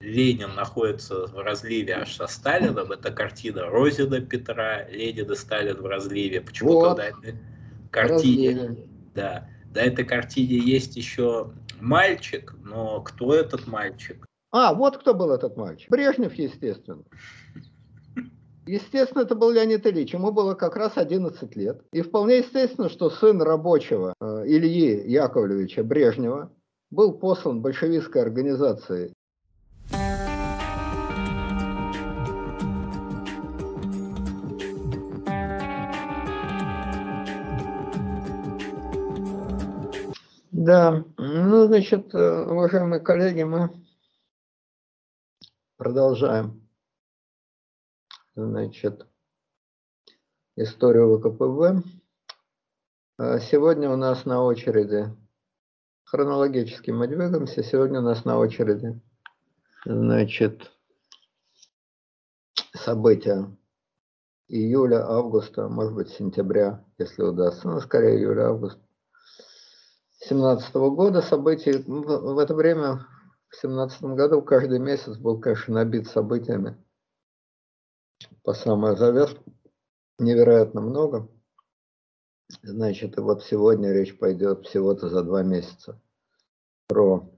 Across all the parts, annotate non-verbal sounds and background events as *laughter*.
Ленин находится в разливе аж со Сталином. Это картина Розина Петра, Ленин и Сталин в разливе. Почему-то вот. на этой картине, Разливе. да, на этой картине есть еще мальчик, но кто этот мальчик? А, вот кто был этот мальчик. Брежнев, естественно. *laughs* Естественно, это был Леонид Ильич. Ему было как раз 11 лет. И вполне естественно, что сын рабочего э, Ильи Яковлевича Брежнева был послан большевистской организацией Да, ну, значит, э, уважаемые коллеги, мы продолжаем, значит, историю ВКПБ. А сегодня у нас на очереди, хронологически мы двигаемся, сегодня у нас на очереди, значит, события июля, августа, может быть, сентября, если удастся, ну, скорее июля-август 2017 года событий. В это время, в 2017 году, каждый месяц был, конечно, набит событиями по самой завязку. Невероятно много. Значит, и вот сегодня речь пойдет всего-то за два месяца про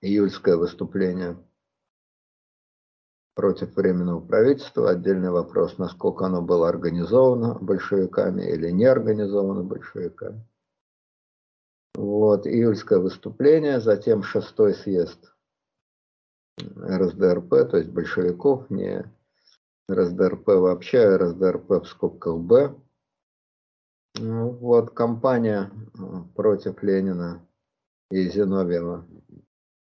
июльское выступление против Временного правительства. Отдельный вопрос, насколько оно было организовано большевиками или не организовано большевиками. Вот, июльское выступление, затем шестой съезд РСДРП, то есть большевиков, не РСДРП вообще, а РСДРП в скобках Б. Ну, вот, кампания э, против Ленина и Зиновьева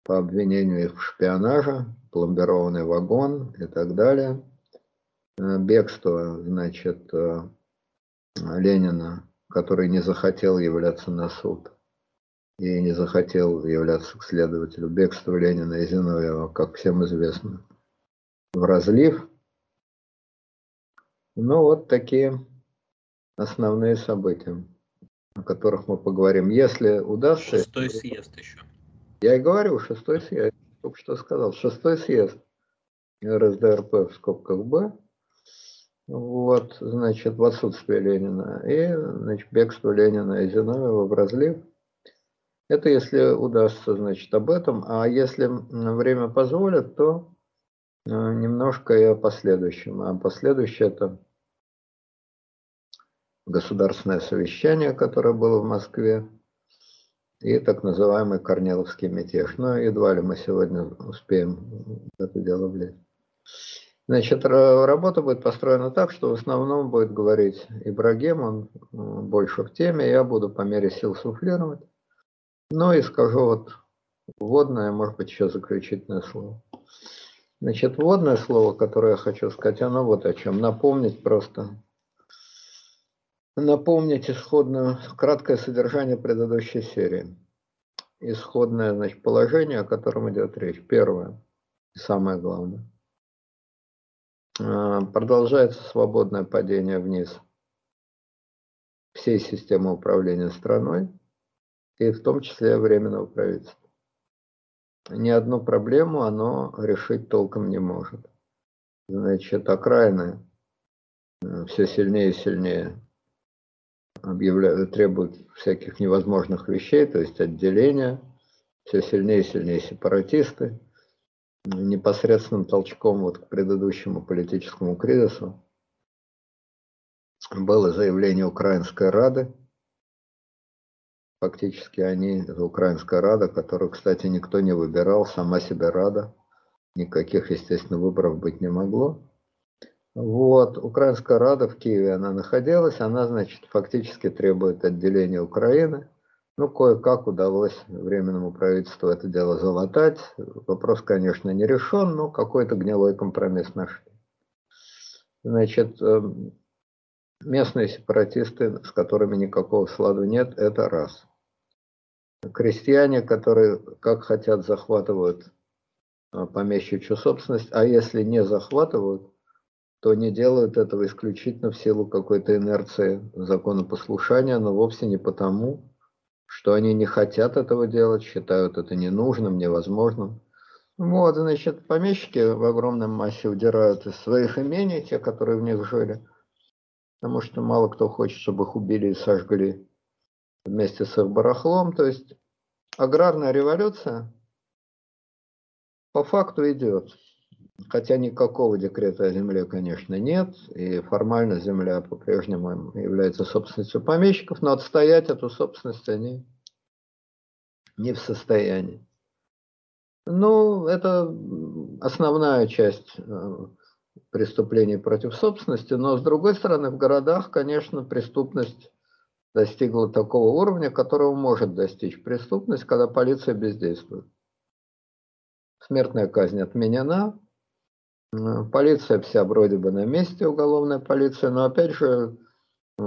по обвинению их в шпионаже, пломбированный вагон и так далее. Э, бегство, значит, э, Ленина, который не захотел являться на суд и не захотел являться к следователю бегства Ленина и Зиновьева, как всем известно, в разлив. Ну, вот такие основные события, о которых мы поговорим. Если удастся... Шестой съезд еще. Я и говорю, шестой съезд. Только что сказал. Шестой съезд РСДРП в скобках Б. Вот, значит, в отсутствие Ленина. И, значит, бегство Ленина и Зиновьева в разлив – это если удастся, значит, об этом. А если время позволит, то э, немножко и о последующем. А последующее это государственное совещание, которое было в Москве, и так называемый Корниловский мятеж. Но едва ли мы сегодня успеем это дело влезть. Значит, работа будет построена так, что в основном будет говорить Ибрагим, он больше в теме, я буду по мере сил суфлировать. Ну и скажу вот вводное, может быть, еще заключительное слово. Значит, вводное слово, которое я хочу сказать, оно вот о чем. Напомнить просто. Напомнить исходное, краткое содержание предыдущей серии. Исходное, значит, положение, о котором идет речь. Первое, самое главное. А, продолжается свободное падение вниз всей системы управления страной и в том числе Временного правительства. Ни одну проблему оно решить толком не может. Значит, окраины э, все сильнее и сильнее объявляют, требуют всяких невозможных вещей, то есть отделения, все сильнее и сильнее сепаратисты. Непосредственным толчком вот к предыдущему политическому кризису было заявление Украинской Рады, Фактически они, Украинская Рада, которую, кстати, никто не выбирал, сама себе Рада. Никаких, естественно, выборов быть не могло. Вот, Украинская Рада в Киеве она находилась, она, значит, фактически требует отделения Украины. Ну, кое-как удалось Временному правительству это дело залатать. Вопрос, конечно, не решен, но какой-то гнилой компромисс нашли. Значит, эм, местные сепаратисты, с которыми никакого сладу нет, это раз крестьяне, которые как хотят захватывают а, помещичью собственность, а если не захватывают, то не делают этого исключительно в силу какой-то инерции законопослушания, но вовсе не потому, что они не хотят этого делать, считают это ненужным, невозможным. Вот, значит, помещики в огромном массе удирают из своих имений, те, которые в них жили, потому что мало кто хочет, чтобы их убили и сожгли вместе с их барахлом. То есть аграрная революция по факту идет. Хотя никакого декрета о земле, конечно, нет, и формально земля по-прежнему является собственностью помещиков, но отстоять эту собственность они не в состоянии. Ну, это основная часть э, преступлений против собственности, но с другой стороны, в городах, конечно, преступность достигла такого уровня, которого может достичь преступность, когда полиция бездействует. Смертная казнь отменена, полиция вся вроде бы на месте, уголовная полиция, но опять же,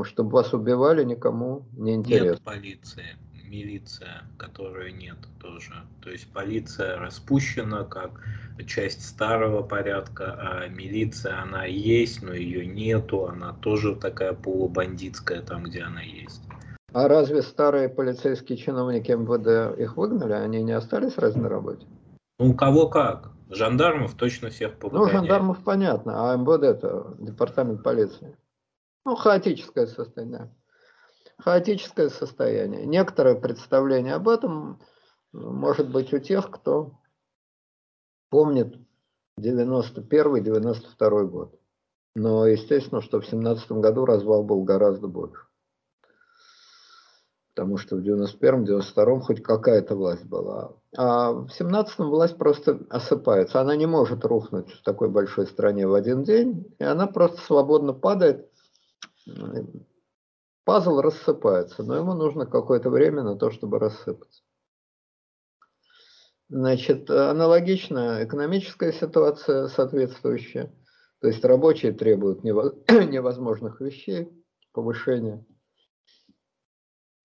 чтобы вас убивали, никому не интересно. Нет полиции милиция, которой нет тоже. То есть полиция распущена как часть старого порядка, а милиция она есть, но ее нету, она тоже такая полубандитская там, где она есть. А разве старые полицейские чиновники МВД их выгнали? Они не остались разве на работе? Ну, у кого как. Жандармов точно всех повыгоняют. Ну, жандармов понятно, а МВД это департамент полиции. Ну, хаотическое состояние хаотическое состояние. Некоторое представление об этом может быть у тех, кто помнит 91-92 год. Но естественно, что в 17 году развал был гораздо больше. Потому что в 91-92 хоть какая-то власть была. А в 17-м власть просто осыпается. Она не может рухнуть в такой большой стране в один день. И она просто свободно падает Пазл рассыпается, но ему нужно какое-то время на то, чтобы рассыпаться. Значит, аналогичная экономическая ситуация соответствующая. То есть рабочие требуют *clears throat* невозможных вещей, повышения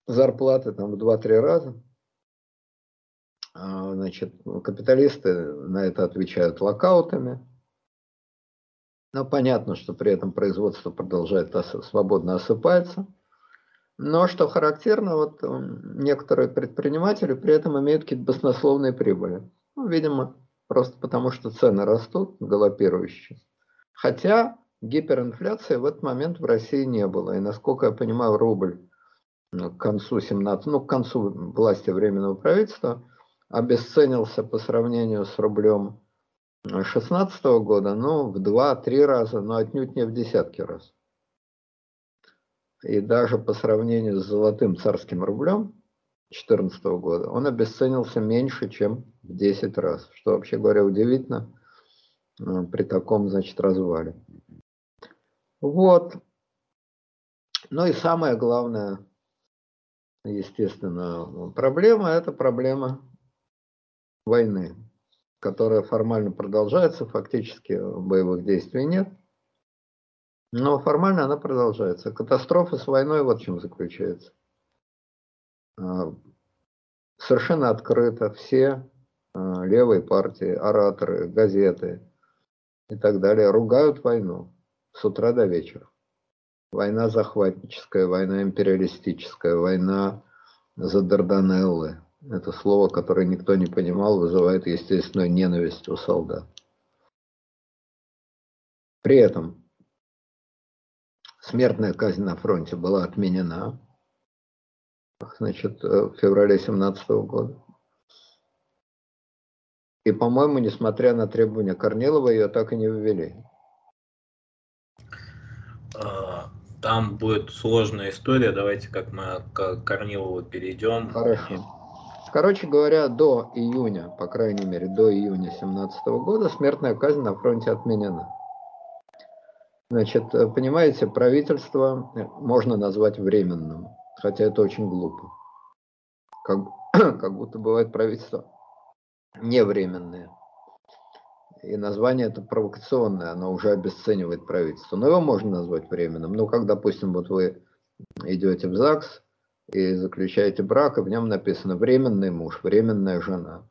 зарплаты там в 2-3 раза. А, значит, капиталисты на это отвечают локаутами. Но понятно, что при этом производство продолжает свободно осыпаться – но что характерно, вот некоторые предприниматели при этом имеют какие-то баснословные прибыли. Ну, видимо, просто потому что цены растут галопирующие. Хотя гиперинфляции в этот момент в России не было. И насколько я понимаю, рубль к концу 17, ну, к концу власти Временного правительства обесценился по сравнению с рублем 16 года, ну, в 2-3 раза, но отнюдь не в десятки раз. И даже по сравнению с золотым царским рублем 2014 года, он обесценился меньше, чем в 10 раз. Что, вообще говоря, удивительно э, при таком, значит, развале. Вот. Ну и самое главное, естественно, проблема – это проблема войны, которая формально продолжается, фактически боевых действий нет. Но формально она продолжается. Катастрофа с войной вот в чем заключается. А, совершенно открыто все а, левые партии, ораторы, газеты и так далее ругают войну с утра до вечера. Война захватническая, война империалистическая, война за Дарданеллы. Это слово, которое никто не понимал, вызывает естественную ненависть у солдат. При этом смертная казнь на фронте была отменена значит, э, в феврале 17 года. И, по-моему, несмотря на требования Корнилова, ее так и не ввели. А, там будет сложная история. Давайте как мы к Корнилову перейдем. Хорошо. Короче говоря, до июня, по крайней мере, до июня 17 года смертная казнь на фронте отменена. Значит, э, понимаете, правительство э, можно назвать временным, хотя это очень глупо. Как, *clears throat* как будто бывает правительство невременное. И название это провокационное, оно уже обесценивает правительство. Но его можно назвать временным. Ну, как, допустим, вот вы идете в ЗАГС и заключаете брак, и в нем написано временный муж, временная жена.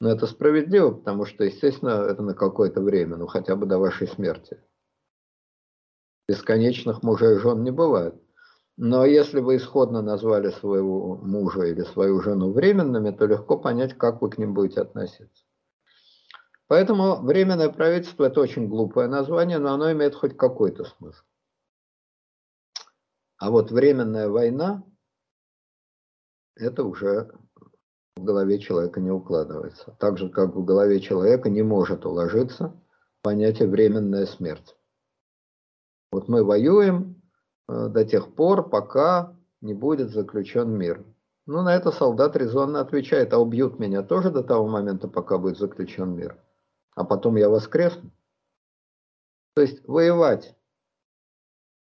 Но это справедливо, потому что, естественно, это на какое-то время, ну хотя бы до вашей смерти бесконечных мужей и жен не бывает. Но если вы исходно назвали своего мужа или свою жену временными, то легко понять, как вы к ним будете относиться. Поэтому временное правительство – это очень глупое название, но оно имеет хоть какой-то смысл. А вот временная война – это уже в голове человека не укладывается. Так же, как в голове человека не может уложиться понятие временная смерть. Вот мы воюем э, до тех пор, пока не будет заключен мир. Ну, на это солдат резонно отвечает, а убьют меня тоже до того момента, пока будет заключен мир. А потом я воскресну. То есть воевать,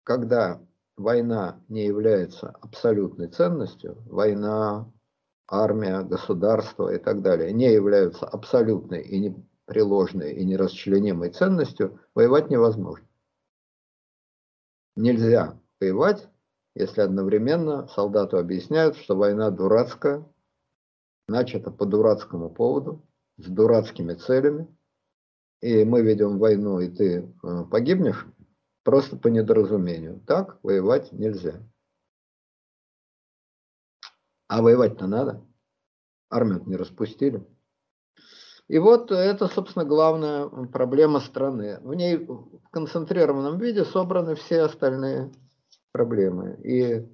когда война не является абсолютной ценностью, война, армия, государство и так далее, не являются абсолютной и непреложной и нерасчленимой ценностью, воевать невозможно. Нельзя воевать, если одновременно солдату объясняют, что война дурацкая, начата по дурацкому поводу, с дурацкими целями, и мы ведем войну, и ты э, погибнешь, просто по недоразумению. Так воевать нельзя. А воевать-то надо. Армию не распустили. И вот это, собственно, главная проблема страны. В ней в концентрированном виде собраны все остальные проблемы. И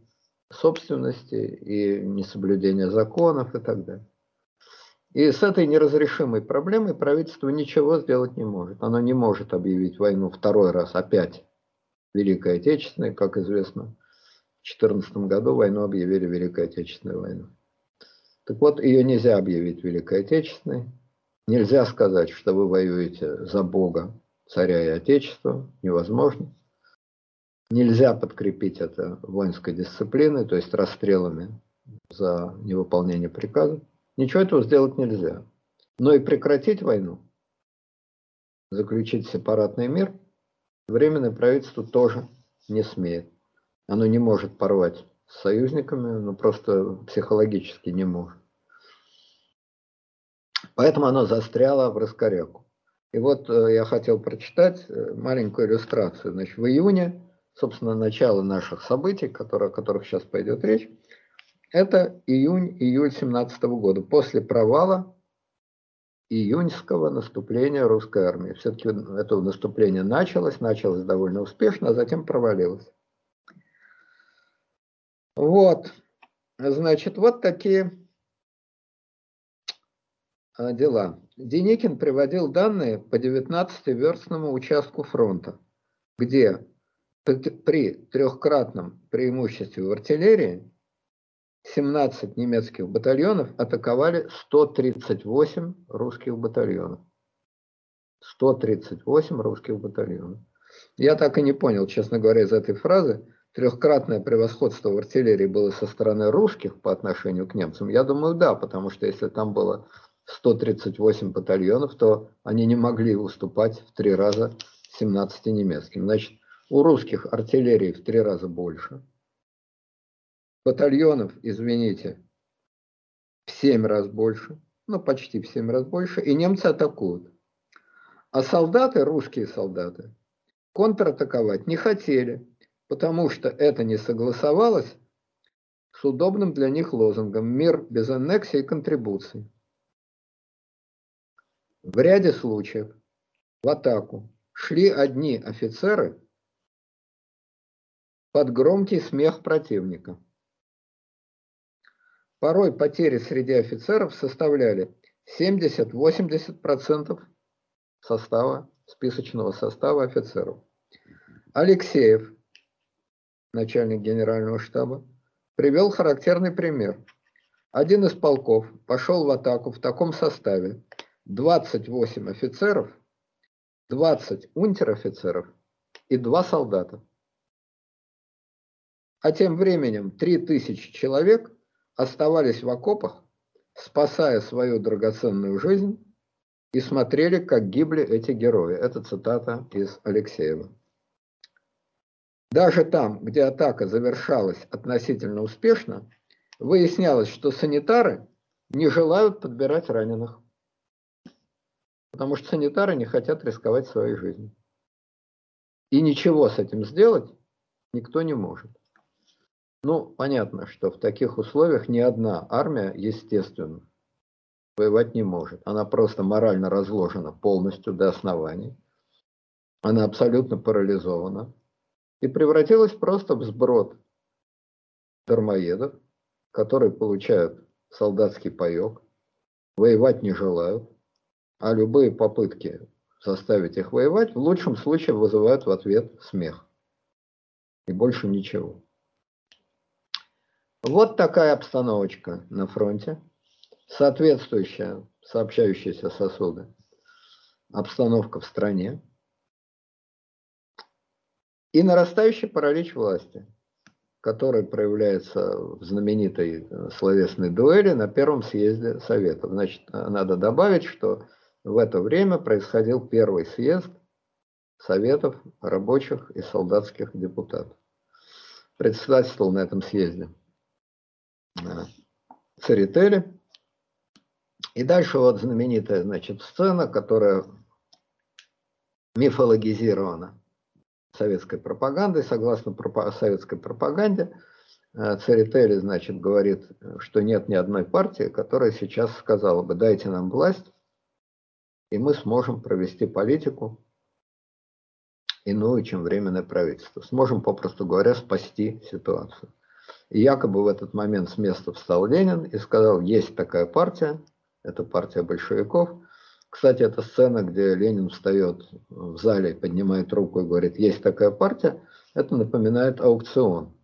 собственности, и несоблюдение законов и так далее. И с этой неразрешимой проблемой правительство ничего сделать не может. Оно не может объявить войну второй раз опять Великой Отечественной, как известно. В 2014 году войну объявили Великой Отечественной войной. Так вот, ее нельзя объявить Великой Отечественной. Нельзя сказать, что вы воюете за Бога, царя и Отечества. Невозможно. Нельзя подкрепить это воинской дисциплиной, то есть расстрелами за невыполнение приказа. Ничего этого сделать нельзя. Но и прекратить войну, заключить сепаратный мир, временное правительство тоже не смеет. Оно не может порвать с союзниками, но просто психологически не может. Поэтому оно застряло в раскоряку. И вот э, я хотел прочитать э, маленькую иллюстрацию. Значит, в июне собственно, начало наших событий, которые, о которых сейчас пойдет речь, это июнь-июль 17 года, после провала июньского наступления русской армии. Все-таки это наступление началось, началось довольно успешно, а затем провалилось. Вот, значит, вот такие дела. Деникин приводил данные по 19-верстному участку фронта, где при трехкратном преимуществе в артиллерии 17 немецких батальонов атаковали 138 русских батальонов. 138 русских батальонов. Я так и не понял, честно говоря, из этой фразы, трехкратное превосходство в артиллерии было со стороны русских по отношению к немцам. Я думаю, да, потому что если там было 138 батальонов, то они не могли уступать в три раза 17 немецким. Значит, у русских артиллерии в три раза больше. Батальонов, извините, в семь раз больше. Ну, почти в семь раз больше. И немцы атакуют. А солдаты, русские солдаты, контратаковать не хотели, потому что это не согласовалось с удобным для них лозунгом «Мир без аннексии и контрибуций». В ряде случаев в атаку шли одни офицеры, под громкий смех противника. Порой потери среди офицеров составляли 70-80% состава, списочного состава офицеров. Алексеев, начальник генерального штаба, привел характерный пример. Один из полков пошел в атаку в таком составе. 28 офицеров, 20 унтер-офицеров и 2 солдата. А тем временем 3000 человек оставались в окопах, спасая свою драгоценную жизнь, и смотрели, как гибли эти герои. Это цитата из Алексеева. Даже там, где атака завершалась относительно успешно, выяснялось, что санитары не желают подбирать раненых. Потому что санитары не хотят рисковать своей жизнью. И ничего с этим сделать никто не может. Ну, понятно, что в таких условиях ни одна армия, естественно, воевать не может. Она просто морально разложена полностью до оснований. Она абсолютно парализована и превратилась просто в сброд дармоедов, которые получают солдатский паек, воевать не желают, а любые попытки заставить их воевать в лучшем случае вызывают в ответ смех. И больше ничего. Вот такая обстановочка на фронте, соответствующая, сообщающиеся сосуды, обстановка в стране и нарастающий паралич власти, который проявляется в знаменитой словесной дуэли на первом съезде Советов. Значит, надо добавить, что в это время происходил первый съезд Советов рабочих и солдатских депутатов. Председательствовал на этом съезде Церетели. И дальше вот знаменитая, значит, сцена, которая мифологизирована советской пропагандой. Согласно советской пропаганде, э, Церетели, значит, говорит, что нет ни одной партии, которая сейчас сказала бы, дайте нам власть, и мы сможем провести политику иную, чем временное правительство. Сможем, попросту говоря, спасти ситуацию. И якобы в этот момент с места встал Ленин и сказал, есть такая партия, это партия большевиков. Кстати, это сцена, где Ленин встает в зале, поднимает руку и говорит, есть такая партия, это напоминает аукцион.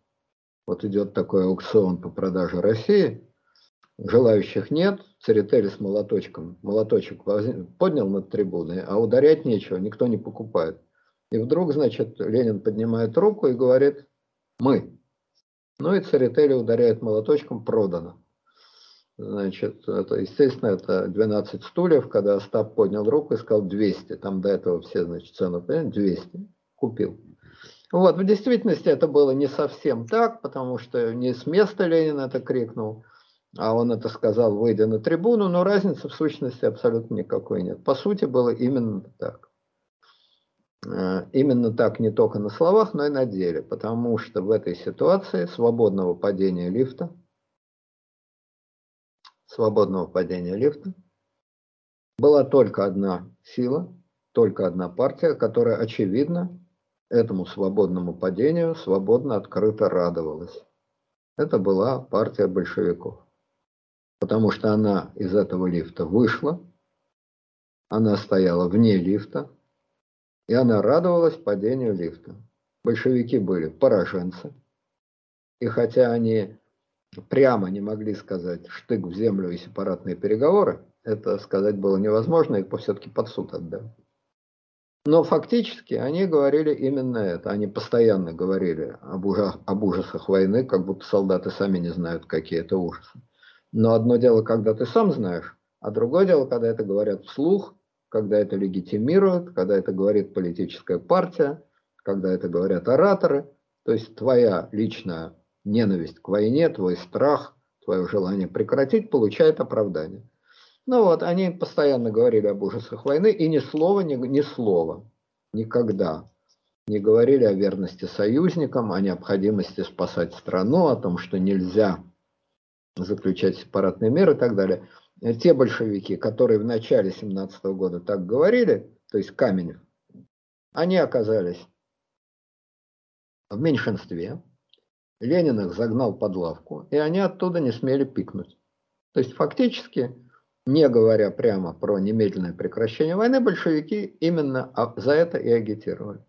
Вот идет такой аукцион по продаже России, желающих нет, Церетели с молоточком, молоточек поднял над трибуной, а ударять нечего, никто не покупает. И вдруг, значит, Ленин поднимает руку и говорит, мы. Ну и Церетели ударяет молоточком, продано. Значит, это, естественно, это 12 стульев, когда Остап поднял руку и сказал 200. Там до этого все, значит, цену, понимаете, 200. Купил. Вот, в действительности это было не совсем так, потому что не с места Ленин это крикнул, а он это сказал, выйдя на трибуну, но разницы в сущности абсолютно никакой нет. По сути, было именно так. Э, именно так не только на словах, но и на деле, потому что в этой ситуации свободного падения лифта, свободного падения лифта, была только одна сила, только одна партия, которая, очевидно, этому свободному падению свободно, открыто радовалась. Это была партия большевиков. Потому что она из этого лифта вышла, она стояла вне лифта, и она радовалась падению лифта. Большевики были пораженцы. И хотя они прямо не могли сказать штык в землю и сепаратные переговоры, это сказать было невозможно, их все-таки под суд отдали. Но фактически они говорили именно это. Они постоянно говорили об, ужас, об ужасах войны, как будто солдаты сами не знают, какие это ужасы. Но одно дело, когда ты сам знаешь, а другое дело, когда это говорят вслух, когда это легитимируют, когда это говорит политическая партия, когда это говорят ораторы. То есть твоя личная ненависть к войне, твой страх, твое желание прекратить получает оправдание. Ну вот, они постоянно говорили об ужасах войны, и ни слова, ни, ни слова, никогда не говорили о верности союзникам, о необходимости спасать страну, о том, что нельзя заключать сепаратные меры и так далее. Те большевики, которые в начале 17 года так говорили, то есть Каменев, они оказались в меньшинстве, Ленин их загнал под лавку, и они оттуда не смели пикнуть. То есть фактически, не говоря прямо про немедленное прекращение войны, большевики именно за это и агитировали.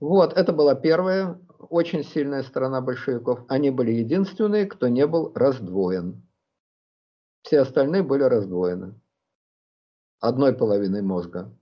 Вот, это была первая очень сильная сторона большевиков. Они были единственные, кто не был раздвоен. Все остальные были раздвоены. Одной половиной мозга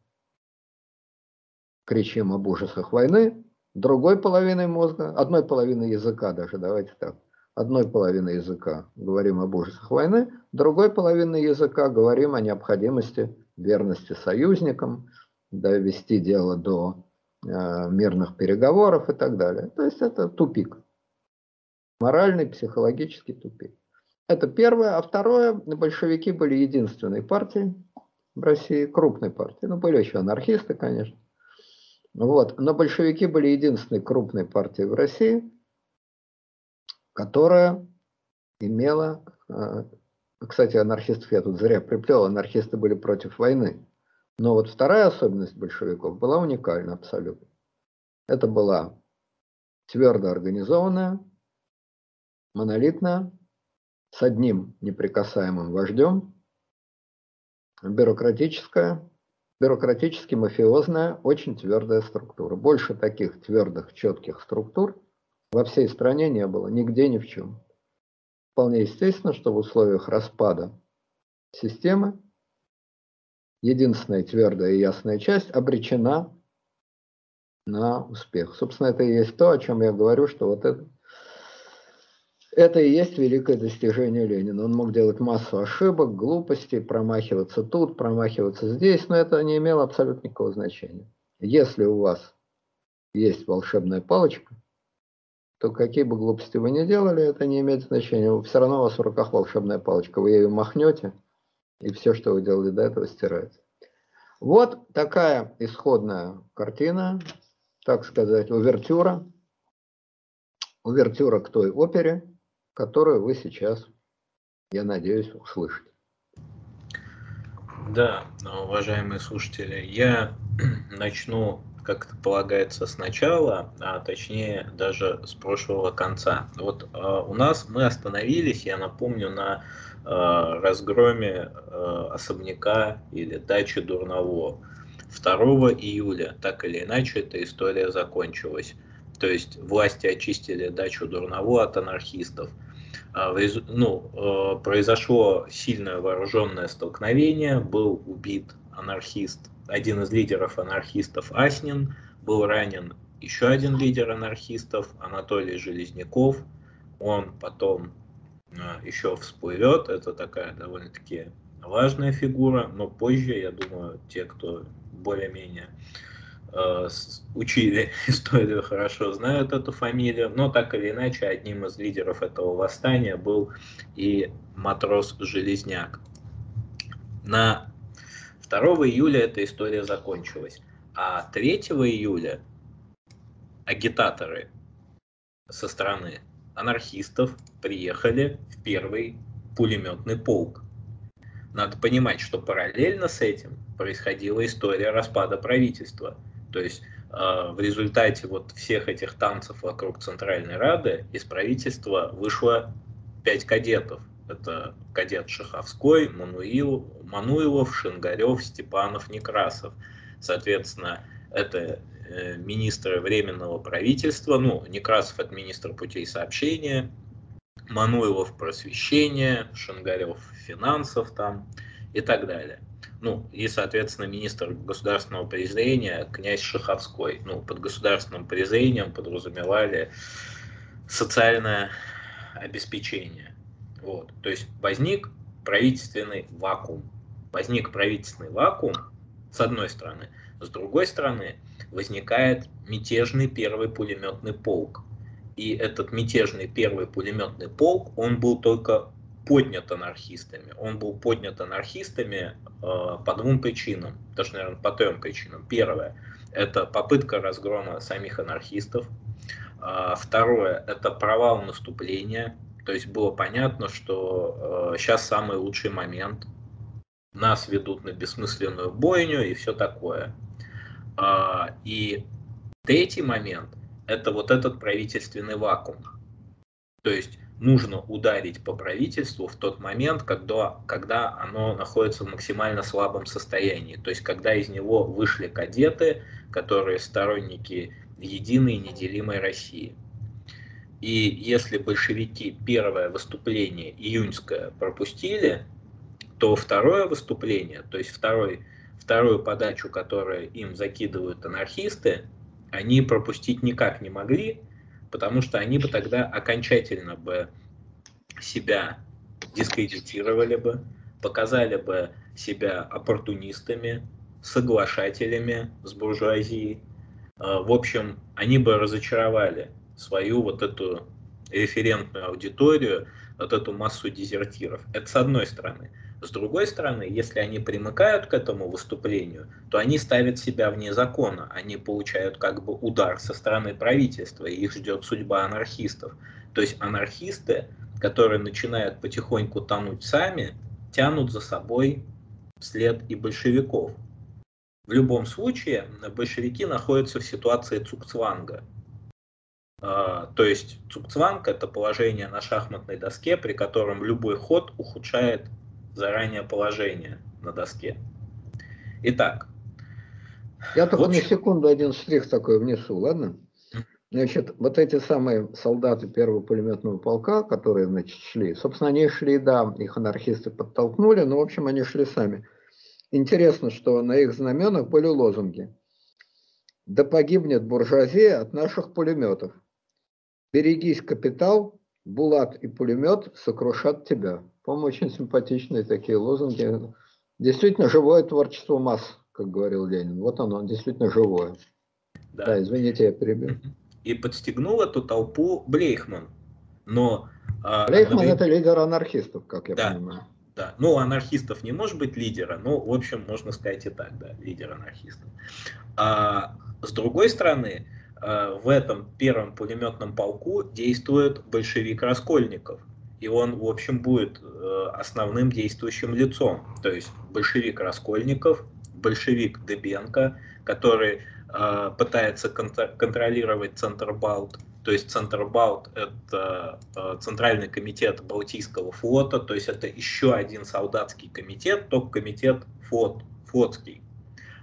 кричим об ужасах войны, другой половиной мозга, одной половиной языка даже, давайте так, одной половиной языка говорим об ужасах войны, другой половиной языка говорим о необходимости верности союзникам, довести дело до мирных переговоров и так далее. То есть это тупик. Моральный, психологический тупик. Это первое. А второе, большевики были единственной партией в России, крупной партией. Ну, были еще анархисты, конечно. Вот. Но большевики были единственной крупной партией в России, которая имела э, кстати, анархистов я тут зря приплел, анархисты были против войны. Но вот вторая особенность большевиков была уникальна абсолютно. Это была твердо организованная, монолитная, с одним неприкасаемым вождем, бюрократическая, бюрократически мафиозная, очень твердая структура. Больше таких твердых, четких структур во всей стране не было, нигде ни в чем. Вполне естественно, что в условиях распада системы единственная твердая и ясная часть обречена на успех. Собственно, это и есть то, о чем я говорю, что вот это, это и есть великое достижение Ленина. Он мог делать массу ошибок, глупостей, промахиваться тут, промахиваться здесь, но это не имело абсолютно никакого значения. Если у вас есть волшебная палочка, то какие бы глупости вы ни делали, это не имеет значения. Все равно у вас в руках волшебная палочка. Вы ее махнете, и все, что вы делали до этого, стирается. Вот такая исходная картина, так сказать, увертюра. Увертюра к той опере, которую вы сейчас, я надеюсь, услышите. Да, уважаемые слушатели, я *clears throat* начну как это полагается, сначала, а точнее даже с прошлого конца. Вот э, у нас мы остановились, я напомню, на разгроме э, особняка или дачи Дурново. 2 июля, так или иначе, эта история закончилась. То есть власти очистили дачу Дурново от анархистов. Ну, произошло сильное вооруженное столкновение, был убит анархист один из лидеров анархистов Аснин, был ранен еще один лидер анархистов, Анатолий Железняков. Он потом э, еще всплывет, это такая довольно-таки важная фигура, но позже, я думаю, те, кто более-менее э, учили *laughs* историю, хорошо знают эту фамилию, но так или иначе одним из лидеров этого восстания был и матрос Железняк. На 2 июля эта история закончилась. А 3 июля агитаторы со стороны анархистов приехали в первый пулеметный полк. Надо понимать, что параллельно с этим происходила история распада правительства. То есть э, в результате вот всех этих танцев вокруг Центральной Рады из правительства вышло пять кадетов. Это кадет Шаховской, Мануил, Мануилов, Шингарев, Степанов, Некрасов. Соответственно, это министры Временного правительства, ну, Некрасов это министр путей сообщения, Мануилов просвещения, Шингарев финансов там и так далее. Ну, и, соответственно, министр государственного презрения князь Шаховской. Ну, под государственным презрением подразумевали социальное обеспечение. Вот. То есть возник правительственный вакуум. Возник правительственный вакуум, с одной стороны. С другой стороны, возникает мятежный первый пулеметный полк. И этот мятежный первый пулеметный полк, он был только поднят анархистами. Он был поднят анархистами э, по двум причинам, даже, наверное, по трем причинам. Первое – это попытка разгрома самих анархистов. Э, второе – это провал наступления то есть было понятно, что э, сейчас самый лучший момент. Нас ведут на бессмысленную бойню и все такое. А, и третий момент – это вот этот правительственный вакуум. То есть нужно ударить по правительству в тот момент, когда, когда оно находится в максимально слабом состоянии. То есть когда из него вышли кадеты, которые сторонники единой неделимой России. И если большевики первое выступление июньское пропустили, то второе выступление, то есть второй, вторую подачу, которую им закидывают анархисты, они пропустить никак не могли, потому что они бы тогда окончательно бы себя дискредитировали бы, показали бы себя оппортунистами, соглашателями с буржуазией. А, в общем, они бы разочаровали свою вот эту референтную аудиторию, вот эту массу дезертиров. Это с одной стороны. С другой стороны, если они примыкают к этому выступлению, то они ставят себя вне закона, они получают как бы удар со стороны правительства, и их ждет судьба анархистов. То есть анархисты, которые начинают потихоньку тонуть сами, тянут за собой след и большевиков. В любом случае, большевики находятся в ситуации цукцванга. А, то есть цукцванг – это положение на шахматной доске, при котором любой ход ухудшает заранее положение на доске. Итак. Я только вот... на секунду один штрих такой внесу, ладно? Значит, вот эти самые солдаты первого пулеметного полка, которые, значит, шли, собственно, они шли, да, их анархисты подтолкнули, но, в общем, они шли сами. Интересно, что на их знаменах были лозунги. «Да погибнет буржуазия от наших пулеметов. Берегись, капитал, булат и пулемет сокрушат тебя». По-моему, очень симпатичные такие лозунги. Действительно, живое творчество масс, как говорил Ленин. Вот оно, действительно живое. Да, да извините, я перебил. И подстегнул эту толпу Блейхман. Но, а, Блейхман это лидер анархистов, как я да. понимаю. Да, ну, анархистов не может быть лидера, но, в общем, можно сказать и так, да, лидер анархистов. А с другой стороны, а, в этом первом пулеметном полку действует большевик Раскольников. И он, в общем, будет э, основным действующим лицом. То есть большевик Раскольников, большевик Дебенко, который э, пытается контролировать Центр Балт, то есть Центрбалт – это э, Центральный комитет Балтийского флота, то есть это еще один солдатский комитет, только комитет флот, флотский.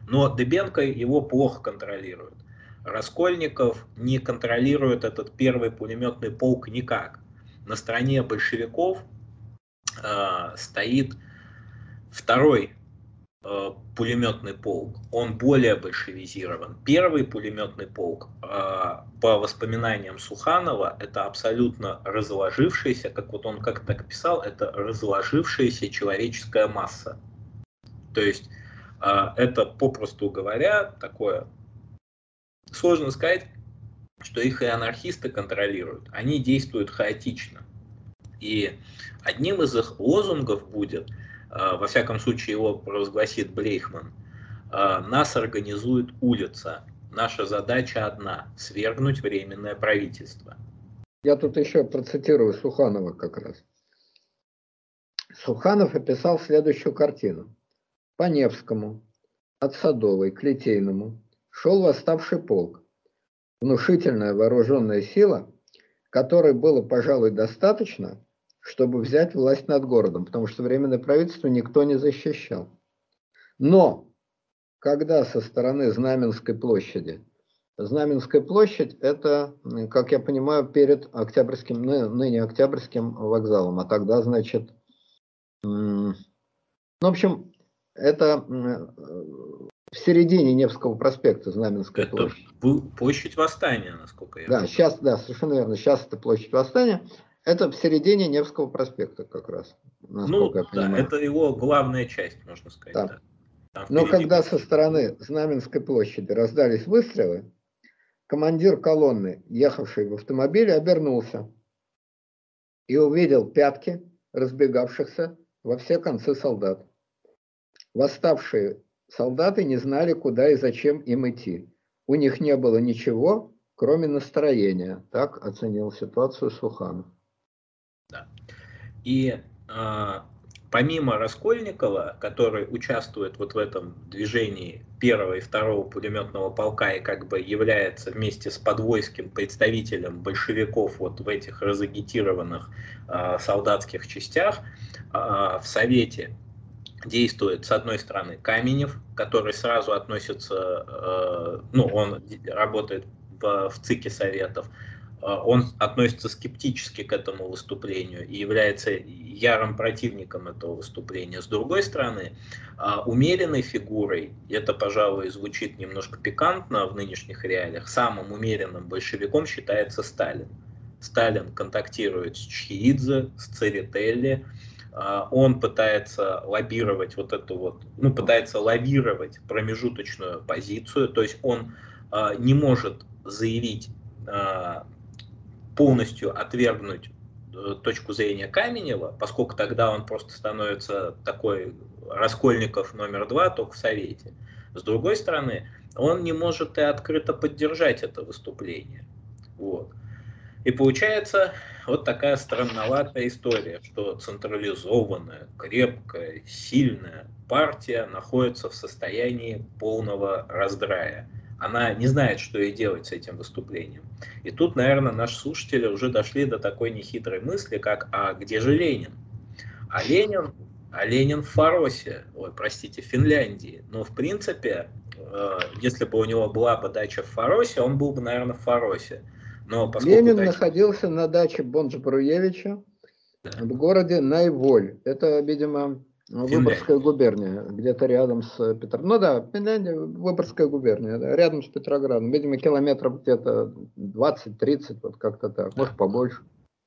Но Дебенко его плохо контролирует. Раскольников не контролирует этот первый пулеметный полк никак. На стороне большевиков э, стоит второй Э, пулеметный полк, он более большевизирован. Первый пулеметный полк, э, по воспоминаниям Суханова, это абсолютно разложившаяся, как вот он как так писал, это разложившаяся человеческая масса. То есть э, это, попросту говоря, такое, сложно сказать, что их и анархисты контролируют. Они действуют хаотично. И одним из их лозунгов будет – а, во всяком случае его провозгласит Брейхман, а, нас организует улица. Наша задача одна – свергнуть временное правительство. Я тут еще процитирую Суханова как раз. Суханов описал следующую картину. По Невскому, от Садовой к Литейному шел восставший полк. Внушительная вооруженная сила, которой было, пожалуй, достаточно, чтобы взять власть над городом, потому что временное правительство никто не защищал. Но когда со стороны Знаменской площади, Знаменская площадь это, как я понимаю, перед Октябрьским, ныне Октябрьским вокзалом, а тогда, значит, ну, в общем, это в середине Невского проспекта Знаменская это площадь. Площадь Восстания, насколько я Да, понимаю. сейчас, да, совершенно верно, сейчас это площадь Восстания. Это в середине Невского проспекта как раз. Ну, я да, это его главная часть, можно сказать. Да. Да. Но когда со стороны Знаменской площади раздались выстрелы, командир колонны, ехавший в автомобиле, обернулся и увидел пятки разбегавшихся во все концы солдат. Восставшие солдаты не знали, куда и зачем им идти. У них не было ничего, кроме настроения. Так оценил ситуацию Суханов. Да. И э, помимо Раскольникова, который участвует вот в этом движении первого и второго пулеметного полка и как бы является вместе с подвойским представителем большевиков вот в этих разагитированных э, солдатских частях, э, в Совете действует, с одной стороны, Каменев, который сразу относится, э, ну, он работает в, в ЦИКе Советов, а, он относится скептически к этому выступлению и является ярым противником этого выступления. С другой стороны, а, умеренной фигурой, это, пожалуй, звучит немножко пикантно в нынешних реалиях, самым умеренным большевиком считается Сталин. Сталин контактирует с Чхиидзе, с Церетелли, а, он пытается лоббировать вот эту вот, ну, пытается лоббировать промежуточную позицию, то есть он не может заявить полностью отвергнуть э, точку зрения Каменева, поскольку тогда он просто становится такой Раскольников номер два, только в Совете. С другой стороны, он не может и открыто поддержать это выступление. Вот. И получается вот такая странноватая история, что централизованная, крепкая, сильная партия находится в состоянии полного раздрая. Она не знает, что ей делать с этим выступлением. И тут, наверное, наши слушатели уже дошли до такой нехитрой мысли, как «А где же Ленин?» А Ленин, а Ленин в Фаросе, ой, простите, в Финляндии. Но, в принципе, э, если бы у него была бы дача в Фаросе, он был бы, наверное, в Фаросе. Но Ленин дача... находился на даче Бонджа Бруевича да. в городе Найволь. Это, видимо, Выборгская губерния, где-то рядом с Петроградом. Ну да, Финляндия, Выборгская губерния, да, рядом с Петроградом. Видимо, километров где-то 20-30, вот как-то так, да. может побольше.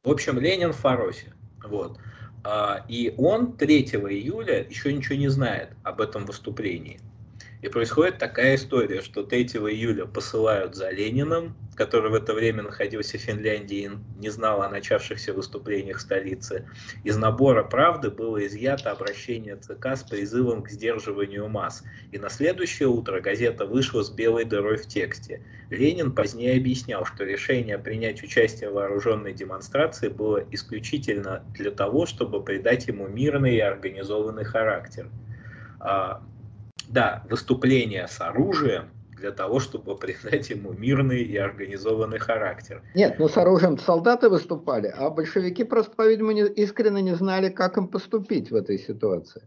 В общем, Ленин в Фаросе. Вот. А, и он 3 июля еще ничего не знает об этом выступлении. И происходит такая история, что 3 июля посылают за Лениным, который в это время находился в Финляндии и не знал о начавшихся выступлениях столицы. Из набора «Правды» было изъято обращение ЦК с призывом к сдерживанию масс. И на следующее утро газета вышла с белой дырой в тексте. Ленин позднее объяснял, что решение принять участие в вооруженной демонстрации было исключительно для того, чтобы придать ему мирный и организованный характер. Да, выступление с оружием для того, чтобы придать ему мирный и организованный характер. Нет, ну с оружием солдаты выступали, а большевики просто, по-видимому, не, искренне не знали, как им поступить в этой ситуации.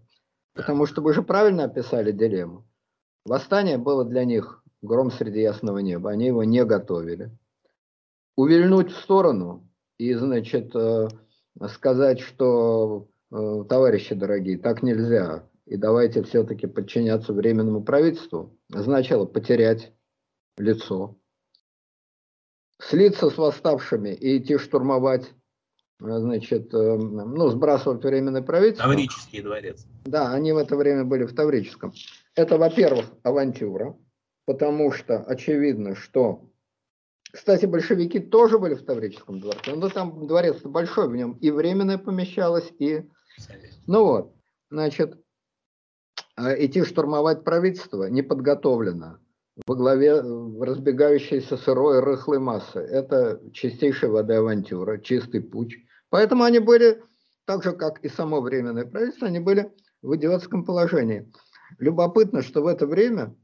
Потому что вы же правильно описали дилемму. Восстание было для них гром среди ясного неба, они его не готовили. Увильнуть в сторону и, значит, э, сказать, что, э, товарищи дорогие, так нельзя, и давайте все-таки подчиняться временному правительству, значило потерять лицо, слиться с восставшими и идти штурмовать, э, значит, э, ну, сбрасывать временное правительство. Таврический дворец. Да, они в это время были в Таврическом. Это, во-первых, авантюра, потому что очевидно, что... Кстати, большевики тоже были в Таврическом дворце, но там дворец большой, в нем и временное помещалось, и... Ну вот, значит, идти штурмовать правительство не подготовлено во главе э, разбегающейся сырой рыхлой массы. Это чистейшая вода авантюра, чистый путь. Поэтому они были, так же как и само временное правительство, они были в идиотском положении. Любопытно, что в это время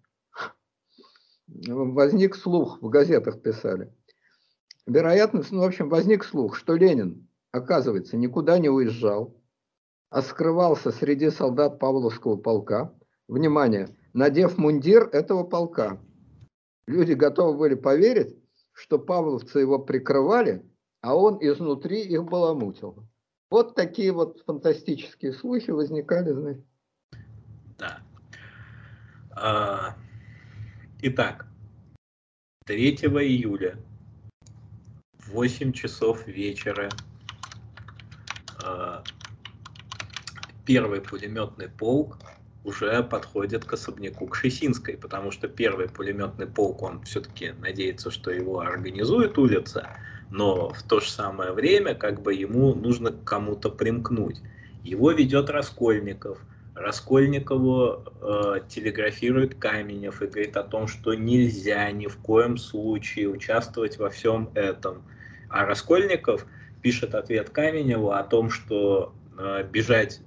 возник слух, в газетах писали. Вероятность, ну, в общем, возник слух, что Ленин, оказывается, никуда не уезжал, а скрывался среди солдат Павловского полка. Внимание, надев мундир этого полка. Люди готовы были поверить, что павловцы его прикрывали, а он изнутри их баламутил. Вот такие вот фантастические слухи возникали, знаете. Да. А, итак, 3 июля в 8 часов вечера а, первый пулеметный полк уже подходит к особняку Кшесинской, потому что первый пулеметный полк, он все-таки надеется, что его организует улица, но в то же самое время как бы ему нужно к кому-то примкнуть. Его ведет Раскольников. Раскольникову э, телеграфирует Каменев и говорит о том, что нельзя ни в коем случае участвовать во всем этом. А Раскольников пишет ответ Каменеву о том, что э, бежать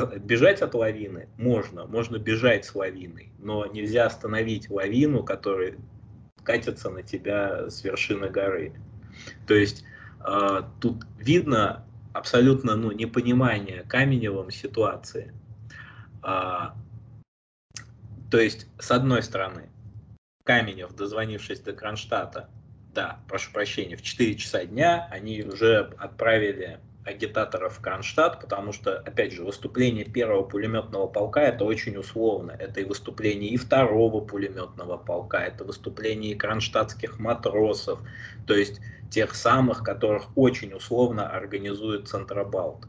бежать от лавины можно, можно бежать с лавиной, но нельзя остановить лавину, которая катится на тебя с вершины горы. То есть э, тут видно абсолютно ну, непонимание Каменевым ситуации. А, то есть, с одной стороны, Каменев, дозвонившись до Кронштадта, да, прошу прощения, в 4 часа дня они уже отправили агитаторов Кронштадт, потому что, опять же, выступление первого пулеметного полка это очень условно. Это и выступление и второго пулеметного полка, это выступление и кронштадтских матросов, то есть тех самых, которых очень условно организует Центробалт.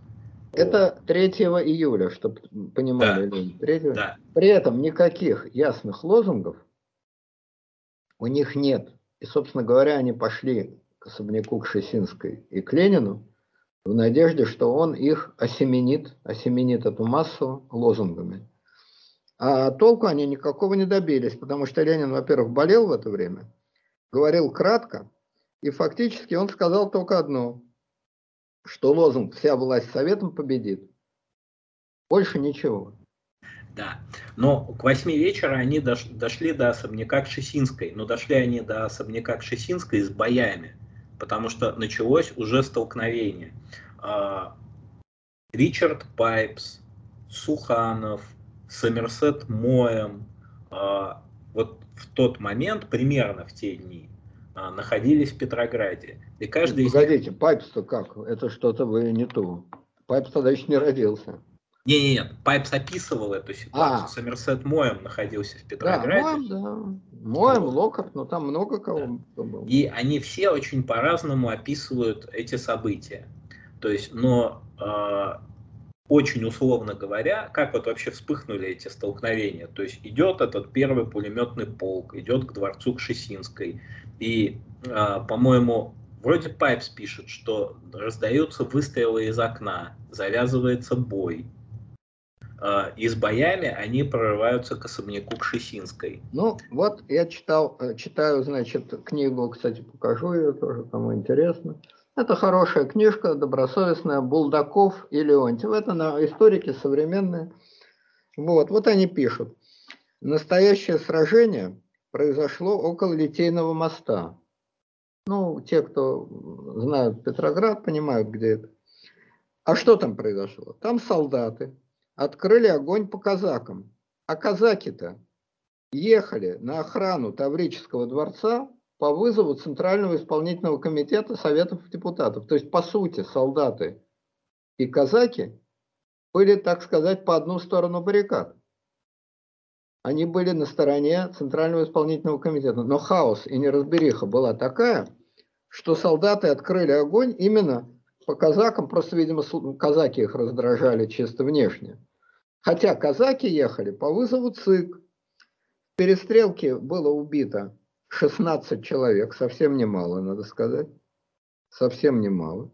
Это 3 июля, чтобы понимали. Да. 3... Да. При этом никаких ясных лозунгов у них нет. И, собственно говоря, они пошли к особняку к Шесинской и к Ленину, в надежде, что он их осеменит, осеменит эту массу лозунгами. А толку они никакого не добились, потому что Ленин, во-первых, болел в это время, говорил кратко, И фактически он сказал только одно, что лозунг «Вся власть советом победит». Больше ничего. Да, но к восьми вечера они дош, дошли до особняка Кшесинской, но дошли они до особняка Кшесинской с боями, потому что началось уже столкновение. А, Ричард Пайпс, Суханов, Сомерсет Моем, а, вот в тот момент, примерно в те дни, а, находились в Петрограде. И каждый Погодите, из... Пайпс-то как? Это что-то вы не то. Пайпс тогда еще не родился. Не, не, нет, Пайпс описывал эту ситуацию. А. Сомерсет Моэм находился в Петрограде. Да, Моэм, да. Моэм, Локов, но там много кого да. было. И они все очень по-разному описывают эти события. То есть, но э, очень условно говоря, как вот вообще вспыхнули эти столкновения. То есть идет этот первый пулеметный полк, идет к дворцу Кшесинской. И, э, по-моему, вроде Пайпс пишет, что раздаются выстрелы из окна, завязывается бой. А, и с боями они прорываются к особняку Кшесинской. Ну, вот я читал, э, читаю, значит, книгу, кстати, покажу ее тоже, кому интересно. Это хорошая книжка, добросовестная, Булдаков и Леонтьев. Это на историки современные. Вот, вот они пишут. Настоящее сражение произошло около Литейного моста. Ну, те, кто знают Петроград, понимают, где это. А что там произошло? Там солдаты открыли огонь по казакам. А казаки-то ехали на охрану Таврического дворца по вызову Центрального исполнительного комитета Советов депутатов. То есть, по сути, солдаты и казаки были, так сказать, по одну сторону баррикад. Они были на стороне Центрального исполнительного комитета. Но хаос и неразбериха была такая, что солдаты открыли огонь именно по казакам, просто, видимо, казаки их раздражали чисто внешне. Хотя казаки ехали по вызову ЦИК. В перестрелке было убито 16 человек, совсем немало, надо сказать. Совсем немало.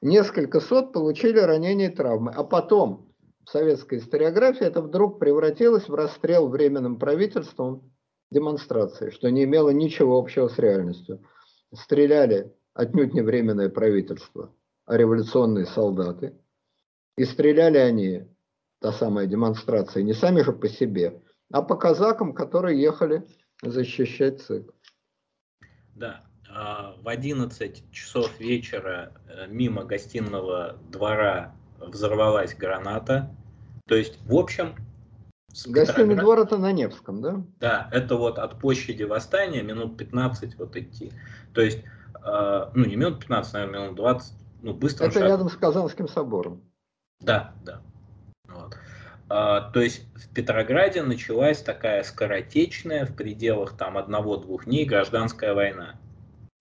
Несколько сот получили ранения и травмы. А потом в советской историографии это вдруг превратилось в расстрел временным правительством демонстрации, что не имело ничего общего с реальностью. Стреляли отнюдь не временное правительство, революционные солдаты. И стреляли они, та самая демонстрация, не сами же по себе, а по казакам, которые ехали защищать ЦИК. Да, а, в 11 часов вечера э, мимо гостиного двора взорвалась граната. То есть, в общем... Гостиный двор это на Невском, да? Да, это вот от площади Восстания минут 15 вот идти. То есть, э, ну не минут 15, наверное, минут 20, ну быстро. Это шагом. рядом с Казанским собором. Да, да. Вот. А, то есть в Петрограде началась такая скоротечная в пределах там одного-двух дней гражданская война.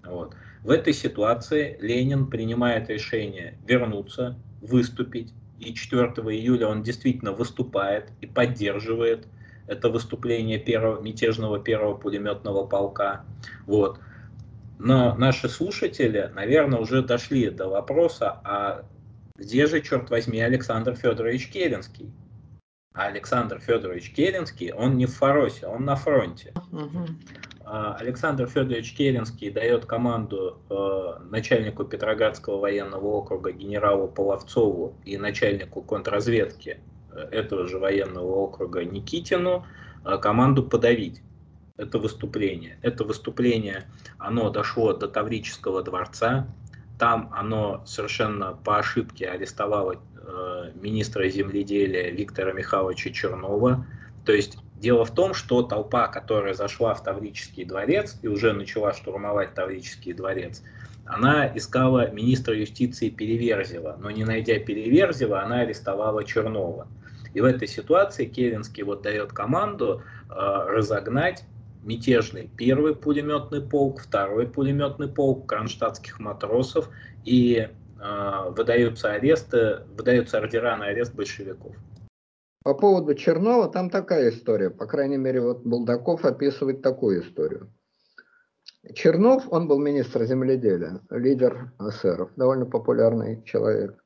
Вот. В этой ситуации Ленин принимает решение вернуться, выступить. И 4 июля он действительно выступает и поддерживает это выступление первого, мятежного первого пулеметного полка. Вот. Но наши слушатели, наверное, уже дошли до вопроса, а где же, черт возьми, Александр Федорович Керенский? А Александр Федорович Керенский, он не в Фаросе, он на фронте. Угу. Александр Федорович Керенский дает команду э, начальнику Петроградского военного округа генералу Половцову и начальнику контрразведки э, этого же военного округа Никитину э, команду подавить это выступление. Это выступление, оно дошло до Таврического дворца, там оно совершенно по ошибке арестовало э, министра земледелия Виктора Михайловича Чернова. То есть дело в том, что толпа, которая зашла в Таврический дворец и уже начала штурмовать Таврический дворец, она искала министра юстиции Переверзева, но не найдя Переверзева, она арестовала Чернова. И в этой ситуации Керенский вот дает команду э, разогнать мятежный первый пулеметный полк, второй пулеметный полк кронштадтских матросов и э, выдаются аресты, выдаются ордера на арест большевиков. По поводу Чернова там такая история, по крайней мере вот Булдаков описывает такую историю. Чернов, он был министр земледелия, лидер эсеров, довольно популярный человек.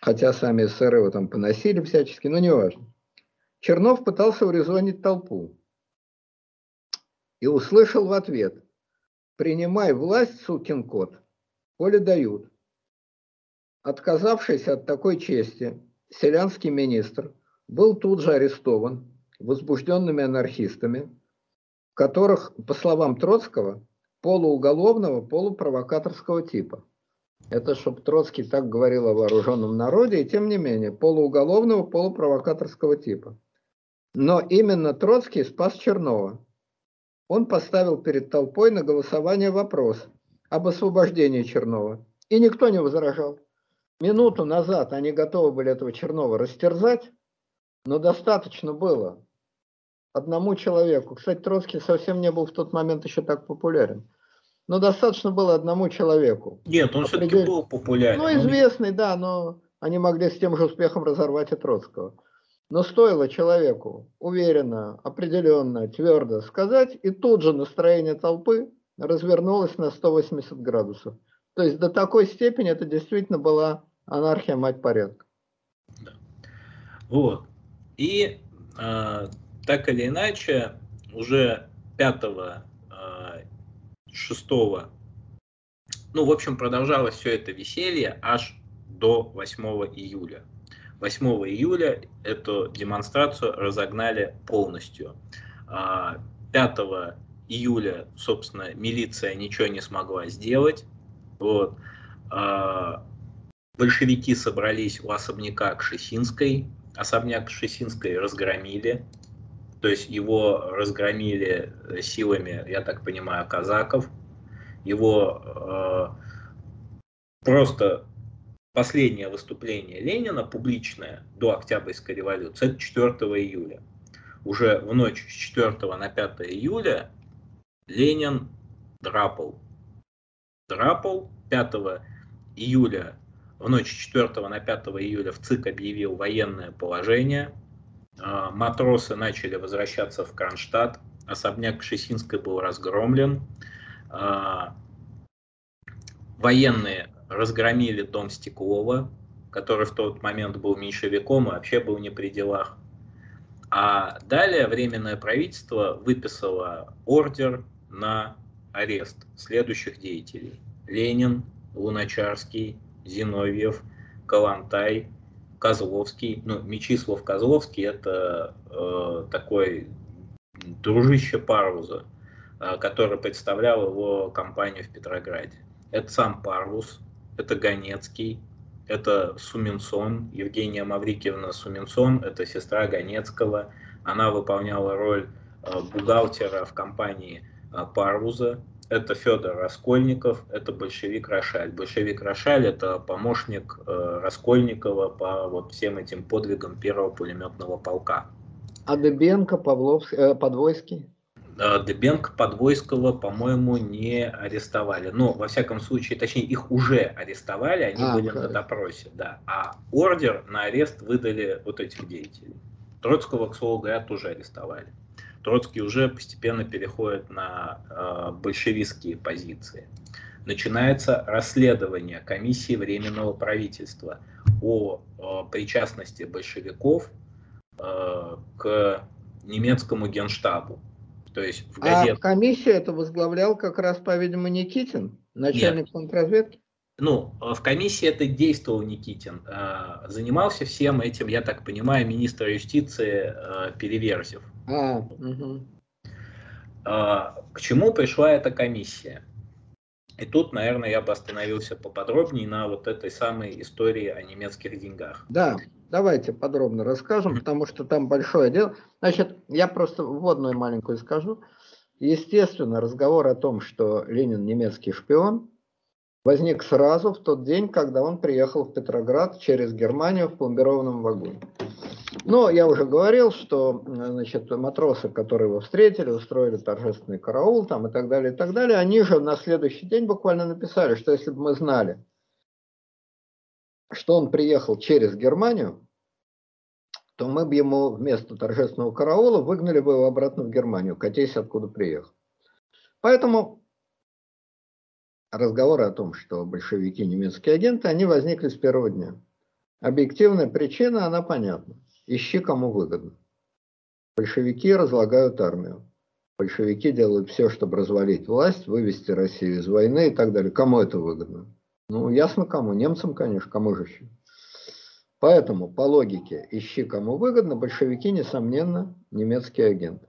Хотя сами эсеры его там поносили всячески, но не важно. Чернов пытался урезонить толпу и услышал в ответ, принимай власть, сукин кот, коли дают. Отказавшийся от такой чести, селянский министр был тут же арестован возбужденными анархистами, которых, по словам Троцкого, полууголовного, полупровокаторского типа. Это чтобы Троцкий так говорил о вооруженном народе, и тем не менее, полууголовного, полупровокаторского типа. Но именно Троцкий спас Чернова. Он поставил перед толпой на голосование вопрос об освобождении Чернова. И никто не возражал. Минуту назад они готовы были этого Чернова растерзать, но достаточно было одному человеку. Кстати, Троцкий совсем не был в тот момент еще так популярен. Но достаточно было одному человеку. Нет, он Определен... все-таки был популярен. Ну, известный, да, но они могли с тем же успехом разорвать и Троцкого. Но стоило человеку уверенно, определенно, твердо сказать, и тут же настроение толпы развернулось на 180 градусов. То есть до такой степени это действительно была анархия мать порядка. Вот. И э, так или иначе, уже 5 6 ну, в общем, продолжалось все это веселье аж до 8 июля. 8 июля эту демонстрацию разогнали полностью. 5 а, июля, собственно, милиция ничего не смогла сделать. Вот. А, большевики собрались у особняка Кшесинской. Особняк Кшесинской разгромили. То есть его разгромили силами, я так понимаю, казаков. Его э, просто последнее выступление Ленина публичное до Октябрьской революции, это 4 июля. Уже в ночь с 4 на 5 июля Ленин драпал. Драпал 5 июля, в ночь с 4 на 5 июля в ЦИК объявил военное положение. А, матросы начали возвращаться в Кронштадт. Особняк Шесинской был разгромлен. А, военные разгромили дом Стеклова, который в тот момент был меньшевиком и вообще был не при делах. А далее Временное правительство выписало ордер на арест следующих деятелей. Ленин, Луначарский, Зиновьев, Калантай, Козловский. Ну, Мечислав Козловский это э, такой дружище Парвуза, э, который представлял его компанию в Петрограде. Это сам Парвуз, это Ганецкий, это Суменсон, Евгения Маврикиевна Суменсон, это сестра Ганецкого. Она выполняла роль э, бухгалтера в компании э, Парвуза. Это Федор Раскольников, это большевик Рошаль. Большевик Рошаль это помощник э, Раскольникова по вот всем этим подвигам первого пулеметного полка. А Дебенко, Павловский, Подвойский? Э, Дебенко, Подвойского, по-моему, не арестовали. Но, во всяком случае, точнее, их уже арестовали, они а, были на допросе, да. А ордер на арест выдали вот этих деятелей. Троцкого, к слову говоря, тоже арестовали. Троцкий уже постепенно переходит на э, большевистские позиции. Начинается расследование комиссии Временного правительства о, о причастности большевиков э, к немецкому генштабу. То есть в газет... А комиссию это возглавлял как раз, по-видимому, Никитин, начальник Нет. контрразведки? Ну, в комиссии это действовал Никитин. А, занимался всем этим, я так понимаю, министр юстиции а, Переверзев. А, угу. К чему пришла эта комиссия? И тут, наверное, я бы остановился поподробнее на вот этой самой истории о немецких деньгах. Да, давайте подробно расскажем, потому что там большое дело. Значит, я просто вводную маленькую скажу. Естественно, разговор о том, что Ленин немецкий шпион, возник сразу в тот день, когда он приехал в Петроград через Германию в пломбированном вагоне. Но я уже говорил, что значит, матросы, которые его встретили, устроили торжественный караул там, и так далее, и так далее, они же на следующий день буквально написали, что если бы мы знали, что он приехал через Германию, то мы бы ему вместо торжественного караула выгнали бы его обратно в Германию, катись откуда приехал. Поэтому разговоры о том, что большевики немецкие агенты, они возникли с первого дня. Объективная причина, она понятна. Ищи, кому выгодно. Большевики разлагают армию. большевики делают все, чтобы развалить власть, вывести Россию из войны и так далее. Кому это выгодно? Ну, ясно кому. Немцам, конечно, кому же еще. Поэтому, по логике, ищи кому выгодно, большевики, несомненно, немецкий агент.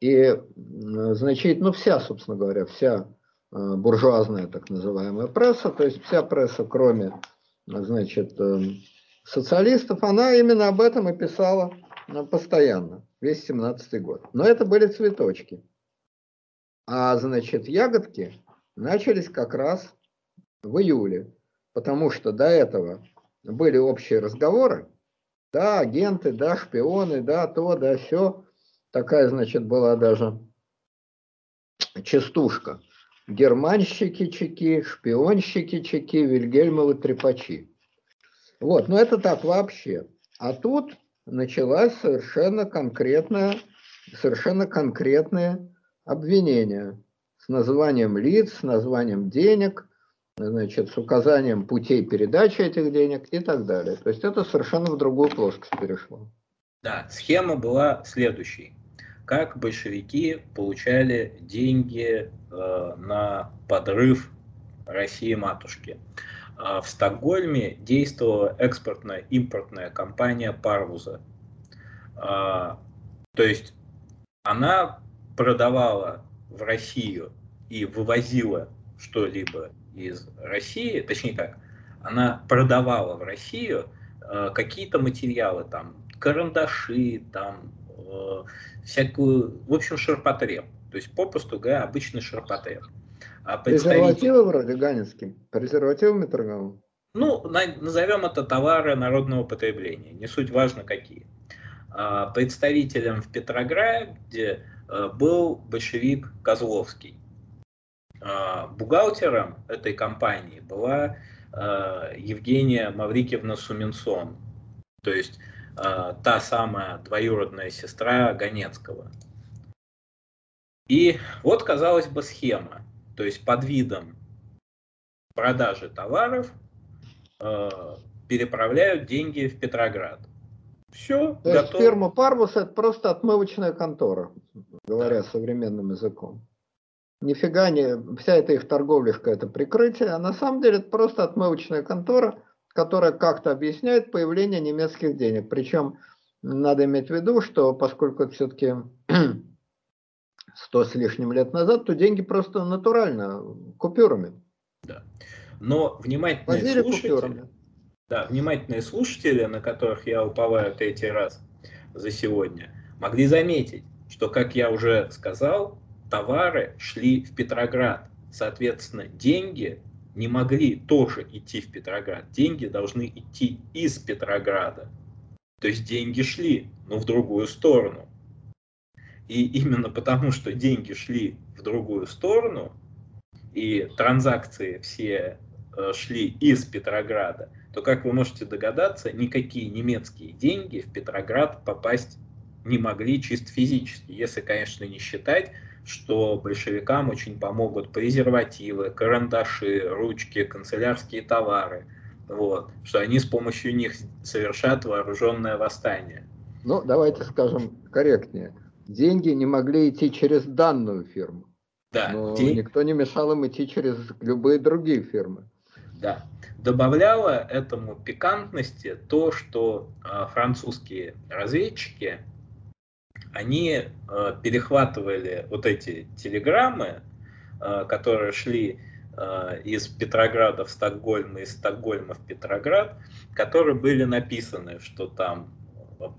И, значит, ну вся, собственно говоря, вся э, буржуазная так называемая пресса, то есть вся пресса, кроме, значит, э, социалистов, она именно об этом и писала э, постоянно, весь 17 год. Но это были цветочки. А, значит, ягодки начались как раз в июле, потому что до этого были общие разговоры, да, агенты, да, шпионы, да, то, да, все. Такая, значит, была даже частушка. Германщики-чеки, шпионщики-чеки, Вильгельмовы трепачи. Вот, но это так вообще. А тут началась совершенно конкретная, совершенно конкретное обвинение с названием лиц, с названием денег, значит, с указанием путей передачи этих денег и так далее. То есть это совершенно в другую плоскость перешло. Да, схема была следующей. Как большевики получали деньги э, на подрыв России-матушки. Э, в Стокгольме действовала экспортная импортная компания Парвуза. Э, то есть она продавала в Россию и вывозила что-либо из России, точнее как, она продавала в Россию э, какие-то материалы, там, карандаши, там, э, всякую, в общем, ширпотреб. То есть, попросту говоря, обычный ширпотреб. А представитель... Презервативы вроде Ганинским, презервативами торговал? Ну, на, назовем это товары народного потребления, не суть важно какие. А, представителем в Петрограде э, был большевик Козловский. А, бухгалтером этой компании была а, Евгения Маврикиевна Суменсон, то есть а, та самая двоюродная сестра Ганецкого. И вот, казалось бы, схема. То есть под видом продажи товаров переправляют деньги в Петроград. Все, То готово. есть фирма Парвус это просто отмывочная контора, говоря да. современным языком нифига не, вся эта их торговляшка это прикрытие, а на самом деле это просто отмывочная контора, которая как-то объясняет появление немецких денег. Причем надо иметь в виду, что поскольку это все-таки 100 с лишним лет назад, то деньги просто натурально, купюрами. Да. Но внимательные Возили слушатели, купюрами. да, внимательные слушатели, на которых я уповаю третий раз за сегодня, могли заметить, что, как я уже сказал, товары шли в Петроград. Соответственно, деньги не могли тоже идти в Петроград. Деньги должны идти из Петрограда. То есть деньги шли, но в другую сторону. И именно потому, что деньги шли в другую сторону, и транзакции все э, шли из Петрограда, то, как вы можете догадаться, никакие немецкие деньги в Петроград попасть не могли чисто физически, если, конечно, не считать что большевикам очень помогут презервативы, карандаши, ручки, канцелярские товары. Вот, что они с помощью них совершат вооруженное восстание. Ну, давайте скажем корректнее. Деньги не могли идти через данную фирму. Да, но день... никто не мешал им идти через любые другие фирмы. Да. Добавляло этому пикантности то, что э, французские разведчики они э, перехватывали вот эти телеграммы, э, которые шли э, из Петрограда в Стокгольм и из Стокгольма в Петроград, которые были написаны, что там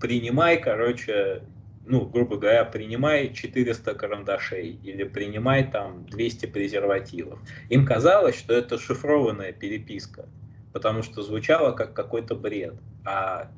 принимай, короче, ну, грубо говоря, принимай 400 карандашей или принимай там 200 презервативов. Им казалось, что это шифрованная переписка, потому что звучало как какой-то бред. А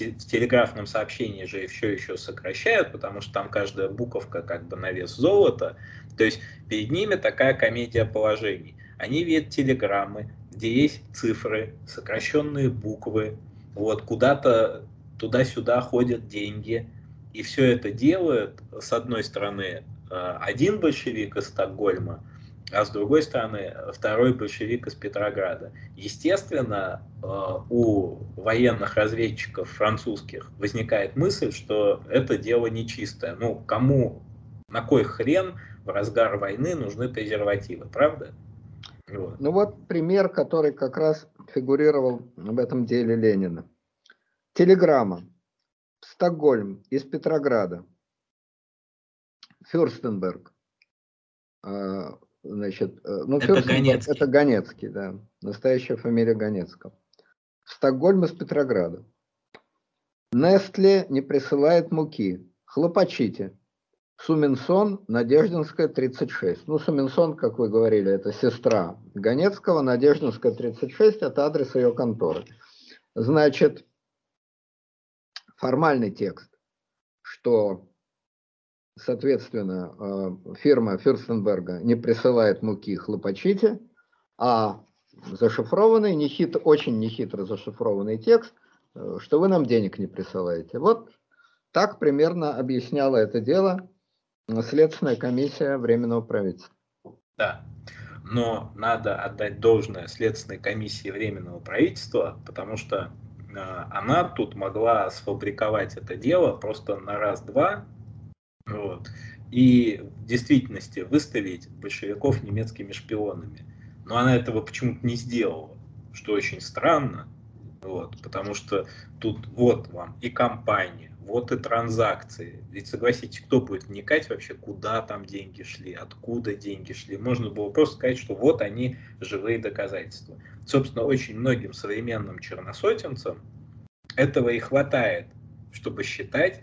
в телеграфном сообщении же все еще сокращают, потому что там каждая буковка как бы на вес золота. То есть перед ними такая комедия положений. Они видят телеграммы, где есть цифры, сокращенные буквы, вот куда-то туда-сюда ходят деньги, и все это делают, с одной стороны, э, один большевик из Стокгольма, а с другой стороны второй большевик из Петрограда. Естественно, э, у военных разведчиков французских возникает мысль, что это дело нечистое. Ну, кому на кой хрен в разгар войны нужны презервативы, правда? Вот. Ну вот пример, который как раз фигурировал в этом деле Ленина. Телеграмма. Стокгольм из Петрограда. Фюрстенберг. Значит, э, ну, это Ганецкий. Это Ганецкий, да. Настоящая фамилия Ганецкого. Стокгольм из Петрограда. Нестле не присылает муки. Хлопочите. Суминсон, Надеждинская, 36. Ну, Суминсон, как вы говорили, это сестра Ганецкого, Надеждинская, 36, это адрес ее конторы. Значит, формальный текст, что, соответственно, э, фирма Фюрстенберга не присылает муки хлопочите, а зашифрованный, нехит, очень нехитро зашифрованный текст, э, что вы нам денег не присылаете. Вот так примерно объясняла это дело Следственная комиссия Временного правительства. Да, но надо отдать должное Следственной комиссии Временного правительства, потому что э, она тут могла сфабриковать это дело просто на раз-два, вот, и в действительности выставить большевиков немецкими шпионами. Но она этого почему-то не сделала, что очень странно, вот, потому что тут вот вам и компания, вот и транзакции. Ведь согласитесь, кто будет вникать вообще, куда там деньги шли, откуда деньги шли. Можно было просто сказать, что вот они живые доказательства. Собственно, очень многим современным черносотенцам этого и хватает, чтобы считать,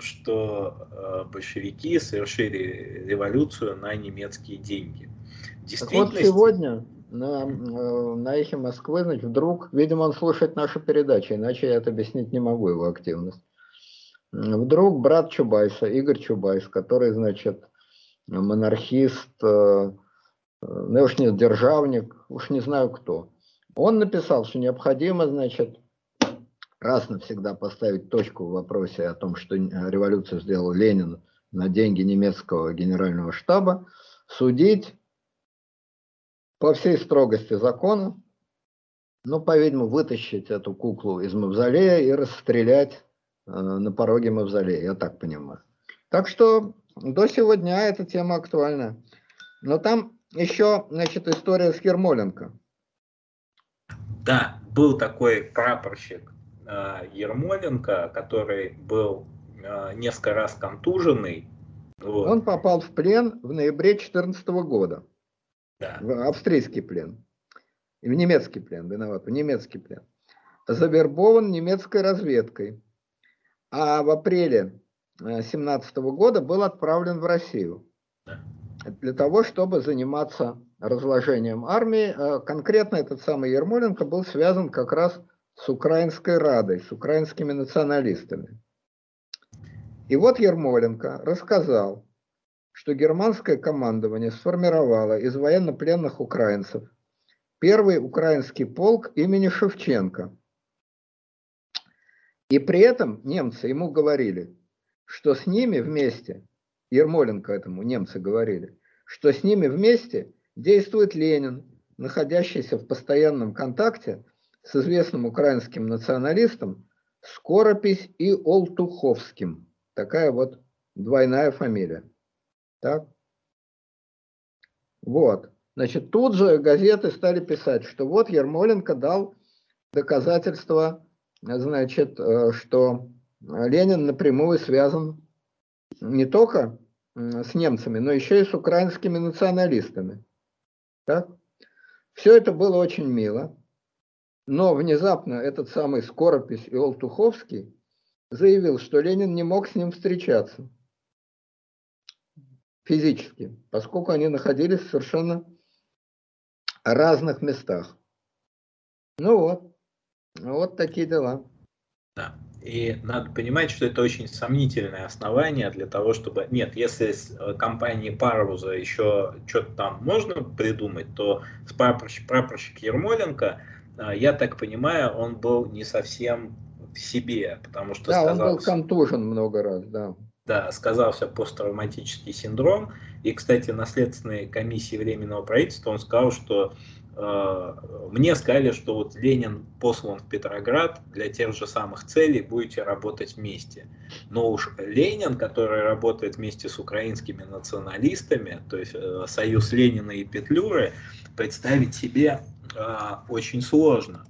что э, большевики совершили революцию на немецкие деньги. Так вот сегодня на, э, на эхе Москвы, значит, вдруг, видимо, он слушает нашу передачу, иначе я это объяснить не могу, его активность. Вдруг брат Чубайса, Игорь Чубайс, который, значит, монархист, э, ну, уж не державник, уж не знаю кто, он написал, что необходимо, значит, раз навсегда поставить точку в вопросе о том, что революцию сделал Ленин на деньги немецкого генерального штаба, судить по всей строгости закона, ну, по-видимому, вытащить эту куклу из мавзолея и расстрелять Э, на пороге мавзолея, я так понимаю. Так что до сегодня эта тема актуальна. Но там еще, значит, история с Ермоленко. Да, был такой прапорщик э, Ермоленко, который был э, несколько раз контуженный. Вот. Он попал в плен в ноябре 2014 года. Да. В австрийский плен. В немецкий плен, виноват, в немецкий плен. Завербован немецкой разведкой а в апреле 2017 года был отправлен в Россию для того, чтобы заниматься разложением армии. Конкретно этот самый Ермоленко был связан как раз с Украинской Радой, с украинскими националистами. И вот Ермоленко рассказал, что германское командование сформировало из военнопленных украинцев первый украинский полк имени Шевченко – и при этом немцы ему говорили, что с ними вместе, Ермоленко этому немцы говорили, что с ними вместе действует Ленин, находящийся в постоянном контакте с известным украинским националистом Скоропись и Олтуховским. Такая вот двойная фамилия. Так? Вот. Значит, тут же газеты стали писать, что вот Ермоленко дал доказательства значит, э, что Ленин напрямую связан не только с немцами, но еще и с украинскими националистами. Так? Все это было очень мило, но внезапно этот самый Скоропись и Олтуховский заявил, что Ленин не мог с ним встречаться физически, поскольку они находились в совершенно разных местах. Ну вот, вот такие дела. Да. И надо понимать, что это очень сомнительное основание для того, чтобы... Нет, если с э, компанией Парвуза еще что-то там можно придумать, то с прапорщик, прапорщик Ермоленко, я так понимаю, он был не совсем в себе, потому что да, сказался... он был контужен много раз, да. Да, сказался посттравматический синдром. И, кстати, на следственной комиссии Временного правительства он сказал, что э, мне сказали, что вот Ленин послан в Петроград для тех же самых целей, будете работать вместе. Но уж Ленин, который работает вместе с украинскими националистами, то есть э, союз Ленина и Петлюры, представить себе очень сложно.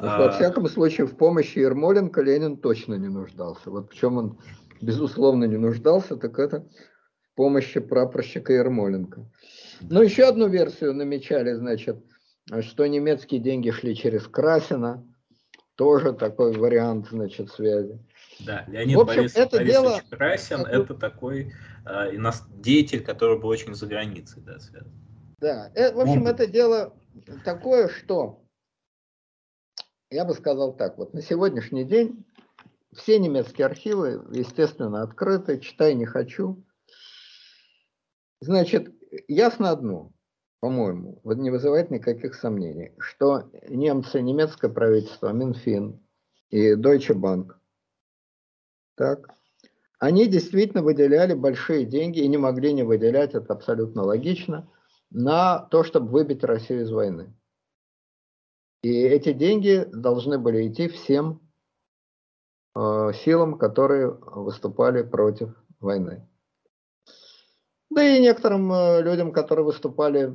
Ну, во всяком случае, в помощи Ермоленко Ленин точно не нуждался. Вот в чем он, безусловно, не нуждался, так это в помощи прапорщика Ермоленко. Ну, еще одну версию намечали, значит, что немецкие деньги шли через Красина. Тоже такой вариант, значит, связи. Да, Леонид в общем, Борис, это Борисович дело... Красин это, это такой э, деятель, который был очень за границей, да, связан. Да, э, в общем, Он... это дело такое, что я бы сказал так, вот на сегодняшний день все немецкие архивы, естественно, открыты, читай не хочу. Значит, ясно одно, по-моему, вот не вызывает никаких сомнений, что немцы, немецкое правительство, Минфин и Deutsche Bank, так, они действительно выделяли большие деньги и не могли не выделять, это абсолютно логично, на то, чтобы выбить Россию из войны. И эти деньги должны были идти всем э, силам, которые выступали против войны. Да и некоторым э, людям, которые выступали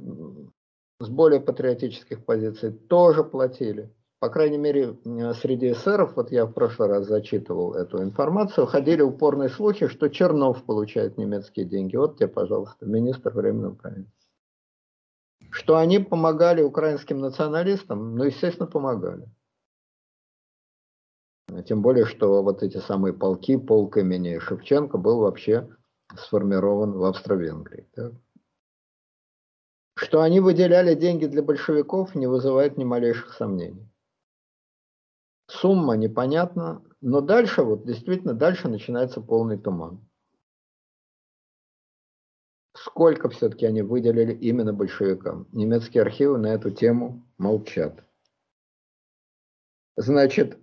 с более патриотических позиций, тоже платили. По крайней мере, среди эсеров, вот я в прошлый раз зачитывал эту информацию, ходили упорные слухи, что Чернов получает немецкие деньги. Вот тебе, пожалуйста, министр временного правительства. Что они помогали украинским националистам? Ну, естественно, помогали. Тем более, что вот эти самые полки, полк имени Шевченко был вообще сформирован в Австро-Венгрии. Так? Что они выделяли деньги для большевиков, не вызывает ни малейших сомнений. Сумма непонятна, но дальше, вот действительно, дальше начинается полный туман сколько все-таки они выделили именно большевикам. Немецкие архивы на эту тему молчат. Значит,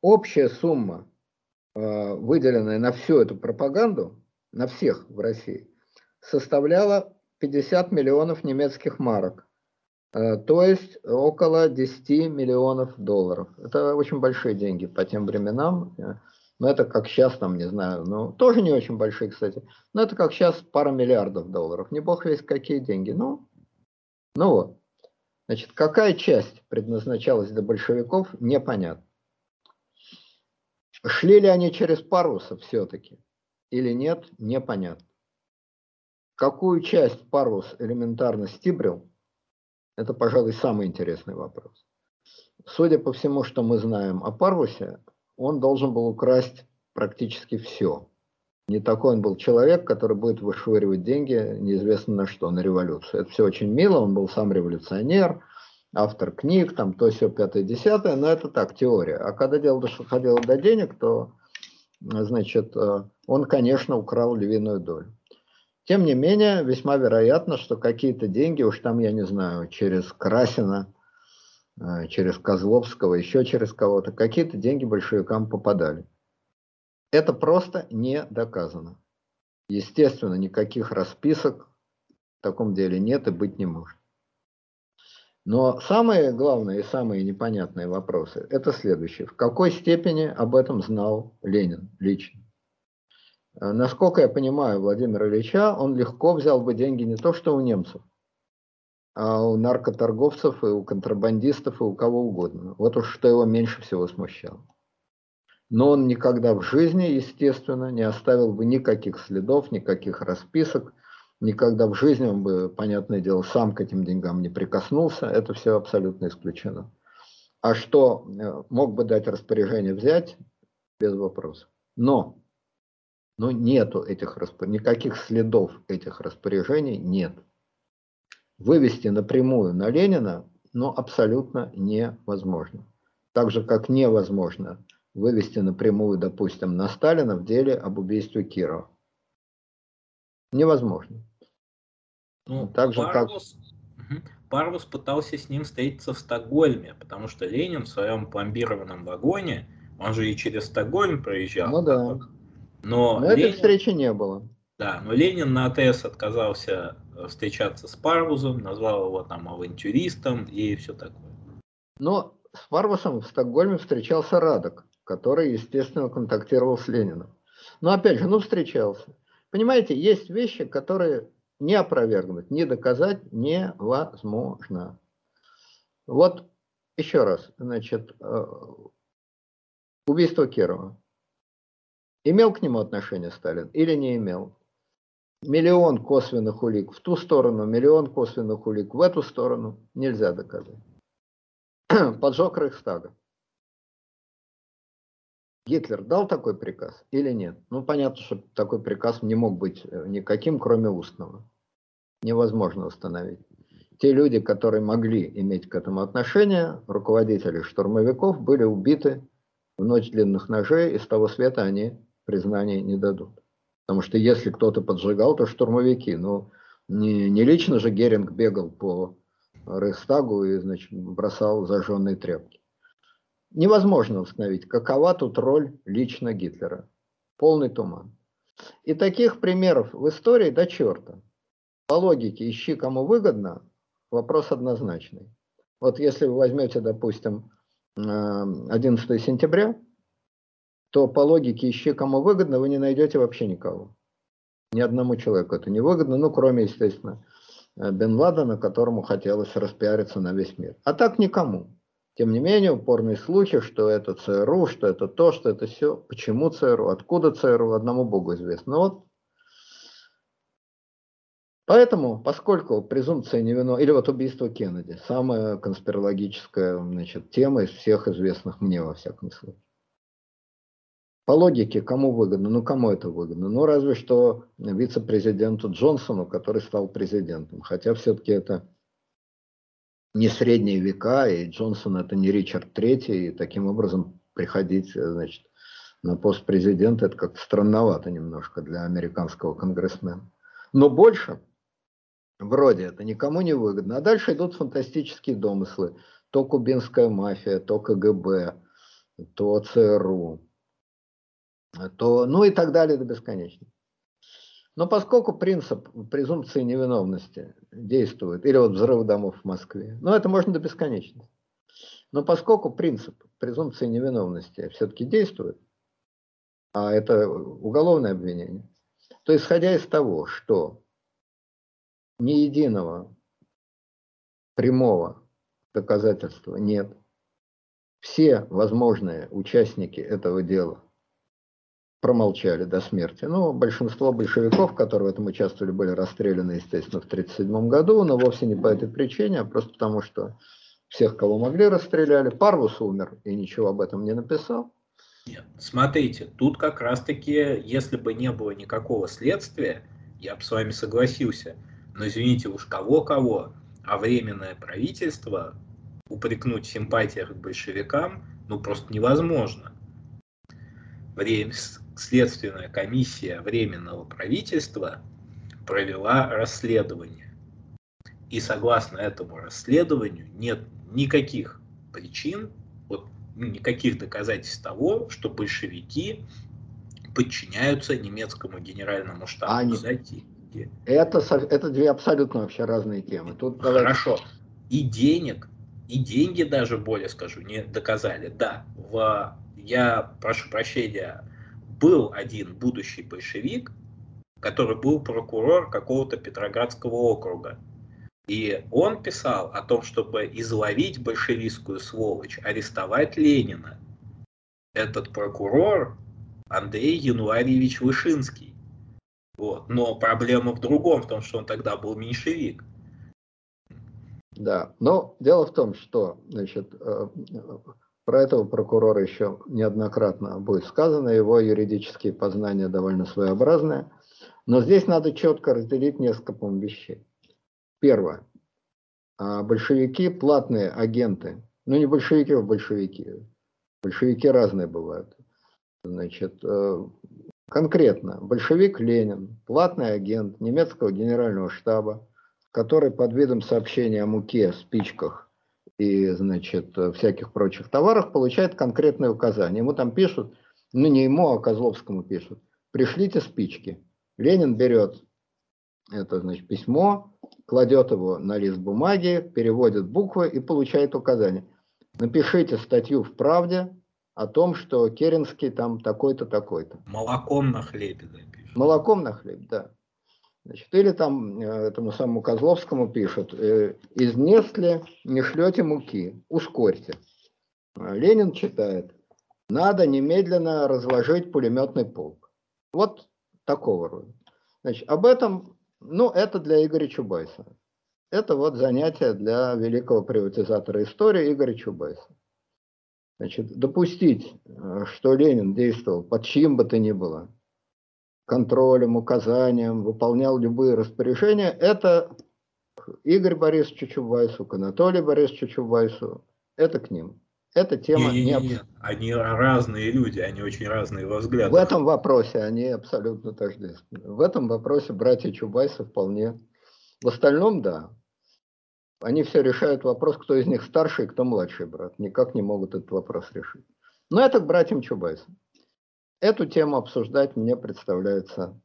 общая сумма, э, выделенная на всю эту пропаганду, на всех в России, составляла 50 миллионов немецких марок. Э, то есть около 10 миллионов долларов. Это очень большие деньги по тем временам. Но это как сейчас, там, не знаю, ну, тоже не очень большие, кстати. Но это как сейчас пара миллиардов долларов. Не бог весь какие деньги. Ну, ну вот. Значит, какая часть предназначалась для большевиков, непонятно. Шли ли они через парусов все-таки или нет, непонятно. Какую часть парус элементарно стибрил, это, пожалуй, самый интересный вопрос. Судя по всему, что мы знаем о парусе, он должен был украсть практически все. Не такой он был человек, который будет вышвыривать деньги неизвестно на что, на революцию. Это все очень мило, он был сам революционер, автор книг, там то все пятое, десятое, но это так, теория. А когда дело доходило до денег, то, значит, э, он, конечно, украл львиную долю. Тем не менее, весьма вероятно, что какие-то деньги, уж там, я не знаю, через Красина, через Козловского, еще через кого-то, какие-то деньги большевикам попадали. Это просто не доказано. Естественно, никаких расписок в таком деле нет и быть не может. Но самые главные и самые непонятные вопросы – это следующие. В какой степени об этом знал Ленин лично? Э, насколько я понимаю Владимира Ильича, он легко взял бы деньги не то что у немцев, а у наркоторговцев, и у контрабандистов, и у кого угодно. Вот уж что его меньше всего смущало. Но он никогда в жизни, естественно, не оставил бы никаких следов, никаких расписок, никогда в жизни он бы, понятное дело, сам к этим деньгам не прикоснулся, это все абсолютно исключено. А что э, мог бы дать распоряжение взять, без вопросов. Но, но нету этих распоряжений, никаких следов этих распоряжений нет вывести напрямую на Ленина, но абсолютно невозможно. Так же, как невозможно вывести напрямую, допустим, на Сталина в деле об убийстве Кирова. Невозможно. Ну, так же, Парвус, как... Парвус пытался с ним встретиться в Стокгольме, потому что Ленин в своем пломбированном вагоне, он же и через Стокгольм проезжал. Ну да. Но, Но Ленин... этой встречи не было. Да, но Ленин на АТС отказался встречаться с Парвузом, назвал его там авантюристом и все такое. Но с Парвусом в Стокгольме встречался Радок, который, естественно, контактировал с Лениным. Но опять же, ну встречался. Понимаете, есть вещи, которые не опровергнуть, не доказать невозможно. Вот еще раз, значит, э, убийство Кирова. Имел к нему отношение Сталин или не имел? Миллион косвенных улик в ту сторону, миллион косвенных улик в эту сторону нельзя доказать. *clears throat* Поджог Рейхстага. Гитлер дал такой приказ или нет? Ну, понятно, что такой приказ не мог быть э, никаким, кроме устного. Невозможно установить. Те люди, которые могли иметь к этому отношение, руководители штурмовиков, были убиты в ночь длинных ножей, и с того света они признания не дадут. Потому что если кто-то поджигал, то штурмовики. Но не, не лично же Геринг бегал по Рейхстагу и значит, бросал зажженные тряпки. Невозможно установить, какова тут роль лично Гитлера. Полный туман. И таких примеров в истории до черта. По логике ищи, кому выгодно, вопрос однозначный. Вот если вы возьмете, допустим, 11 э, сентября, то по логике ищи кому выгодно, вы не найдете вообще никого. Ни одному человеку это не выгодно, ну, кроме, естественно, э, Бен Ладена, которому хотелось распиариться на весь мир. А так никому. Тем не менее, упорные слухи, что это ЦРУ, что это то, что это все. Почему ЦРУ, откуда ЦРУ, одному Богу известно. Но вот Поэтому, поскольку презумпция невиновности, или вот убийство Кеннеди, самая конспирологическая значит, тема из всех известных мне во всяком случае. По логике, кому выгодно? Ну, кому это выгодно? Ну, разве что вице-президенту Джонсону, который стал президентом. Хотя все-таки это не средние века, и Джонсон это не Ричард Третий, и таким образом приходить, значит, на пост президента, это как-то странновато немножко для американского конгрессмена. Но больше, вроде это никому не выгодно. А дальше идут фантастические домыслы. То кубинская мафия, то КГБ, то ЦРУ то, ну и так далее до бесконечности. Но поскольку принцип презумпции невиновности действует, или вот взрыв домов в Москве, ну это можно до бесконечности. Но поскольку принцип презумпции невиновности все-таки действует, а это уголовное обвинение, то исходя из того, что ни единого прямого доказательства нет, все возможные участники этого дела промолчали до смерти. Ну, большинство большевиков, которые в этом участвовали, были расстреляны, естественно, в 1937 году, но вовсе не по этой причине, а просто потому, что всех, кого могли, расстреляли. Парвус умер и ничего об этом не написал. Нет, смотрите, тут как раз-таки, если бы не было никакого следствия, я бы с вами согласился. Но извините уж кого-кого, а временное правительство упрекнуть симпатиях к большевикам, ну просто невозможно. Время, Следственная комиссия Временного правительства провела расследование. И согласно этому расследованию нет никаких причин, вот, ну, никаких доказательств того, что большевики подчиняются немецкому генеральному штабу за деньги. Это, это две абсолютно вообще разные темы. Тут Хорошо. И денег, и деньги даже, более скажу, не доказали. Да, в, я прошу прощения, был один будущий большевик, который был прокурор какого-то Петроградского округа. И он писал о том, чтобы изловить большевистскую сволочь, арестовать Ленина. Этот прокурор Андрей Януарьевич Вышинский. Вот. Но проблема в другом, в том, что он тогда был меньшевик. Да, но дело в том, что значит, э, про этого прокурора еще неоднократно будет сказано, его юридические познания довольно своеобразные. Но здесь надо четко разделить несколько вещей. Первое. А большевики – платные агенты. Ну, не большевики, а большевики. Большевики разные бывают. Значит, э, конкретно, большевик Ленин, платный агент немецкого генерального штаба, который под видом сообщения о муке, спичках и, значит, всяких прочих товарах, получает конкретные указания. Ему там пишут, ну не ему, а Козловскому пишут, пришлите спички. Ленин берет это значит, письмо, кладет его на лист бумаги, переводит буквы и получает указание. Напишите статью в «Правде» о том, что Керенский там такой-то, такой-то. Молоком на хлебе. Да, Молоком на хлеб, да. Значит, или там э, этому самому Козловскому пишут, э, из Нестли не шлете муки, ускорьте. А Ленин читает, надо немедленно разложить пулеметный полк. Вот такого рода. Значит, об этом ну, это для Игоря Чубайса. Это вот занятие для великого приватизатора истории Игоря Чубайса. Значит, допустить, э, что Ленин действовал под чьим бы то ни было контролем, указанием, выполнял любые распоряжения, это Игорь Борисович Чубайсу, к Анатолию Борисовичу Чубайсу, это к ним. Эта тема не, не, не, не. Они разные люди, они очень разные во взглядах. В этом вопросе они абсолютно тождественны. В этом вопросе братья Чубайсы вполне. В остальном, да. Они все решают вопрос, кто из них старший кто младший брат. Никак не могут этот вопрос решить. Но это к братьям Чубайсам. Эту тему обсуждать мне представляется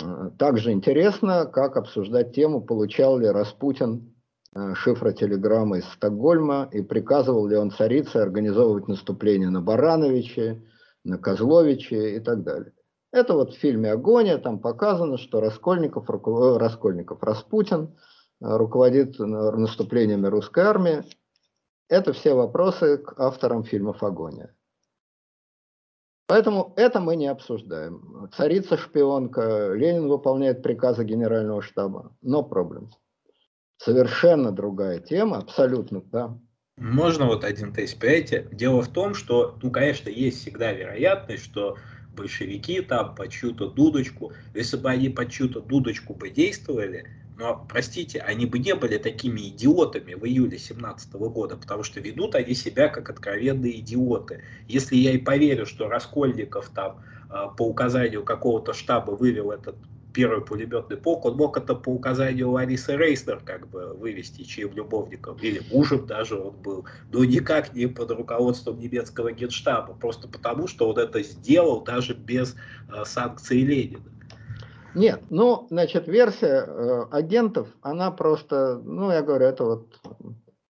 э, так же интересно, как обсуждать тему, получал ли Распутин Э, шифра телеграммы из Стокгольма и приказывал ли он царице организовывать наступление на Барановиче, на Козловиче и так далее. Это вот в фильме «Агония», там показано, что Раскольников, э, Раскольников Распутин руководит наступлениями русской армии. Это все вопросы к авторам фильмов «Агония». Поэтому это мы не обсуждаем. Царица-шпионка, Ленин выполняет приказы генерального штаба. Но проблем. Совершенно другая тема, абсолютно, да. Можно вот один тест, понимаете? Дело в том, что, ну, конечно, есть всегда вероятность, что большевики там по чью-то дудочку, если бы они по чью-то дудочку бы действовали, но, простите, они бы не были такими идиотами в июле 17 года, потому что ведут они себя как откровенные идиоты. Если я и поверю, что Раскольников там а, по указанию какого-то штаба вывел этот первый пулеметный полк, он мог это по указанию Ларисы Рейснер как бы вывести, чьим любовником, или мужем даже он был, но никак не под руководством немецкого генштаба, просто потому, что он это сделал даже без э, санкций Ленина. Нет, ну, значит, версия э, агентов, она просто, ну, я говорю, это вот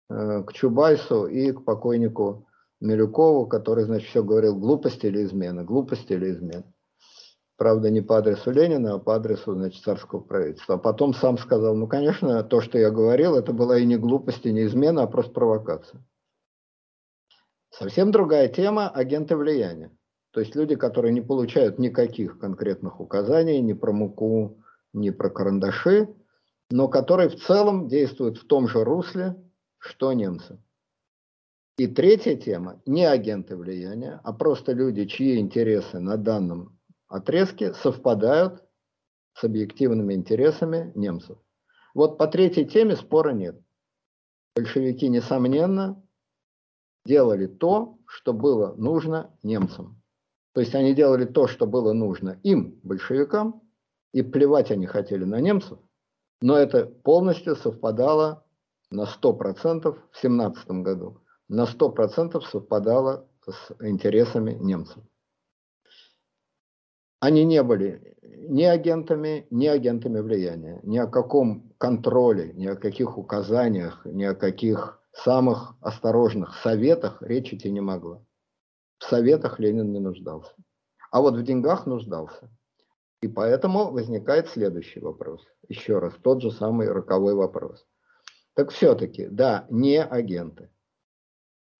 э, к Чубайсу и к покойнику Милюкову, который, значит, все говорил, глупости или измена, глупости или измена. Правда, не по адресу Ленина, а по адресу значит, царского правительства. А потом сам сказал, ну, конечно, то, что я говорил, это была и не глупость, и не измена, а просто провокация. Совсем другая тема – агенты влияния. То есть люди, которые не получают никаких конкретных указаний ни про муку, ни про карандаши, но которые в целом действуют в том же русле, что немцы. И третья тема – не агенты влияния, а просто люди, чьи интересы на данном отрезки совпадают с объективными интересами немцев. Вот по третьей теме спора нет. Большевики, несомненно, делали то, что было нужно немцам. То есть они делали то, что было нужно им, большевикам, и плевать они хотели на немцев, но это полностью совпадало на 100% в 17 году. На 100% совпадало с интересами немцев. Они не были ни агентами, ни агентами влияния. Ни о каком контроле, ни о каких указаниях, ни о каких самых осторожных советах речи идти не могло. В советах Ленин не нуждался. А вот в деньгах нуждался. И поэтому возникает следующий вопрос. Еще раз, тот же самый роковой вопрос. Так все-таки, да, не агенты.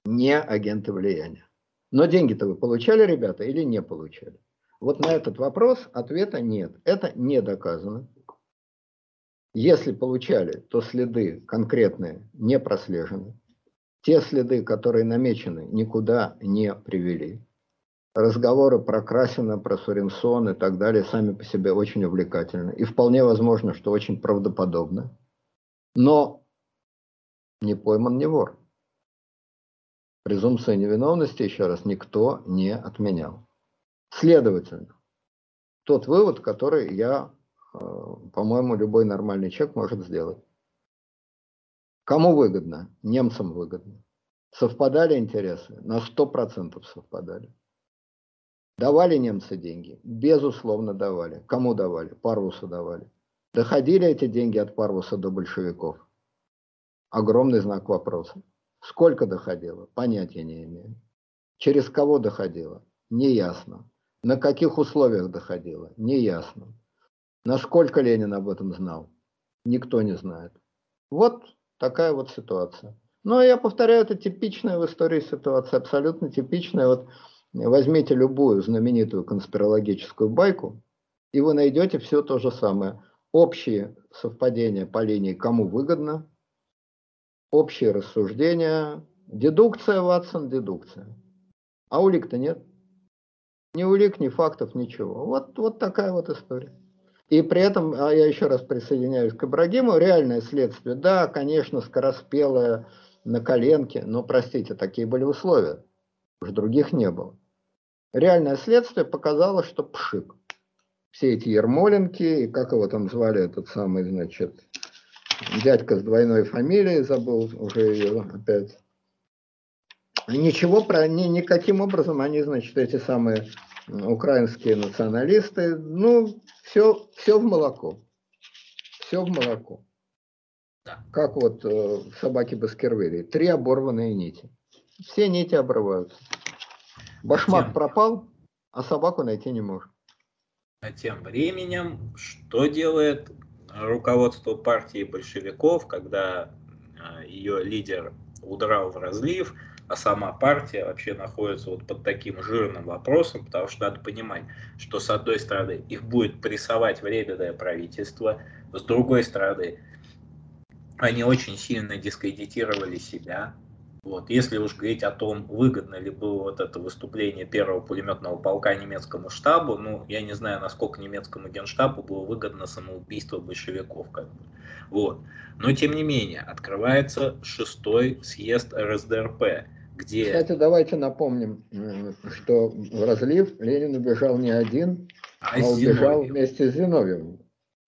Не агенты влияния. Но деньги-то вы получали, ребята, или не получали? Вот на этот вопрос ответа нет. Это не доказано. Если получали, то следы конкретные не прослежены. Те следы, которые намечены, никуда не привели. Разговоры про Красина, про Суренсон и так далее сами по себе очень увлекательны. И вполне возможно, что очень правдоподобно. Но не пойман не вор. Презумпция невиновности, еще раз, никто не отменял. Следовательно, тот вывод, который я, э, по-моему, любой нормальный человек может сделать. Кому выгодно? Немцам выгодно. Совпадали интересы? На 100% совпадали. Давали немцы деньги? Безусловно, давали. Кому давали? Парвусу давали. Доходили эти деньги от Парвуса до большевиков? Огромный знак вопроса. Сколько доходило? Понятия не имею. Через кого доходило? Неясно. На каких условиях доходило? Неясно. Насколько Ленин об этом знал? Никто не знает. Вот такая вот ситуация. Но я повторяю, это типичная в истории ситуация, абсолютно типичная. Вот возьмите любую знаменитую конспирологическую байку, и вы найдете все то же самое. Общие совпадения по линии «кому выгодно», общие рассуждения, дедукция, Ватсон, дедукция. А улик-то нет. Ни улик, ни фактов, ничего. Вот, вот такая вот история. И при этом, а я еще раз присоединяюсь к Ибрагиму, реальное следствие, да, конечно, скороспелое на коленке, но, простите, такие были условия, уж других не было. Реальное следствие показало, что пшик. Все эти Ермоленки, и как его там звали, этот самый, значит, дядька с двойной фамилией, забыл уже ее опять. Ничего про, ни, никаким образом они, значит, эти самые украинские националисты, ну, все, все в молоко. Все в молоко. Да. Как вот э, собаки Баскервилей. Три оборванные нити. Все нити обрываются. Башмак тем... пропал, а собаку найти не может. А тем временем, что делает руководство партии большевиков, когда э, ее лидер удрал в разлив, а сама партия вообще находится вот под таким жирным вопросом, потому что надо понимать, что с одной стороны их будет прессовать временное правительство, с другой стороны они очень сильно дискредитировали себя, вот. Если уж говорить о том, выгодно ли было вот это выступление первого пулеметного полка немецкому штабу, ну, я не знаю, насколько немецкому генштабу было выгодно самоубийство большевиков. Как бы. вот. Но, тем не менее, открывается шестой съезд РСДРП, где... Кстати, давайте напомним, что в разлив Ленин убежал не один, а, а убежал вместе с Зиновьевым.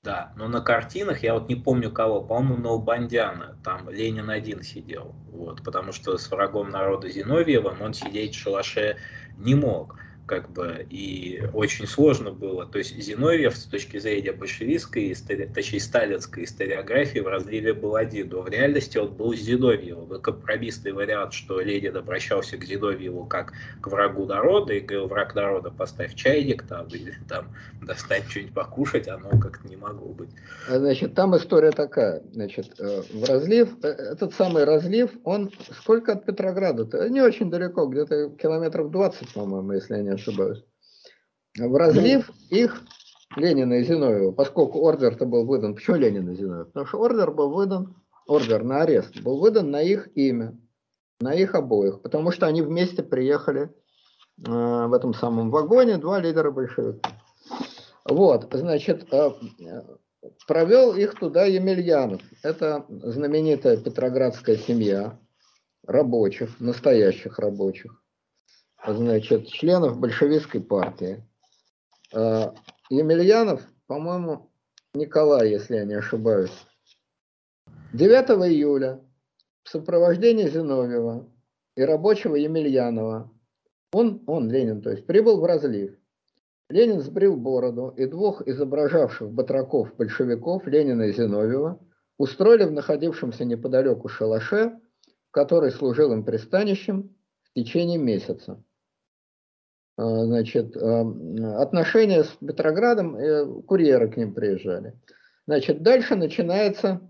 Да, но на картинах я вот не помню кого, по-моему, Ноубандяна, там Ленин один сидел, вот, потому что с врагом народа Зиновьевым он сидеть в шалаше не мог как бы, и очень сложно было. То есть Зиновьев с точки зрения большевистской, точнее сталинской историографии в разливе был один, но в реальности он был Зиновьевым. И компромиссный вариант, что Ленин обращался к Зиновьеву как к врагу народа и говорил, враг народа, поставь чайник там, или там достать что-нибудь покушать, оно как-то не могло быть. Значит, там история такая, значит, э, в разлив, э, этот самый разлив, он сколько от Петрограда-то? Не очень далеко, где-то километров 20, по-моему, если я не ошибаюсь. В разлив их Ленина и Зиновьева, поскольку ордер-то был выдан, почему Ленина и Зиновьева? Потому что ордер был выдан, ордер на арест был выдан на их имя, на их обоих, потому что они вместе приехали э, в этом самом вагоне, два лидера большевиков. Вот, значит, э, провел их туда Емельянов. Это знаменитая петроградская семья рабочих, настоящих рабочих значит, членов большевистской партии. А, Емельянов, по-моему, Николай, если я не ошибаюсь, 9 июля в сопровождении Зиновьева и рабочего Емельянова, он, он, Ленин, то есть, прибыл в разлив. Ленин сбрил бороду, и двух изображавших батраков большевиков, Ленина и Зиновьева, устроили в находившемся неподалеку шалаше, который служил им пристанищем в течение месяца. А, значит, а, отношения с Петроградом, э, курьеры к ним приезжали. Значит, дальше начинается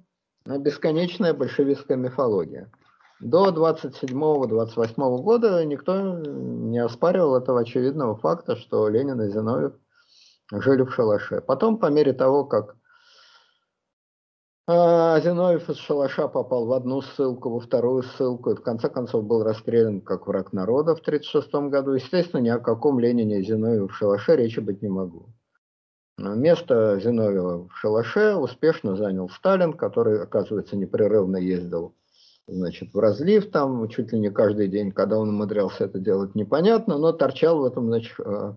бесконечная большевистская мифология. До 27-28 года никто не оспаривал этого очевидного факта, что Ленин и Зиновьев жили в шалаше. Потом, по мере того, как а Зиновьев из шалаша попал в одну ссылку, во вторую ссылку, и в конце концов был расстрелян как враг народа в 1936 году. Естественно, ни о каком Ленине Зиновьеве в шалаше речи быть не могу. Место Зиновьева в шалаше успешно занял Сталин, который, оказывается, непрерывно ездил значит, в разлив там чуть ли не каждый день, когда он умудрялся это делать, непонятно, но торчал в этом значит, э,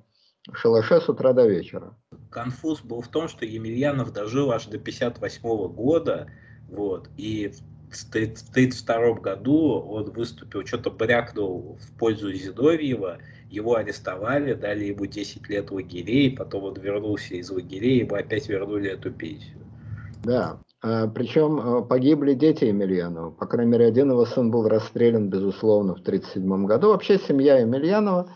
шалаше с утра до вечера. Конфуз был в том, что Емельянов дожил аж до 58 года, вот, и в 1932 году он выступил, что-то брякнул в пользу Зиновьева, его арестовали, дали ему 10 лет лагерей, потом он вернулся из лагерей, ему опять вернули эту пенсию. Да, а, причем а, погибли дети Емельянова. По крайней мере, один его сын был расстрелян, безусловно, в 1937 году. Вообще семья Емельянова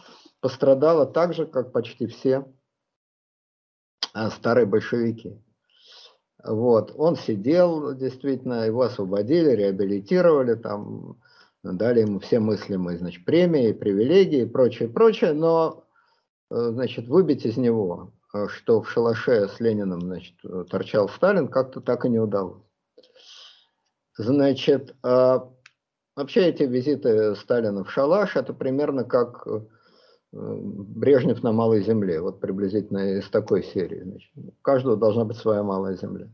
пострадала так же, как почти все а, старые большевики. Вот. Он сидел, действительно, его освободили, реабилитировали, там, дали ему все мыслимые значит, премии, привилегии и прочее, прочее, но э, значит, выбить из него Э, что в шалаше с Лениным значит, торчал Сталин, как-то так и не удалось. Значит, а вообще эти визиты Сталина в шалаш, это примерно как э, Брежнев на Малой Земле, вот приблизительно из такой серии. Значит. У каждого должна быть своя Малая Земля.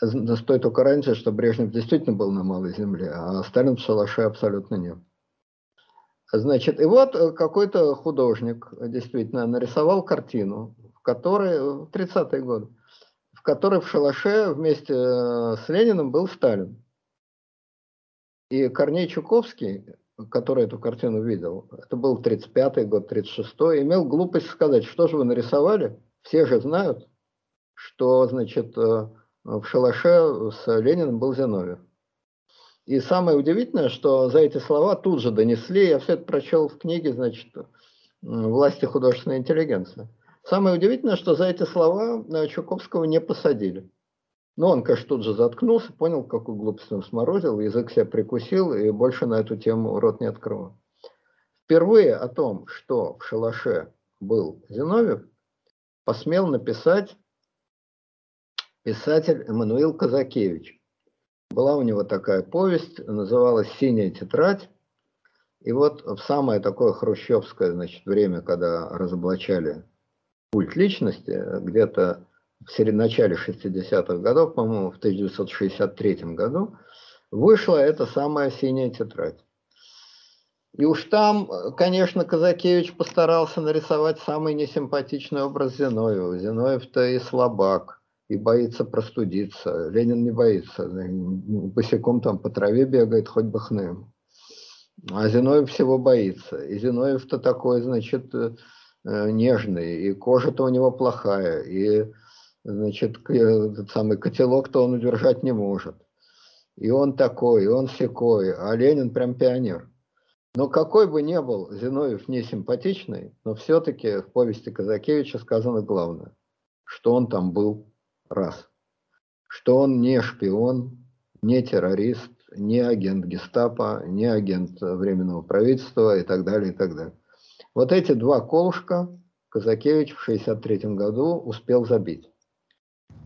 Стоит только раньше, что Брежнев действительно был на Малой Земле, а Сталин в шалаше абсолютно нет. Значит, и вот э, какой-то художник действительно нарисовал картину, которой, в 30-е годы, в которой в шалаше вместе э, с Лениным был Сталин. И Корней Чуковский, который эту картину видел, это был 35-й год, 36-й, имел глупость сказать, что же вы нарисовали, все же знают, что, значит, э, в шалаше с Лениным был Зиновьев. И самое удивительное, что за эти слова тут же донесли, я все это прочел в книге, значит, «Власти художественной интеллигенции». Самое удивительное, что за эти слова э, Чуковского не посадили. Но он, конечно, тут же заткнулся, понял, какую глупость он сморозил, язык себя прикусил и больше на эту тему рот не открыл. Впервые о том, что в шалаше был Зиновьев, посмел написать писатель Эммануил Казакевич. Была у него такая повесть, называлась «Синяя тетрадь». И вот в самое такое хрущевское значит, время, когда разоблачали культ личности где-то в начале 60-х годов, по-моему, в 1963 году, вышла эта самая синяя тетрадь. И уж там, конечно, Казакевич постарался нарисовать самый несимпатичный образ Зиновьева. Зиновьев-то и слабак, и боится простудиться. Ленин не боится. Босиком там по траве бегает, хоть бы хны. А Зиновьев всего боится. И Зиновьев-то такой, значит, Э, нежный, и кожа-то у него плохая, и, значит, этот самый котелок-то он удержать не может. И он такой, и он секой, а Ленин прям пионер. Но какой бы ни был Зиновьев не симпатичный, но все-таки в повести Казакевича сказано главное, что он там был раз, что он не шпион, не террорист, не агент гестапо, не агент Временного правительства и так далее, и так далее. Вот эти два колышка Казакевич в 1963 году успел забить.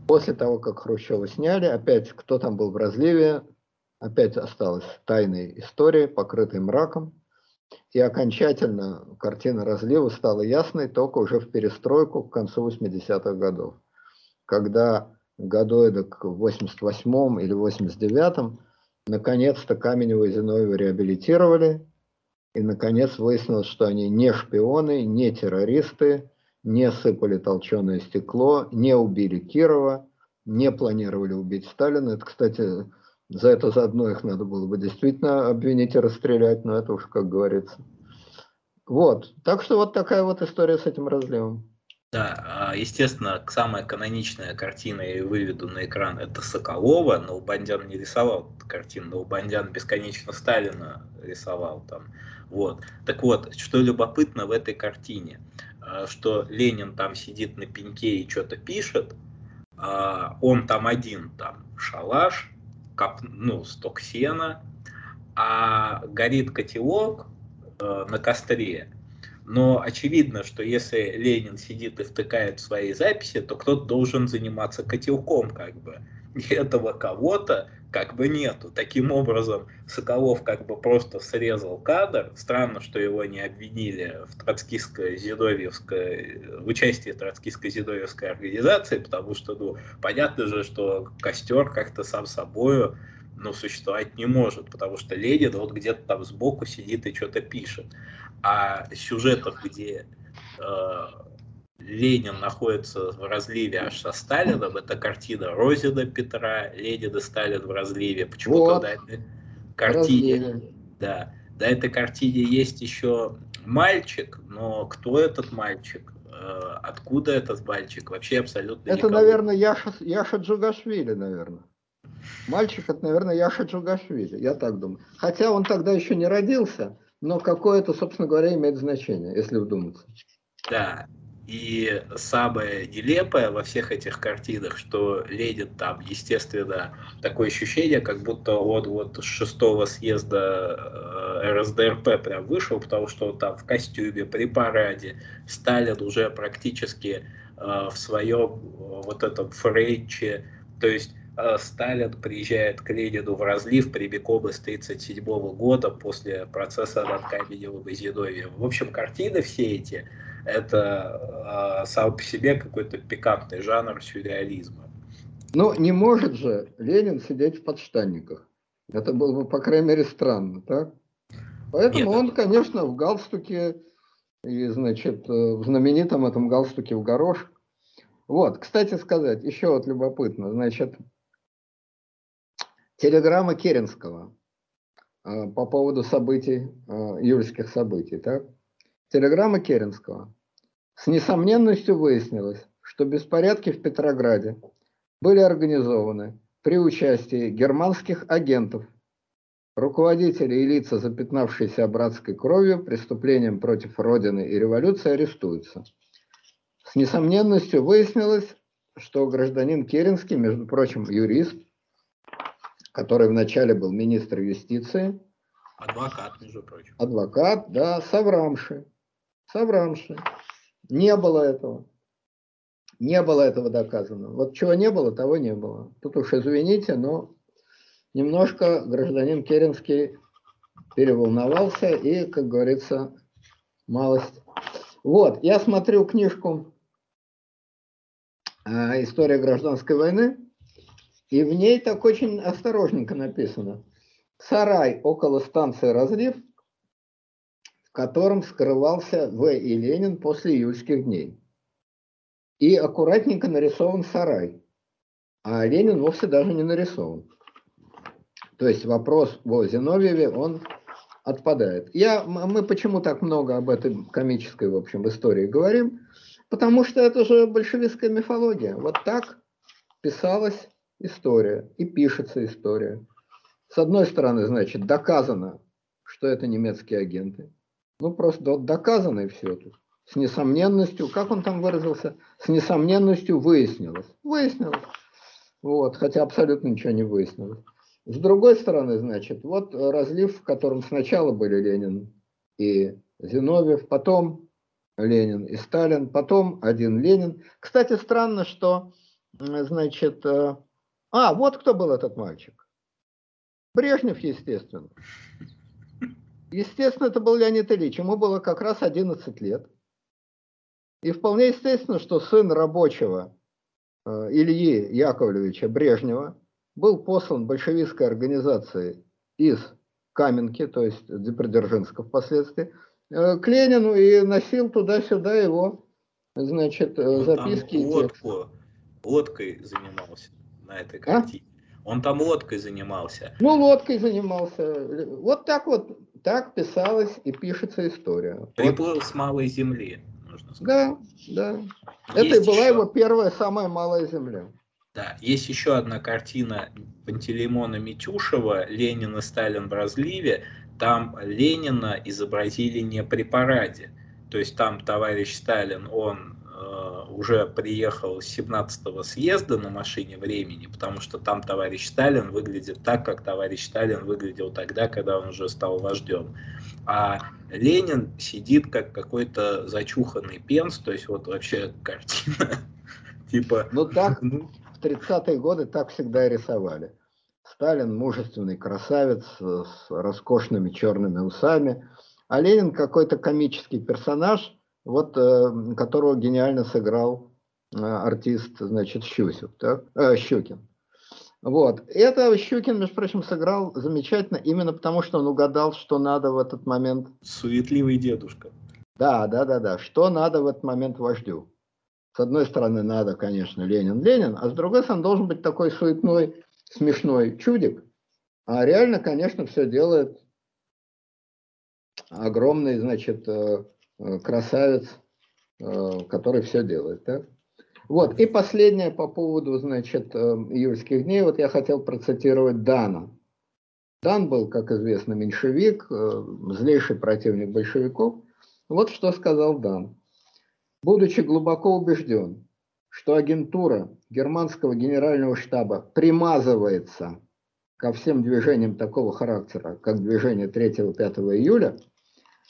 После того, как Хрущева сняли, опять кто там был в разливе, опять осталась тайной история, покрытой мраком. И окончательно картина разлива стала ясной только уже в перестройку к концу 80-х годов. Когда году эдак в 88-м или 89-м наконец-то Каменева и Зиновьева реабилитировали, и, наконец, выяснилось, что они не шпионы, не террористы, не сыпали толченое стекло, не убили Кирова, не планировали убить Сталина. Это, кстати, за это заодно их надо было бы действительно обвинить и расстрелять, но это уж как говорится. Вот. Так что вот такая вот история с этим разливом. Да, а, естественно, самая каноничная картина я выведу на экран это Соколова. Ноубандян не рисовал картину, Ноубандян бесконечно Сталина рисовал там. Вот. Так вот, что любопытно в этой картине, что Ленин там сидит на пеньке и что-то пишет, а, он там один, там шалаш, кап, ну, сток сена, а горит котелок э, на костре. Но очевидно, что если Ленин сидит и втыкает свои записи, то кто-то должен заниматься котелком, как бы. И этого кого-то как бы нету. Таким образом, Соколов как бы просто срезал кадр. Странно, что его не обвинили в троцкистско-зидовьевской, в участии троцкистско-зидовьевской организации, потому что, ну, понятно же, что костер как-то сам собою ну, существовать не может, потому что Ленин вот где-то там сбоку сидит и что-то пишет. А сюжетов, где э, Ленин находится в разливе аж со Сталином. Это картина Розина Петра, Ленин и Сталин в разливе. Почему-то вот. на этой картине, да, на этой картине есть еще мальчик, но кто этот мальчик? Э, откуда этот мальчик? Вообще абсолютно Это, никого. наверное, Яша, Яша Джугашвили, наверное. Мальчик, это, наверное, Яша Джугашвили, я так думаю. Хотя он тогда еще не родился, но какое-то, собственно говоря, имеет значение, если вдуматься. Да, и самое нелепое во всех этих картинах, что Ленин там, естественно, такое ощущение, как будто он вот с шестого съезда э, РСДРП прям вышел, потому что он там в костюме, при параде. Сталин уже практически э, в своем э, вот этом фрейче. То есть Сталин приезжает к Ленину в разлив прямиком из 1937 года после процесса над Каменевым и Зиновьевым. В общем, картины все эти, это э, сам по себе какой-то пикантный жанр сюрреализма. Ну, не может же Ленин сидеть в подштанниках. Это было бы, по крайней мере, странно, так? Поэтому Нет, он, это... конечно, в галстуке и, значит, в знаменитом этом галстуке в горошек. Вот, кстати сказать, еще вот любопытно, значит, телеграмма Керенского э, по поводу событий, э, июльских событий, так? Телеграмма Керенского. С несомненностью выяснилось, что беспорядки в Петрограде были организованы при участии германских агентов, руководители и лица, запятнавшиеся братской кровью, преступлением против Родины и революции, арестуются. С несомненностью выяснилось, что гражданин Керенский, между прочим, юрист, который вначале был министр юстиции. Адвокат, между прочим. Адвокат, да, Саврамши. Саврамши. Не было этого. Не было этого доказано. Вот чего не было, того не было. Тут уж извините, но немножко гражданин Керенский переволновался и, как говорится, малость. Вот, я смотрю книжку э, «История гражданской войны», и в ней так очень осторожненько написано. Сарай около станции «Разлив», в котором скрывался В. и Ленин после июльских дней. И аккуратненько нарисован сарай. А Ленин вовсе даже не нарисован. То есть вопрос о Зиновьеве, он отпадает. Я, мы почему так много об этой комической, в общем, истории говорим? Потому что это же большевистская мифология. Вот так писалось история, и пишется история. С одной стороны, значит, доказано, что это немецкие агенты. Ну, просто доказано и все тут. С несомненностью, как он там выразился, с несомненностью выяснилось. Выяснилось. Вот, хотя абсолютно ничего не выяснилось. С другой стороны, значит, вот разлив, в котором сначала были Ленин и Зиновьев, потом Ленин и Сталин, потом один Ленин. Кстати, странно, что, значит, э, а, вот кто был этот мальчик. Брежнев, естественно. Естественно, это был Леонид Ильич. Ему было как раз 11 лет. И вполне естественно, что сын рабочего э, Ильи Яковлевича Брежнева был послан большевистской организацией из Каменки, то есть Дебродержинска впоследствии, э, к Ленину и носил туда-сюда его, значит, э, записки. Он лодку, лодкой занимался на этой а? картине. А? Он там лодкой занимался. Ну, лодкой занимался. Вот так вот, так писалась и пишется история. Приплыл вот. с малой земли, нужно сказать. Да, да. Есть Это и была еще... его первая, самая малая земля. Да, есть еще одна картина Пантелеймона Митюшева «Ленин и Сталин в разливе». Там Ленина изобразили не при параде. То есть там товарищ Сталин, он уже приехал с 17-го съезда на машине времени, потому что там товарищ Сталин выглядит так, как товарищ Сталин выглядел тогда, когда он уже стал вождем. А Ленин сидит как какой-то зачуханный пенс, то есть вот вообще картина *laughs* типа... Ну так, ну. в 30-е годы так всегда и рисовали. Сталин мужественный красавец с роскошными черными усами, а Ленин какой-то комический персонаж – вот э, которого гениально сыграл э, артист, значит, Щусев, так? Э, Щукин. Вот. Это Щукин, между прочим, сыграл замечательно, именно потому, что он угадал, что надо в этот момент. Суетливый дедушка. Да, да, да, да. Что надо в этот момент вождю? С одной стороны, надо, конечно, Ленин, Ленин, а с другой стороны, должен быть такой суетной, смешной чудик. А реально, конечно, все делает огромный, значит, красавец, который все делает. Так? Вот, и последнее по поводу, значит, июльских дней, вот я хотел процитировать Дана. Дан был, как известно, меньшевик, злейший противник большевиков. Вот что сказал Дан. Будучи глубоко убежден, что агентура германского генерального штаба примазывается ко всем движениям такого характера, как движение 3-5 июля,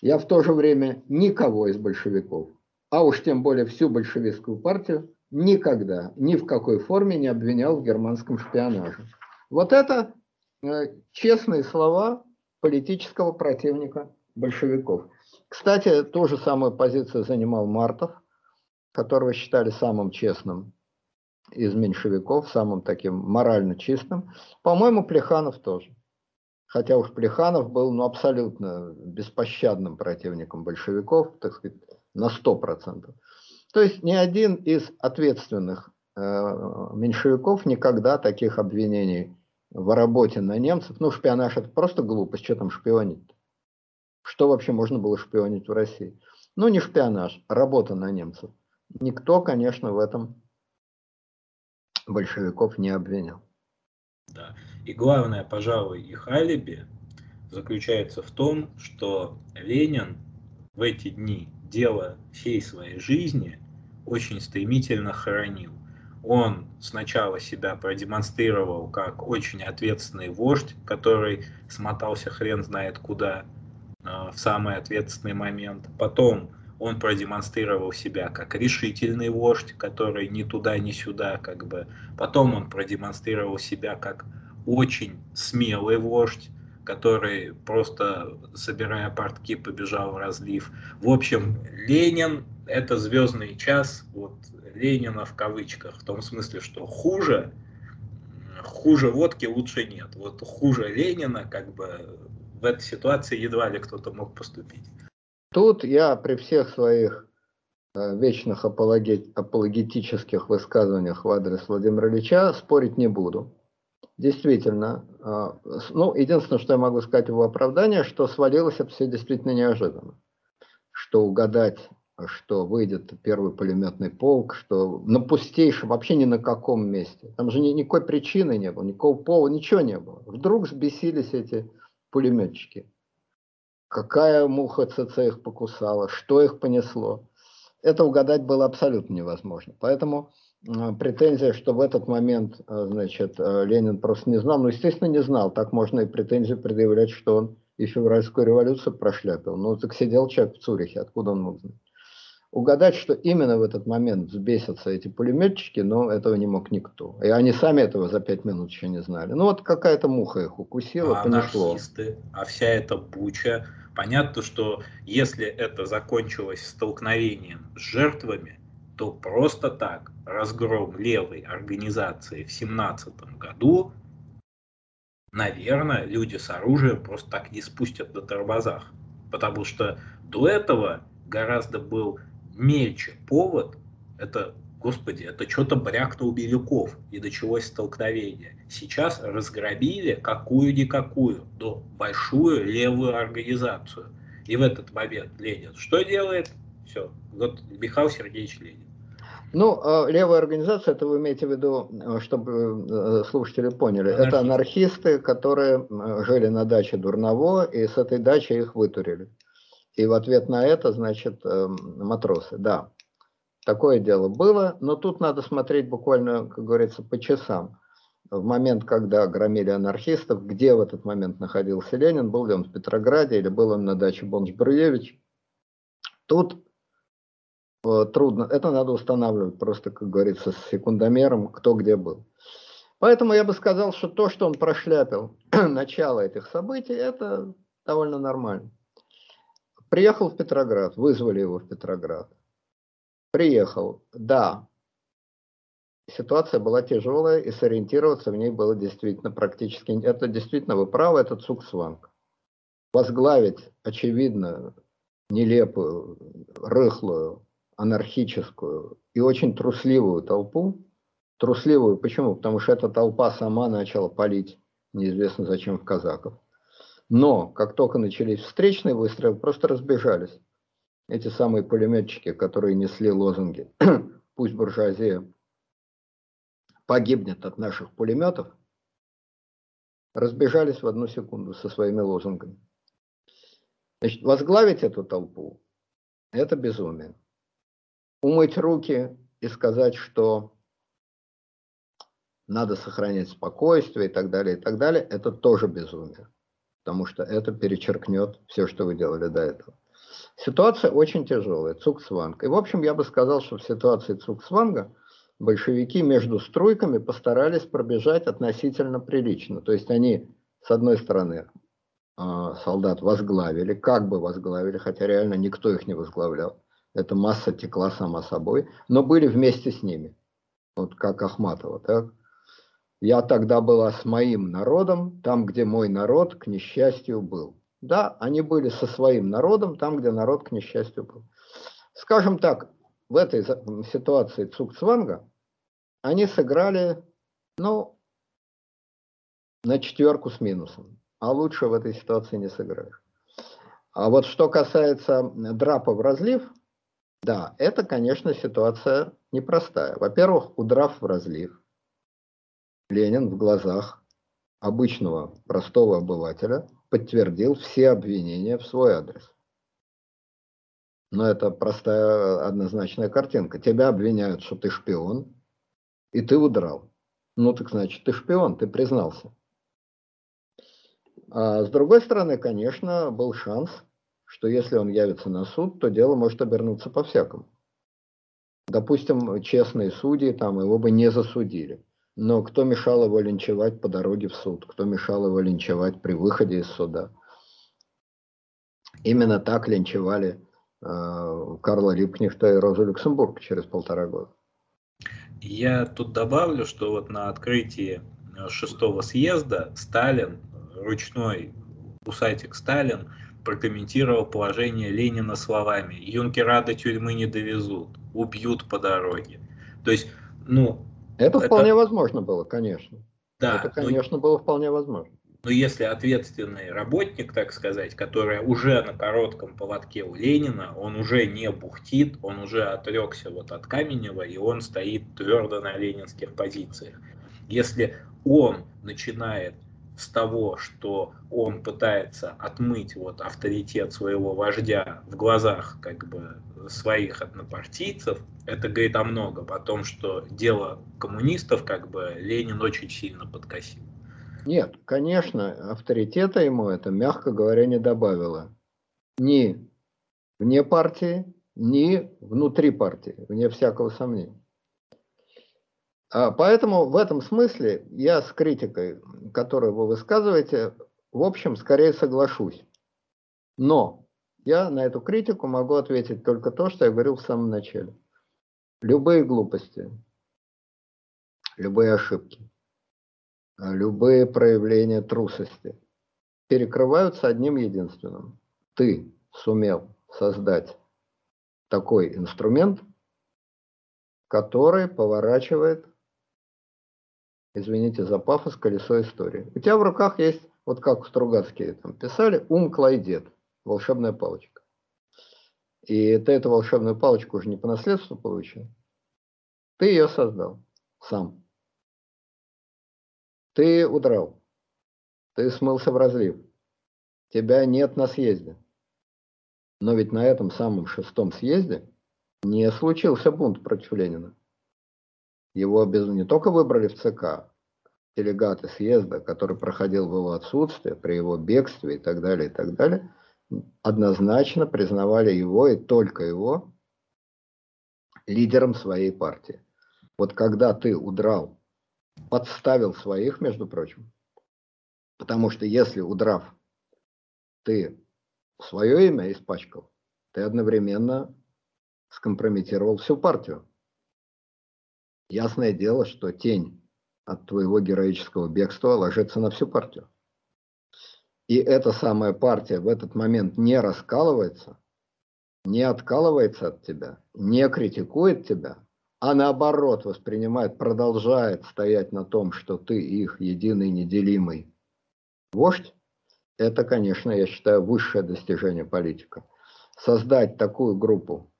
я в то же время никого из большевиков, а уж тем более всю большевистскую партию, никогда, ни в какой форме не обвинял в германском шпионаже. Вот это э, честные слова политического противника большевиков. Кстати, ту же самую позицию занимал Мартов, которого считали самым честным из меньшевиков, самым таким морально чистым. По-моему, Плеханов тоже. Хотя уж Плеханов был ну, абсолютно беспощадным противником большевиков, так сказать, на 100%. То есть ни один из ответственных э, меньшевиков никогда таких обвинений в работе на немцев, ну шпионаж это просто глупость, что там шпионить? -то? Что вообще можно было шпионить в России? Ну не шпионаж, работа на немцев. Никто, конечно, в этом большевиков не обвинил. Да. И главное, пожалуй, их алиби заключается в том, что Ленин в эти дни дело всей своей жизни очень стремительно хоронил. Он сначала себя продемонстрировал как очень ответственный вождь, который смотался хрен знает куда э, в самый ответственный момент. Потом он продемонстрировал себя как решительный вождь, который ни туда, ни сюда, как бы. Потом он продемонстрировал себя как очень смелый вождь, который просто, собирая портки, побежал в разлив. В общем, Ленин – это звездный час, вот Ленина в кавычках, в том смысле, что хуже, хуже водки лучше нет. Вот хуже Ленина, как бы, в этой ситуации едва ли кто-то мог поступить. Тут я при всех своих э, вечных апологетических высказываниях в адрес Владимира Ильича спорить не буду. Действительно, э, ну, единственное, что я могу сказать его оправдание, что свалилось это все действительно неожиданно. Что угадать, что выйдет первый пулеметный полк, что на пустейшем, вообще ни на каком месте. Там же ни, никакой причины не было, никакого повода, ничего не было. Вдруг взбесились эти пулеметчики какая муха ЦЦ их покусала, что их понесло. Это угадать было абсолютно невозможно. Поэтому претензия, что в этот момент, э, значит, э, Ленин просто не знал, ну, естественно, не знал. Так можно и претензию предъявлять, что он и февральскую революцию прошляпил. Ну, так сидел человек в Цюрихе, откуда он мог знать? Угадать, что именно в этот момент взбесятся эти пулеметчики, но этого не мог никто. И они сами этого за пять минут еще не знали. Ну вот какая-то муха их укусила, а понесло. Анархисты, а вся эта буча. Понятно, что если это закончилось столкновением с жертвами, то просто так разгром левой организации в семнадцатом году, наверное, люди с оружием просто так не спустят на тормозах. Потому что до этого гораздо был мельче повод, это, господи, это что-то брякнул Бирюков, и началось столкновение. Сейчас разгромили какую-никакую, но большую левую организацию. И в этот момент Ленин что делает? Все, вот Михаил Сергеевич Ленин. Ну, а левая организация, это вы имеете в виду, э, чтобы э, слушатели поняли, Анархисты. это анархисты, которые жили на даче Дурново, и с этой дачи их вытурили. И в ответ на это, значит, эм, матросы, да. Такое дело было, но тут надо смотреть буквально, как говорится, по часам. В момент, когда громили анархистов, где в этот момент находился Ленин, был ли он в Петрограде или был он на даче Бонч-Бруевич, тут э, трудно, это надо устанавливать просто, как говорится, с секундомером, кто где был. Поэтому я бы сказал, что то, что он прошляпил *clears throat* начало этих событий, это довольно нормально. Приехал в Петроград, вызвали его в Петроград. Приехал, да. Ситуация была тяжелая, и сориентироваться в ней было действительно практически... Это действительно, вы правы, это цуксванг. Возглавить, очевидно, нелепую, рыхлую, анархическую и очень трусливую толпу. Трусливую почему? Потому что эта толпа сама начала палить неизвестно зачем в казаков. Но как только начались встречные выстрелы, просто разбежались. Эти самые пулеметчики, которые несли лозунги *clears throat* «Пусть буржуазия погибнет от наших пулеметов», разбежались в одну секунду со своими лозунгами. Значит, возглавить эту толпу – это безумие. Умыть руки и сказать, что надо сохранять спокойствие и так далее, и так далее, это тоже безумие. Потому что это перечеркнет все, что вы делали до этого. Ситуация очень тяжелая, Цуксванг. И, в общем, я бы сказал, что в ситуации Цуксванга большевики между струйками постарались пробежать относительно прилично. То есть они, с одной стороны, а, солдат возглавили, как бы возглавили, хотя реально никто их не возглавлял. Эта масса текла сама собой, но были вместе с ними. Вот как Ахматова, так? Я тогда была с моим народом, там, где мой народ, к несчастью, был. Да, они были со своим народом, там, где народ, к несчастью, был. Скажем так, в этой ситуации Цукцванга они сыграли, ну, на четверку с минусом. А лучше в этой ситуации не сыграешь. А вот что касается драпа в разлив, да, это, конечно, ситуация непростая. Во-первых, удрав в разлив, Ленин в глазах обычного простого обывателя подтвердил все обвинения в свой адрес. Но это простая однозначная картинка. Тебя обвиняют, что ты шпион, и ты удрал. Ну так значит, ты шпион, ты признался. А с другой стороны, конечно, был шанс, что если он явится на суд, то дело может обернуться по-всякому. Допустим, честные судьи там его бы не засудили. Но кто мешал его линчевать по дороге в суд? Кто мешал его линчевать при выходе из суда? Именно так линчевали э, Карла Липкнехта и Розу Люксембург через полтора года. Я тут добавлю, что вот на открытии шестого съезда Сталин, ручной усатик Сталин, прокомментировал положение Ленина словами «Юнкера до тюрьмы не довезут, убьют по дороге». То есть, ну, это, это вполне возможно было, конечно. Да, это, конечно, но, было вполне возможно. Но если ответственный работник, так сказать, который уже на коротком поводке у Ленина, он уже не бухтит, он уже отрекся вот от Каменева, и он стоит твердо на ленинских позициях. Если он начинает с того, что он пытается отмыть вот авторитет своего вождя в глазах как бы своих однопартийцев, это говорит о многом, о том, что дело коммунистов как бы Ленин очень сильно подкосил. Нет, конечно, авторитета ему это, мягко говоря, не добавило. Ни вне партии, ни внутри партии, вне всякого сомнения. А поэтому в этом смысле я с критикой, которую вы высказываете, в общем, скорее соглашусь. Но я на эту критику могу ответить только то, что я говорил в самом начале. Любые глупости, любые ошибки, любые проявления трусости перекрываются одним единственным. Ты сумел создать такой инструмент, который поворачивает извините за пафос, колесо истории. У тебя в руках есть, вот как Стругацкие там писали, ум клайдет, волшебная палочка. И ты эту волшебную палочку уже не по наследству получил. Ты ее создал сам. Ты удрал. Ты смылся в разлив. Тебя нет на съезде. Но ведь на этом самом шестом съезде не случился бунт против Ленина. Его не только выбрали в ЦК, делегаты съезда, который проходил в его отсутствие, при его бегстве и так далее, и так далее, однозначно признавали его и только его лидером своей партии. Вот когда ты удрал, подставил своих, между прочим, потому что если удрав, ты свое имя испачкал, ты одновременно скомпрометировал всю партию. Ясное дело, что тень от твоего героического бегства ложится на всю партию. И эта самая партия в этот момент не раскалывается, не откалывается от тебя, не критикует тебя, а наоборот воспринимает, продолжает стоять на том, что ты их единый неделимый вождь, Это, конечно, я считаю, высшее достижение политика. Создать такую группу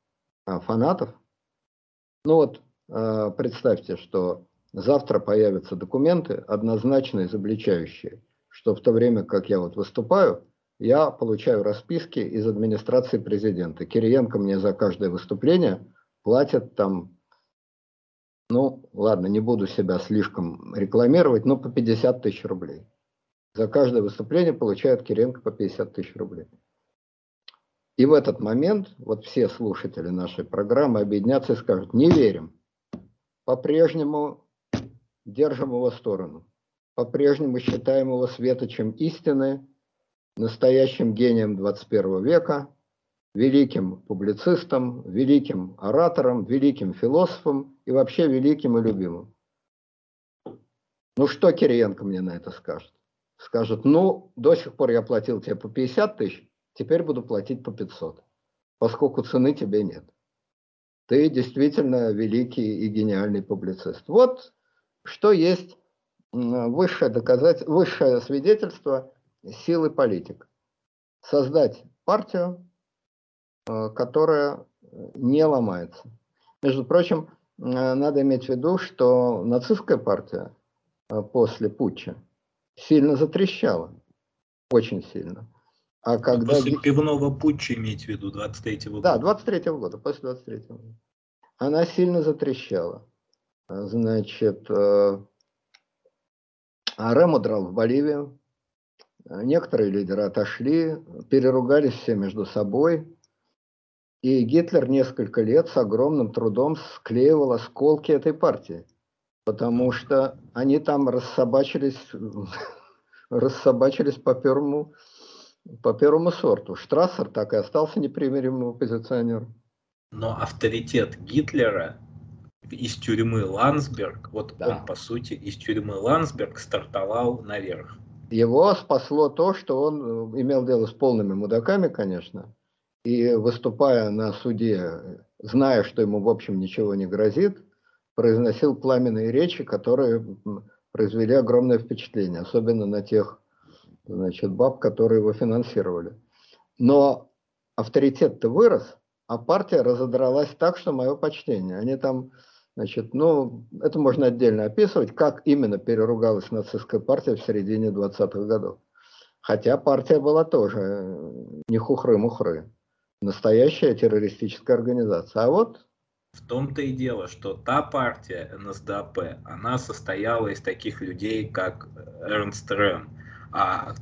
а, фанатов. Ну вот, представьте, что завтра появятся документы, однозначно изобличающие, что в то время, как я вот выступаю, я получаю расписки из администрации президента. Кириенко мне за каждое выступление платит там, ну ладно, не буду себя слишком рекламировать, но по 50 тысяч рублей. За каждое выступление получает Кириенко по 50 тысяч рублей. И в этот момент вот все слушатели нашей программы объединятся и скажут, не верим, по-прежнему держим его сторону, по-прежнему считаем его светочем истины, настоящим гением 21 века, великим публицистом, великим оратором, великим философом и вообще великим и любимым. Ну что Кириенко мне на это скажет? Скажет, ну, до сих пор я платил тебе по 50 тысяч, теперь буду платить по 500, поскольку цены тебе нет. Ты действительно великий и гениальный публицист. Вот что есть высшее, доказать, высшее свидетельство силы политик. Создать партию, э, которая не ломается. Между прочим, э, надо иметь в виду, что нацистская партия э, после путча сильно затрещала. Очень сильно. А когда... После пивного путча иметь в виду 23-го года. Да, 23-го года, после 23-го года. Она сильно затрещала. Значит, Рем удрал в Боливию, Некоторые лидеры отошли, переругались все между собой. И Гитлер несколько лет с огромным трудом склеивал осколки этой партии, потому что они там рассобачились, *laughs* рассобачились по первому, по первому сорту. Штрассер так и остался непримиримым оппозиционером. Но авторитет Гитлера из тюрьмы Ландсберг, вот да. он, по сути, из тюрьмы Ландсберг стартовал наверх. Его спасло то, что он э, имел дело с полными мудаками, конечно, и выступая на суде, зная, что ему, в общем, ничего не грозит, произносил пламенные речи, которые произвели огромное впечатление, особенно на тех значит, баб, которые его финансировали. Но авторитет-то вырос, а партия разодралась так, что мое почтение. Они там Значит, ну, это можно отдельно описывать, как именно переругалась нацистская партия в середине 20-х годов. Хотя партия была тоже э, не хухры-мухры. Настоящая террористическая организация. А вот... В том-то и дело, что та партия НСДАП, она состояла из таких людей, как Эрнст Рэм. А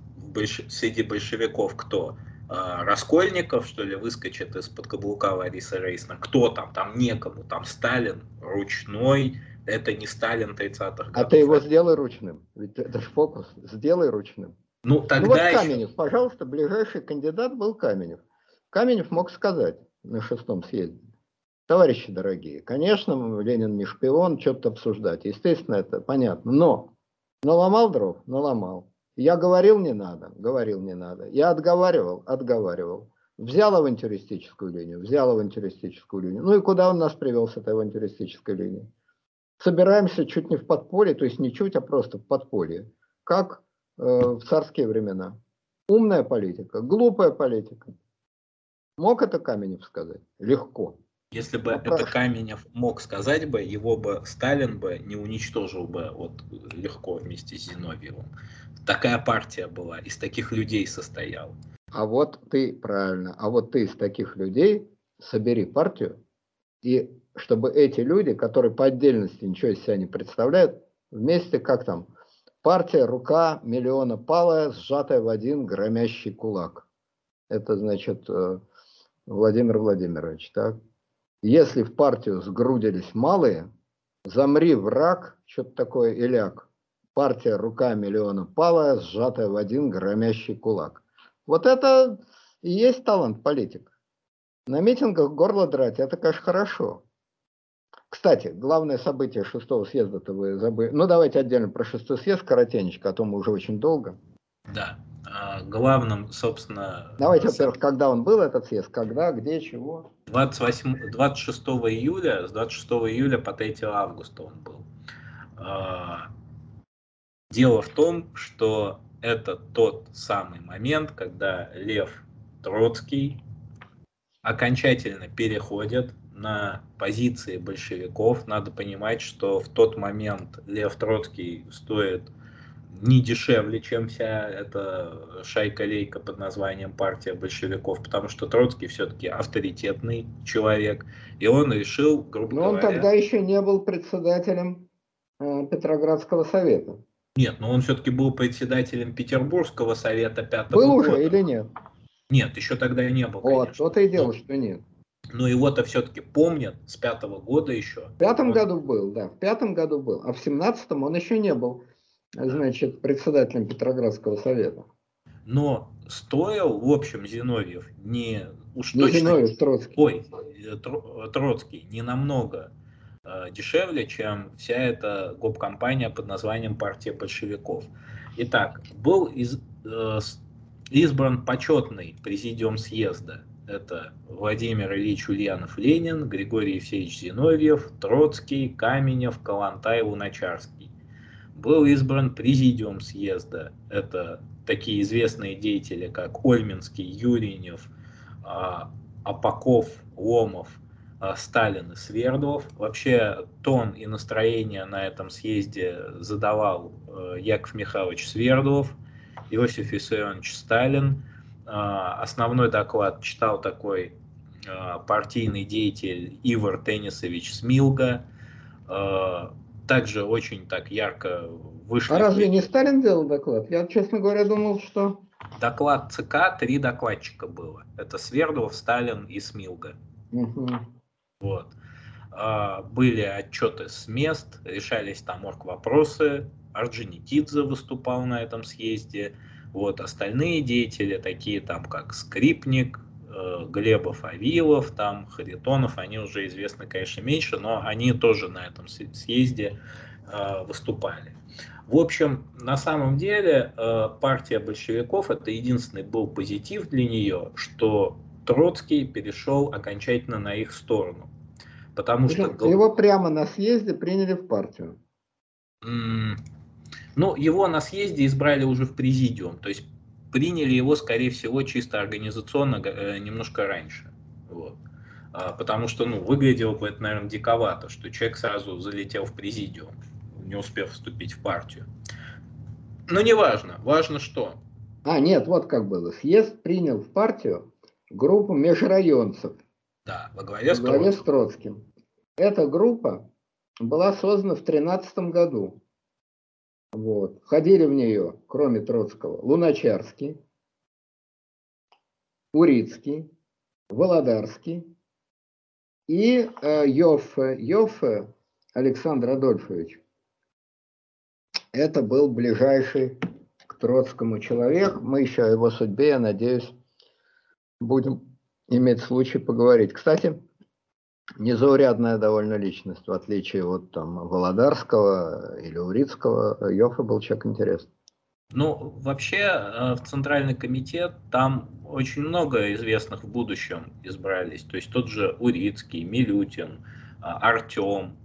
среди большевиков кто? А, Раскольников, что ли, выскочит из-под каблука Ларисы Рейсна. Кто там? Там некому. Там Сталин ручной. Это не Сталин 30-х годов. А ты его сделай ручным. Ведь это же фокус. Сделай ручным. Ну, тогда ну вот Каменев, еще... пожалуйста, ближайший кандидат был Каменев. Каменев мог сказать на шестом съезде. Товарищи дорогие, конечно, Ленин не шпион, что-то обсуждать. Естественно, это понятно. Но наломал дров, наломал. Я говорил не надо, говорил не надо. Я отговаривал, отговаривал. Взял авантюристическую линию, взял авантюристическую линию. Ну и куда он нас привел с этой авантюристической линией? Собираемся чуть не в подполье, то есть не чуть, а просто в подполье. Как э, в царские времена. Умная политика, глупая политика. Мог это Каменев сказать? Легко. Если бы Вопрос. это Каменев мог сказать бы, его бы Сталин бы не уничтожил бы вот легко вместе с Зиновьевым. Такая партия была, из таких людей состояла. А вот ты, правильно, а вот ты из таких людей собери партию, и чтобы эти люди, которые по отдельности ничего из себя не представляют, вместе как там, партия рука миллиона палая, сжатая в один громящий кулак. Это значит э, Владимир Владимирович, так? Если в партию сгрудились малые, замри враг, что-то такое иляк, партия рука миллиона палая, сжатая в один громящий кулак. Вот это и есть талант политик. На митингах горло драть, это, конечно, хорошо. Кстати, главное событие шестого съезда-то вы забыли. Ну, давайте отдельно про шестой съезд, коротенечко, а то мы уже очень долго. Да. А, главным, собственно... Давайте, во-первых, когда он был, этот съезд, когда, где, чего? 28, 26 июля, с 26 июля по 3 августа он был. Дело в том, что это тот самый момент, когда Лев Троцкий окончательно переходит на позиции большевиков. Надо понимать, что в тот момент Лев Троцкий стоит не дешевле, чем вся эта шайка-лейка под названием партия большевиков, потому что Троцкий все-таки авторитетный человек, и он решил, грубо Но говоря... он тогда еще не был председателем э, Петроградского совета. Нет, но он все-таки был председателем Петербургского совета пятого был года. Был уже или нет? Нет, еще тогда не был, Вот, что-то и дело, что нет. Но его-то все-таки помнят с пятого года еще. В пятом он... году был, да, в пятом году был, а в семнадцатом он еще не был значит, председателем Петроградского совета. Но стоил, в общем, Зиновьев не уж не точно... Зиновьев, Троцкий. Ой, Троцкий, не намного э, дешевле, чем вся эта гоп-компания под названием «Партия большевиков». Итак, был из, э, избран почетный президиум съезда. Это Владимир Ильич Ульянов-Ленин, Григорий Евсеевич Зиновьев, Троцкий, Каменев, Калантай, Луначарский был избран президиум съезда. Это такие известные деятели, как Ольминский, Юринев, а, Апаков, Ломов, Сталин и Свердлов. Вообще тон и настроение на этом съезде задавал э, Яков Михайлович Свердлов, Иосиф Виссарионович Сталин. А, основной доклад читал такой партийный деятель Ивар Теннисович Смилга также очень так ярко вышли. А разве не Сталин делал доклад? Я, честно говоря, думал, что... Доклад ЦК, три докладчика было. Это Свердлов, Сталин и Смилга. Угу. Вот. А, были отчеты с мест, решались там вопросы. Орджоникидзе выступал на этом съезде. Вот остальные деятели, такие там как Скрипник, Э, Глебов, Авилов, там Харитонов, они уже известны, конечно, меньше, но они тоже на этом съезде э, выступали. В общем, на самом деле э, партия большевиков это единственный был позитив для нее, что Троцкий перешел окончательно на их сторону. Потому что... Его прямо на съезде приняли в партию. Ну, его на съезде избрали уже в президиум. То есть приняли его, скорее всего, чисто организационно э, немножко раньше. Вот. А, потому что, ну, выглядело бы это, наверное, диковато, что человек сразу залетел в президиум, не успев вступить в партию. Но не важно. Важно что? А, нет, вот как было. Съезд принял в партию группу межрайонцев. Да, во главе, во главе с Троцким. Эта группа была создана в 2013 году. Вот. Входили в нее, кроме Троцкого, Луначарский, Урицкий, Володарский и э, Йоффе, Йоффе Александр Адольфович. Это был ближайший к Троцкому человек. Мы еще о его судьбе, я надеюсь, будем иметь случай поговорить. Кстати, незаурядная довольно личность, в отличие от там Володарского или Урицкого. Йоффе был человек интересный. Ну, вообще, э, в Центральный комитет там очень много известных в будущем избрались. То есть тот же Урицкий, Милютин, э, Артем,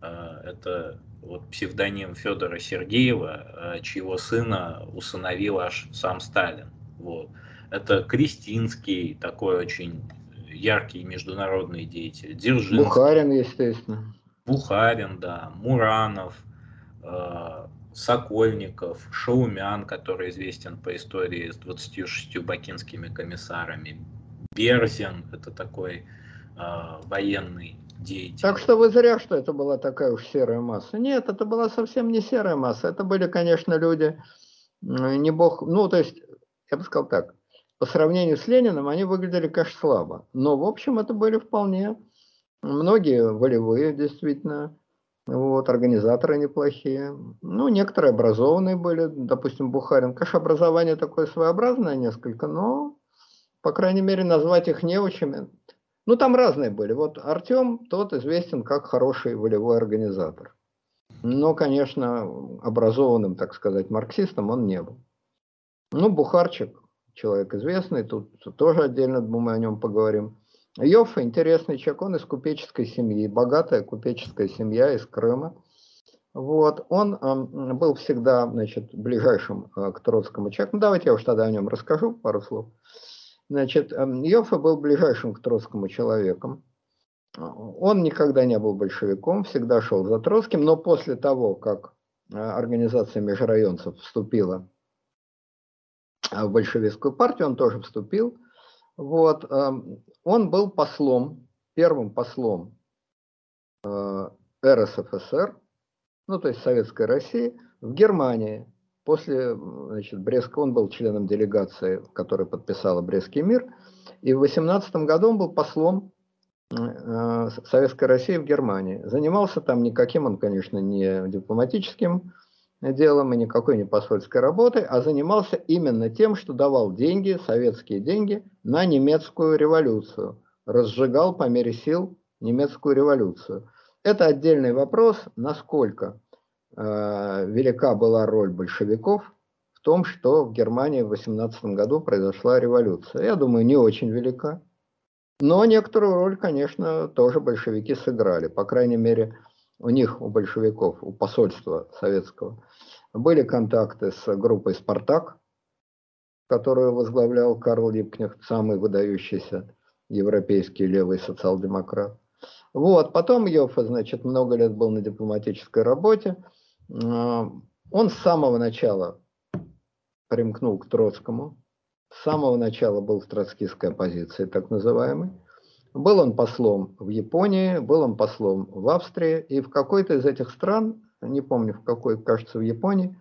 э, это вот псевдоним Федора Сергеева, чьего сына усыновил аж сам Сталин. Вот. Это Кристинский, такой очень яркие международные деятели. Дзержинский. Бухарин, естественно. Бухарин, да. Муранов, э, Сокольников, Шаумян, который известен по истории с 26 бакинскими комиссарами. Берзин, это такой э, военный деятель. Так что вы зря, что это была такая уж серая масса. Нет, это была совсем не серая масса. Это были, конечно, люди, не бог, ну, то есть, я бы сказал так, по сравнению с Лениным они выглядели, конечно, слабо. Но, в общем, это были вполне многие волевые, действительно. Вот, организаторы неплохие. Ну, некоторые образованные были, допустим, Бухарин. Конечно, образование такое своеобразное несколько, но, по крайней мере, назвать их неучами. Ну, там разные были. Вот Артем, тот известен как хороший волевой организатор. Но, конечно, образованным, так сказать, марксистом он не был. Ну, Бухарчик, человек известный, тут тоже отдельно, мы о нем поговорим. Йоффа интересный человек, он из купеческой семьи, богатая купеческая семья из Крыма. Вот, он э, был всегда, значит, ближайшим э, к Троцкому человеку. Ну, давайте я уж тогда о нем расскажу пару слов. Значит, э, Йоффе был ближайшим к Троцкому человеком. Он никогда не был большевиком, всегда шел за Троцким, но после того, как э, организация межрайонцев вступила в большевистскую партию, он тоже вступил. Вот, эм, он был послом, первым послом э, РСФСР, ну то есть Советской России, в Германии. После значит, Бреска он был членом делегации, которая подписала Брестский мир. И в 18 году он был послом э, Советской России в Германии. Занимался там никаким, он, конечно, не дипломатическим делом и никакой не посольской работой, а занимался именно тем, что давал деньги, советские деньги, на немецкую революцию. Разжигал по мере сил немецкую революцию. Это отдельный вопрос, насколько э, велика была роль большевиков в том, что в Германии в 18 году произошла революция. Я думаю, не очень велика. Но некоторую роль, конечно, тоже большевики сыграли. По крайней мере, у них, у большевиков, у посольства советского, были контакты с группой «Спартак», которую возглавлял Карл Липкнехт, самый выдающийся европейский левый социал-демократ. Вот, потом Йоффе, значит, много лет был на дипломатической работе. А, он с самого начала примкнул к Троцкому, с самого начала был в троцкистской оппозиции, так называемый. Был он послом в Японии, был он послом в Австрии, и в какой-то из этих стран, не помню в какой, кажется, в Японии,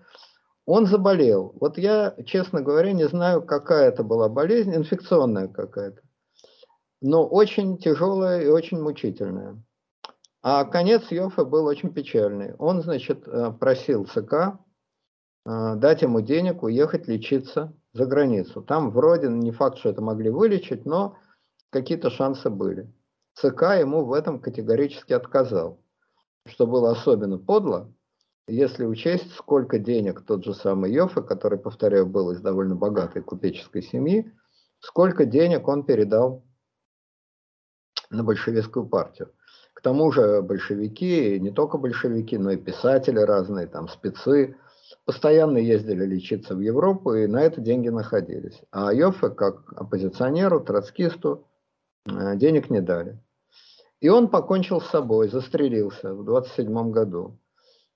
он заболел. Вот я, честно говоря, не знаю, какая это была болезнь, инфекционная какая-то, но очень тяжелая и очень мучительная. А конец Йофа был очень печальный. Он, значит, э, просил ЦК э, дать ему денег уехать лечиться за границу. Там вроде не факт, что это могли вылечить, но какие-то шансы были. ЦК ему в этом категорически отказал, что было особенно подло, если учесть, сколько денег тот же самый Йоффе, который, повторяю, был из довольно богатой купеческой семьи, сколько денег он передал на большевистскую партию. К тому же большевики, не только большевики, но и писатели разные, там спецы, постоянно ездили лечиться в Европу и на это деньги находились. А Йоффе, как оппозиционеру, троцкисту, денег не дали. И он покончил с собой, застрелился в 27 году.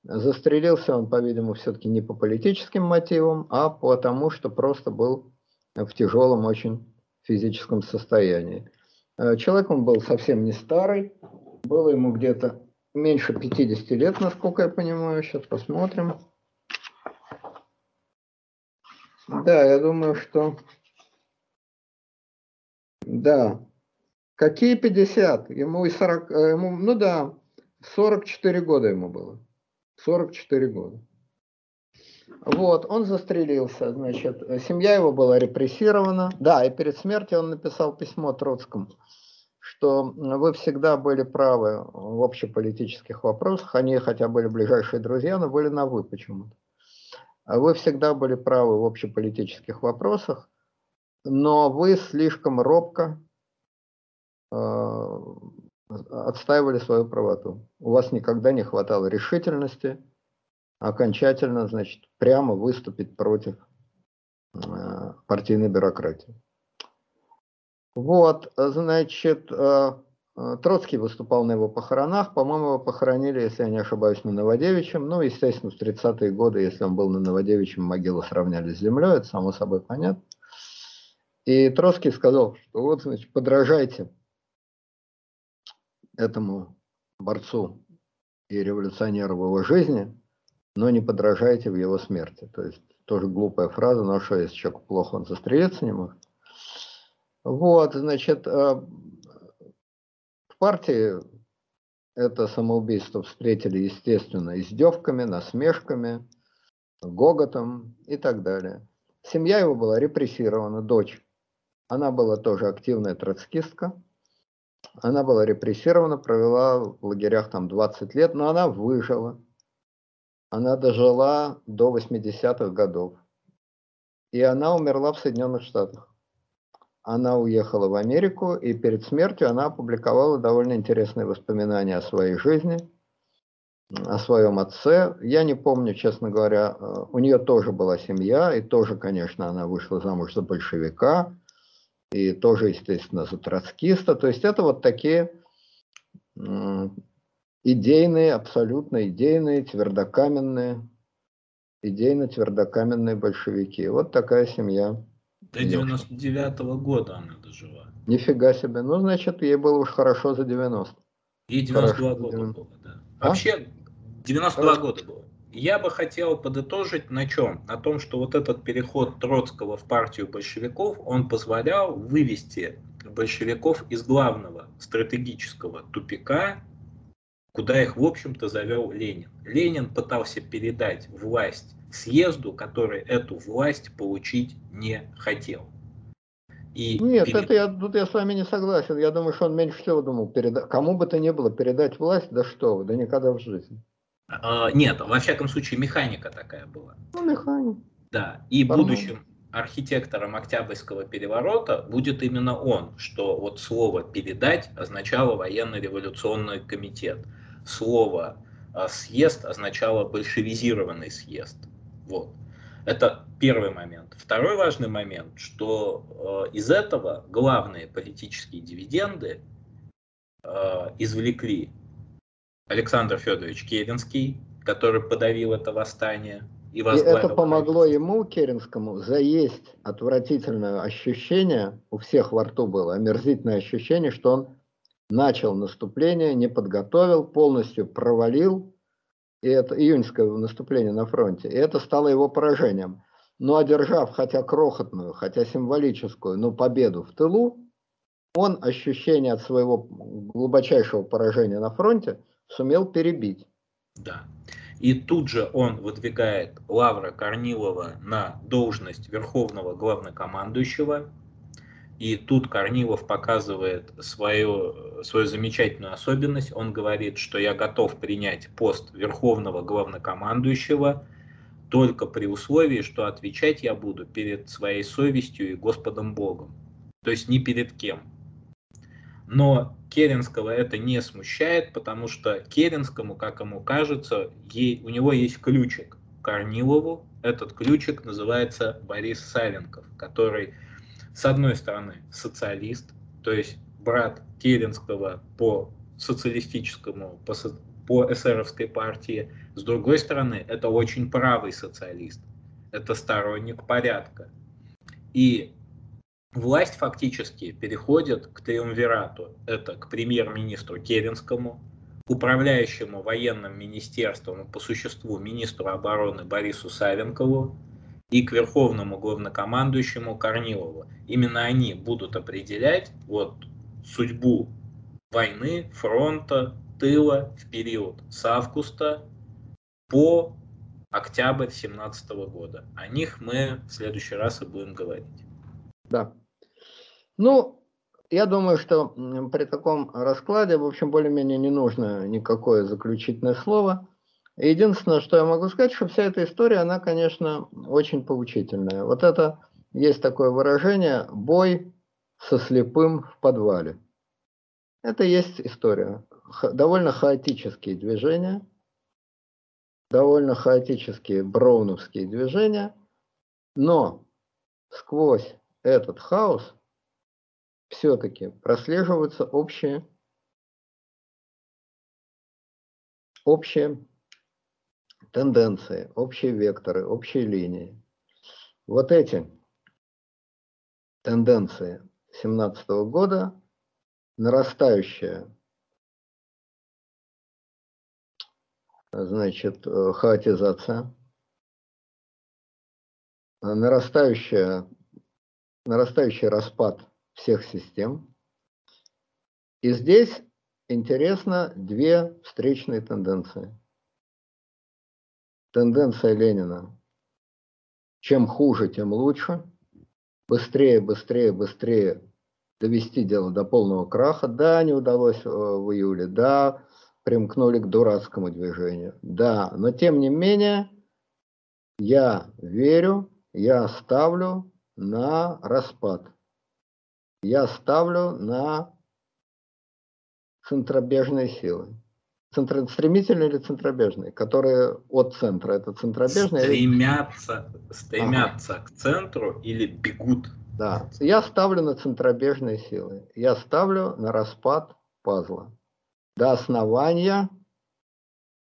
Застрелился он, по-видимому, все-таки не по политическим мотивам, а потому, что просто был в тяжелом очень физическом состоянии. Э, человек он был совсем не старый, было ему где-то меньше 50 лет, насколько я понимаю. Сейчас посмотрим. Да, я думаю, что... Да, Какие 50? Ему и 40, э, ему, ну да, 44 года ему было. 44 года. Вот, он застрелился, значит, семья его была репрессирована. Да, и перед смертью он написал письмо Троцкому, что вы всегда были правы в общеполитических вопросах. Они хотя были ближайшие друзья, но были на «вы» почему-то. А вы всегда были правы в общеполитических вопросах, но вы слишком робко отстаивали свою правоту. У вас никогда не хватало решительности окончательно, значит, прямо выступить против а, партийной бюрократии. Вот, значит, а, Троцкий выступал на его похоронах, по-моему, его похоронили, если я не ошибаюсь, на Новодевичьем. Ну, естественно, в 30-е годы, если он был на Новодевичьем, могилы сравняли с землей, это само собой понятно. И Троцкий сказал, что вот, значит, подражайте этому борцу и революционеру в его жизни, но не подражайте в его смерти. То есть тоже глупая фраза, но что, если человек плохо, он застрелиться не может. Вот, значит, э, в партии это самоубийство встретили, естественно, издевками, насмешками, гоготом и так далее. Семья его была репрессирована, дочь. Она была тоже активная троцкистка. Она была репрессирована, провела в лагерях там 20 лет, но она выжила. Она дожила до 80-х годов. И она умерла в Соединенных Штатах. Она уехала в Америку, и перед смертью она опубликовала довольно интересные воспоминания о своей жизни. о своем отце. Я не помню, честно говоря, э, у нее тоже была семья, и тоже, конечно, она вышла замуж за большевика, и тоже, естественно, за троцкиста. То есть это вот такие идейные, абсолютно идейные, твердокаменные, идейно-твердокаменные большевики. Вот такая семья. До 99 -го года она дожила. Нифига себе. Ну, значит, ей было уж хорошо за 90. Ей 92 хорошо, года 90. было, да. А? Вообще, 92 хорошо. года было. Я бы хотел подытожить на чем? На том, что вот этот переход Троцкого в партию большевиков, он позволял вывести большевиков из главного стратегического тупика, куда их, в общем-то, завел Ленин. Ленин пытался передать власть съезду, который эту власть получить не хотел. И Нет, перед... это я, тут я с вами не согласен. Я думаю, что он меньше всего думал, переда... кому бы то ни было передать власть, да что вы, да никогда в жизни. А, нет, во всяком случае, механика такая была. Ну, механика. Да, и Формально. будущим архитектором Октябрьского переворота будет именно он, что вот слово «передать» означало военно-революционный комитет. Слово а, «съезд» означало большевизированный съезд. Вот. Это первый момент. Второй важный момент, что э, из этого главные политические дивиденды э, извлекли Александр Федорович Керенский, который подавил это восстание и. И это помогло ему, Керенскому, заесть отвратительное ощущение, у всех во рту было омерзительное ощущение, что он начал наступление, не подготовил, полностью провалил, и это июньское наступление на фронте, и это стало его поражением. Но одержав хотя крохотную, хотя символическую, но победу в тылу, он ощущение от своего глубочайшего поражения на фронте сумел перебить. Да. И тут же он выдвигает Лавра Корнилова на должность верховного главнокомандующего, и тут Корнилов показывает свою, свою замечательную особенность. Он говорит, что я готов принять пост верховного главнокомандующего только при условии, что отвечать я буду перед своей совестью и Господом Богом. То есть не перед кем. Но Керенского это не смущает, потому что Керенскому, как ему кажется, ей, у него есть ключик Корнилову. Этот ключик называется Борис Савенков, который с одной стороны, социалист, то есть брат Керенского по социалистическому, по, по эсеровской партии, с другой стороны, это очень правый социалист, это сторонник порядка. И власть фактически переходит к триумвирату. Это к премьер-министру Керенскому, управляющему военным министерством по существу министру обороны Борису Савенкову, и к верховному главнокомандующему Корнилову. Именно они будут определять вот судьбу войны, фронта, тыла в период с августа по октябрь 2017 года. О них мы в следующий раз и будем говорить. Да. Ну, я думаю, что при таком раскладе, в общем, более-менее не нужно никакое заключительное слово. Единственное, что я могу сказать, что вся эта история, она, конечно, очень поучительная. Вот это, есть такое выражение, бой со слепым в подвале. Это есть история. Довольно хаотические движения, довольно хаотические броуновские движения, но сквозь этот хаос все-таки прослеживаются общие, общие тенденции, общие векторы, общие линии. Вот эти тенденции 2017 года, нарастающая значит, хаотизация, нарастающая, нарастающий распад всех систем. И здесь интересно две встречные тенденции тенденция Ленина. Чем хуже, тем лучше. Быстрее, быстрее, быстрее довести дело до полного краха. Да, не удалось э, в июле, да, примкнули к дурацкому движению. Да, но тем не менее, я верю, я ставлю на распад. Я ставлю на центробежные силы. Центр, стремительные или центробежные? Которые от центра, это центробежные? Стремятся, стремятся ага. к центру или бегут? Да, я ставлю на центробежные силы. Я ставлю на распад пазла. До основания,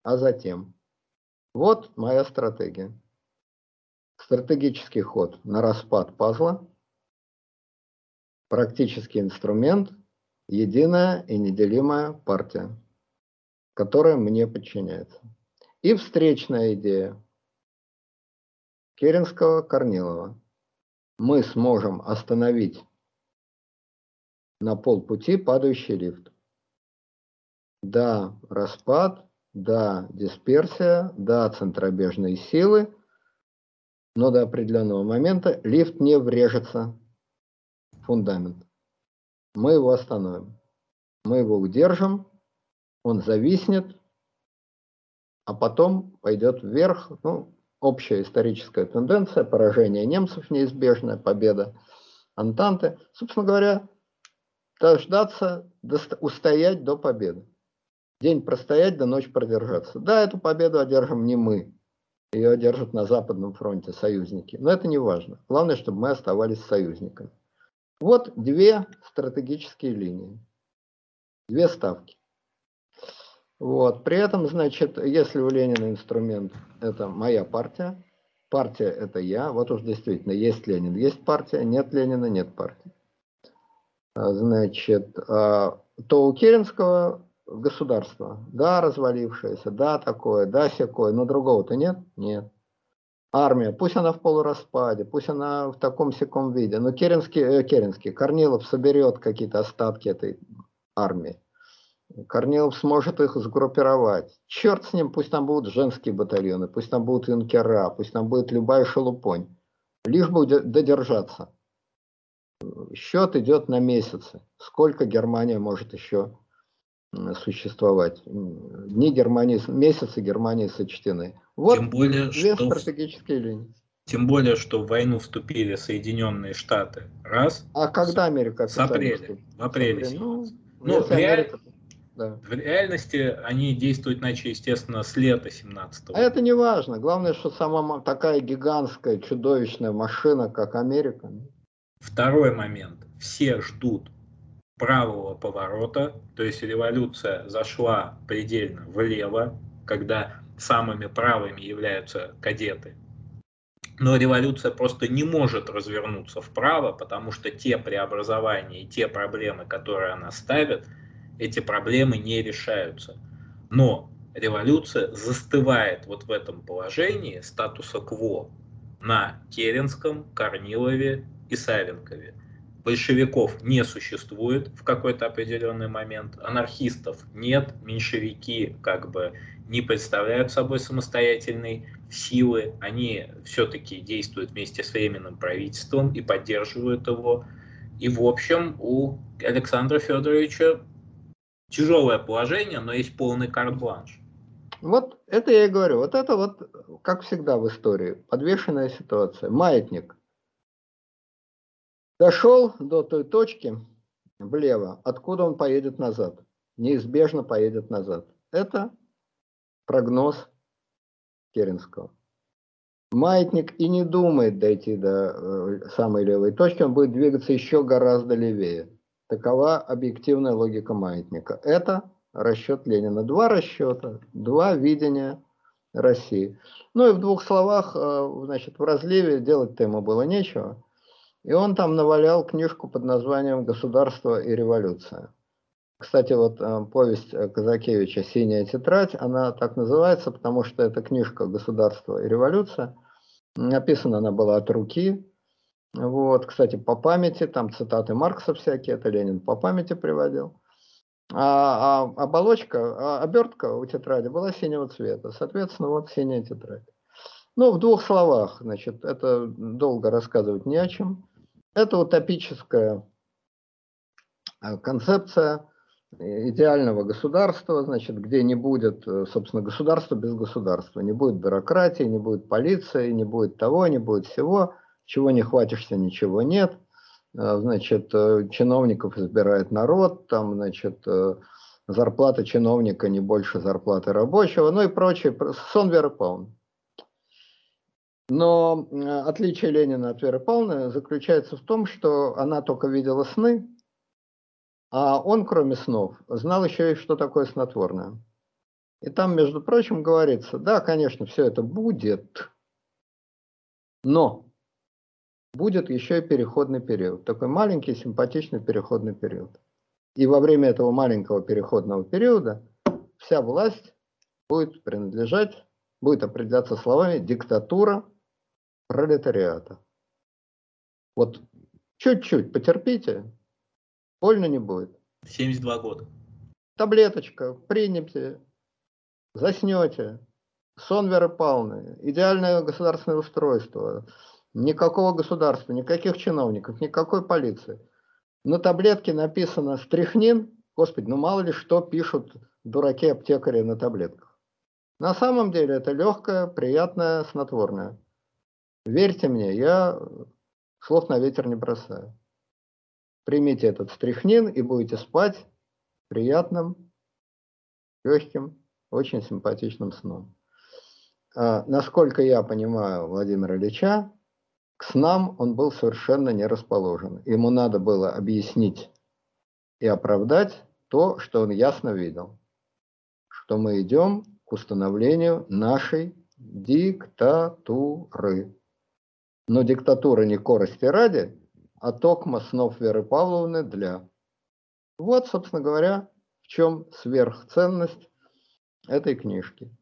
а затем. Вот моя стратегия. Стратегический ход на распад пазла. Практический инструмент. Единая и неделимая партия которая мне подчиняется. И встречная идея Керенского, Корнилова. Мы сможем остановить на полпути падающий лифт. Да, распад, да, дисперсия, да, центробежные силы, но до определенного момента лифт не врежется фундамент. Мы его остановим. Мы его удержим, он зависнет, а потом пойдет вверх. Ну, общая историческая тенденция, поражение немцев неизбежная, победа Антанты. Собственно говоря, дождаться, устоять до победы. День простоять, до ночи продержаться. Да, эту победу одержим не мы. Ее одержат на Западном фронте союзники. Но это не важно. Главное, чтобы мы оставались союзниками. Вот две стратегические линии. Две ставки. Вот. При этом, значит, если у Ленина инструмент – это моя партия, партия – это я, вот уж действительно, есть Ленин, есть партия, нет Ленина, нет партии. А, значит, а, то у Керенского государство, да, развалившееся, да, такое, да, всякое, но другого-то нет? Нет. Армия, пусть она в полураспаде, пусть она в таком секом виде, но Керенский, э, Керенский, Корнилов соберет какие-то остатки этой армии. Корнилов сможет их сгруппировать. Черт с ним, пусть там будут женские батальоны, пусть там будут юнкера, пусть там будет любая шелупонь. Лишь бы додержаться. Счет идет на месяцы. Сколько Германия может еще существовать? Дни Германии, месяцы Германии сочтены. Вот Тем более, две что... стратегические линии. Тем более, что в войну вступили Соединенные Штаты. Раз. А когда Америка? С апреля. В апреле. Ну, ну, реаль... Да. В реальности они действуют начали, естественно, с лета 17 -го. А это не важно. Главное, что сама такая гигантская, чудовищная машина, как Америка. Второй момент. Все ждут правого поворота, то есть революция зашла предельно влево, когда самыми правыми являются кадеты. Но революция просто не может развернуться вправо, потому что те преобразования и те проблемы, которые она ставит – эти проблемы не решаются. Но революция застывает вот в этом положении статуса кво на Керенском, Корнилове и Савенкове. Большевиков не существует в какой-то определенный момент, анархистов нет, меньшевики как бы не представляют собой самостоятельной силы, они все-таки действуют вместе с Временным правительством и поддерживают его. И в общем у Александра Федоровича тяжелое положение, но есть полный карт-бланш. Вот это я и говорю. Вот это вот, как всегда в истории, подвешенная ситуация. Маятник дошел до той точки влево, откуда он поедет назад. Неизбежно поедет назад. Это прогноз Керенского. Маятник и не думает дойти до э, самой левой точки, он будет двигаться еще гораздо левее. Такова объективная логика маятника. Это расчет Ленина. Два расчета, два видения России. Ну и в двух словах, э, значит, в разливе делать-то ему было нечего. И он там навалял книжку под названием «Государство и революция». Кстати, вот э, повесть Казакевича «Синяя тетрадь», она так называется, потому что это книжка «Государство и революция». Написана она была от руки, вот, кстати, по памяти, там цитаты Маркса всякие, это Ленин по памяти приводил. А, а оболочка, а обертка у тетради была синего цвета. Соответственно, вот синяя тетрадь. Ну, в двух словах, значит, это долго рассказывать не о чем. Это утопическая а, концепция идеального государства, значит, где не будет, э, собственно, государства без государства. Не будет бюрократии, не будет полиции, не будет того, не будет всего чего не хватишься, ничего нет. А, значит, э, чиновников избирает народ, там, значит, э, зарплата чиновника не больше зарплаты рабочего, ну и прочее. Сон Павловны. Но отличие Ленина от Веры Павловны заключается в том, что она только видела сны, а он, кроме снов, знал еще и, что такое снотворное. И там, между прочим, говорится, да, конечно, все это будет, но будет еще и переходный период. Такой маленький, симпатичный переходный период. И во время этого маленького переходного периода вся власть будет принадлежать, будет определяться словами диктатура пролетариата. Вот чуть-чуть потерпите, больно не будет. 72 года. Таблеточка, примите, заснете. Сон Веры Павловны, идеальное государственное устройство, никакого государства, никаких чиновников, никакой полиции. На таблетке написано стрихнин, господи, ну мало ли что пишут дураки-аптекари на таблетках. На самом деле это легкое, приятное, снотворное. Верьте мне, я слов на ветер не бросаю. Примите этот стрихнин и будете спать приятным, легким, очень симпатичным сном. А, насколько я понимаю Владимира Ильича, к снам он был совершенно не расположен. Ему надо было объяснить и оправдать то, что он ясно видел, что мы идем к установлению нашей диктатуры. Но диктатура не корости ради, а токма снов Веры Павловны для. Вот, собственно говоря, в чем сверхценность этой книжки.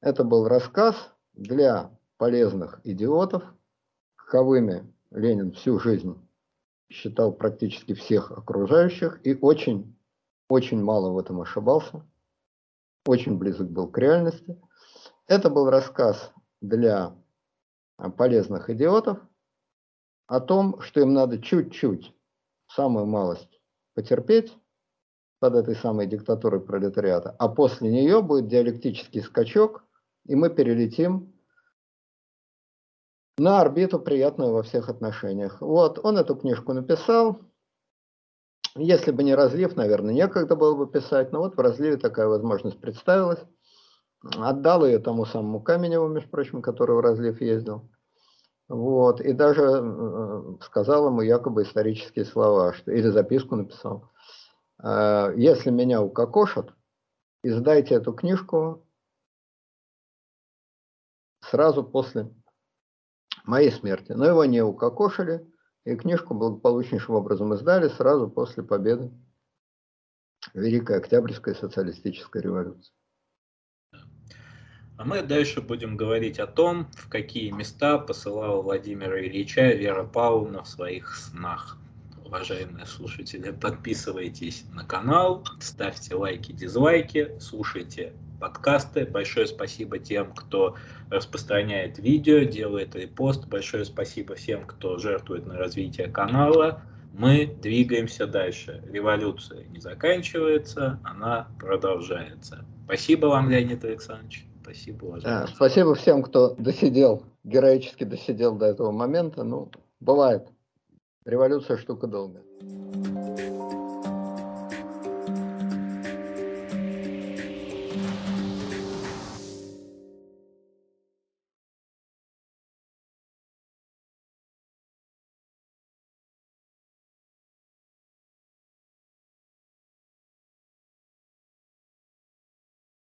Это был рассказ для полезных идиотов, каковыми Ленин всю жизнь считал практически всех окружающих и очень, очень мало в этом ошибался, очень близок был к реальности. Это был рассказ для полезных идиотов о том, что им надо чуть-чуть, самую малость потерпеть под этой самой диктатурой пролетариата, а после нее будет диалектический скачок, и мы перелетим на орбиту приятную во всех отношениях. Вот, он эту книжку написал. Если бы не разлив, наверное, некогда было бы писать, но вот в разливе такая возможность представилась. Отдал ее тому самому Каменеву, между прочим, который в разлив ездил. Вот, и даже э, сказал ему якобы исторические слова, что, или записку написал. «Э, Если меня укокошат, издайте эту книжку сразу после моей смерти. Но его не укокошили, и книжку благополучнейшим образом издали сразу после победы Великой Октябрьской социалистической революции. А мы дальше будем говорить о том, в какие места посылала Владимира Ильича Вера Павловна в своих снах. Уважаемые слушатели, подписывайтесь на канал, ставьте лайки, дизлайки, слушайте подкасты. Большое спасибо тем, кто распространяет видео, делает репост. Большое спасибо всем, кто жертвует на развитие канала. Мы двигаемся дальше. Революция не заканчивается, она продолжается. Спасибо вам, Леонид Александрович. Спасибо, уважаемый. Да, спасибо всем, кто досидел, героически досидел до этого момента. Ну, бывает. Революция штука долгая.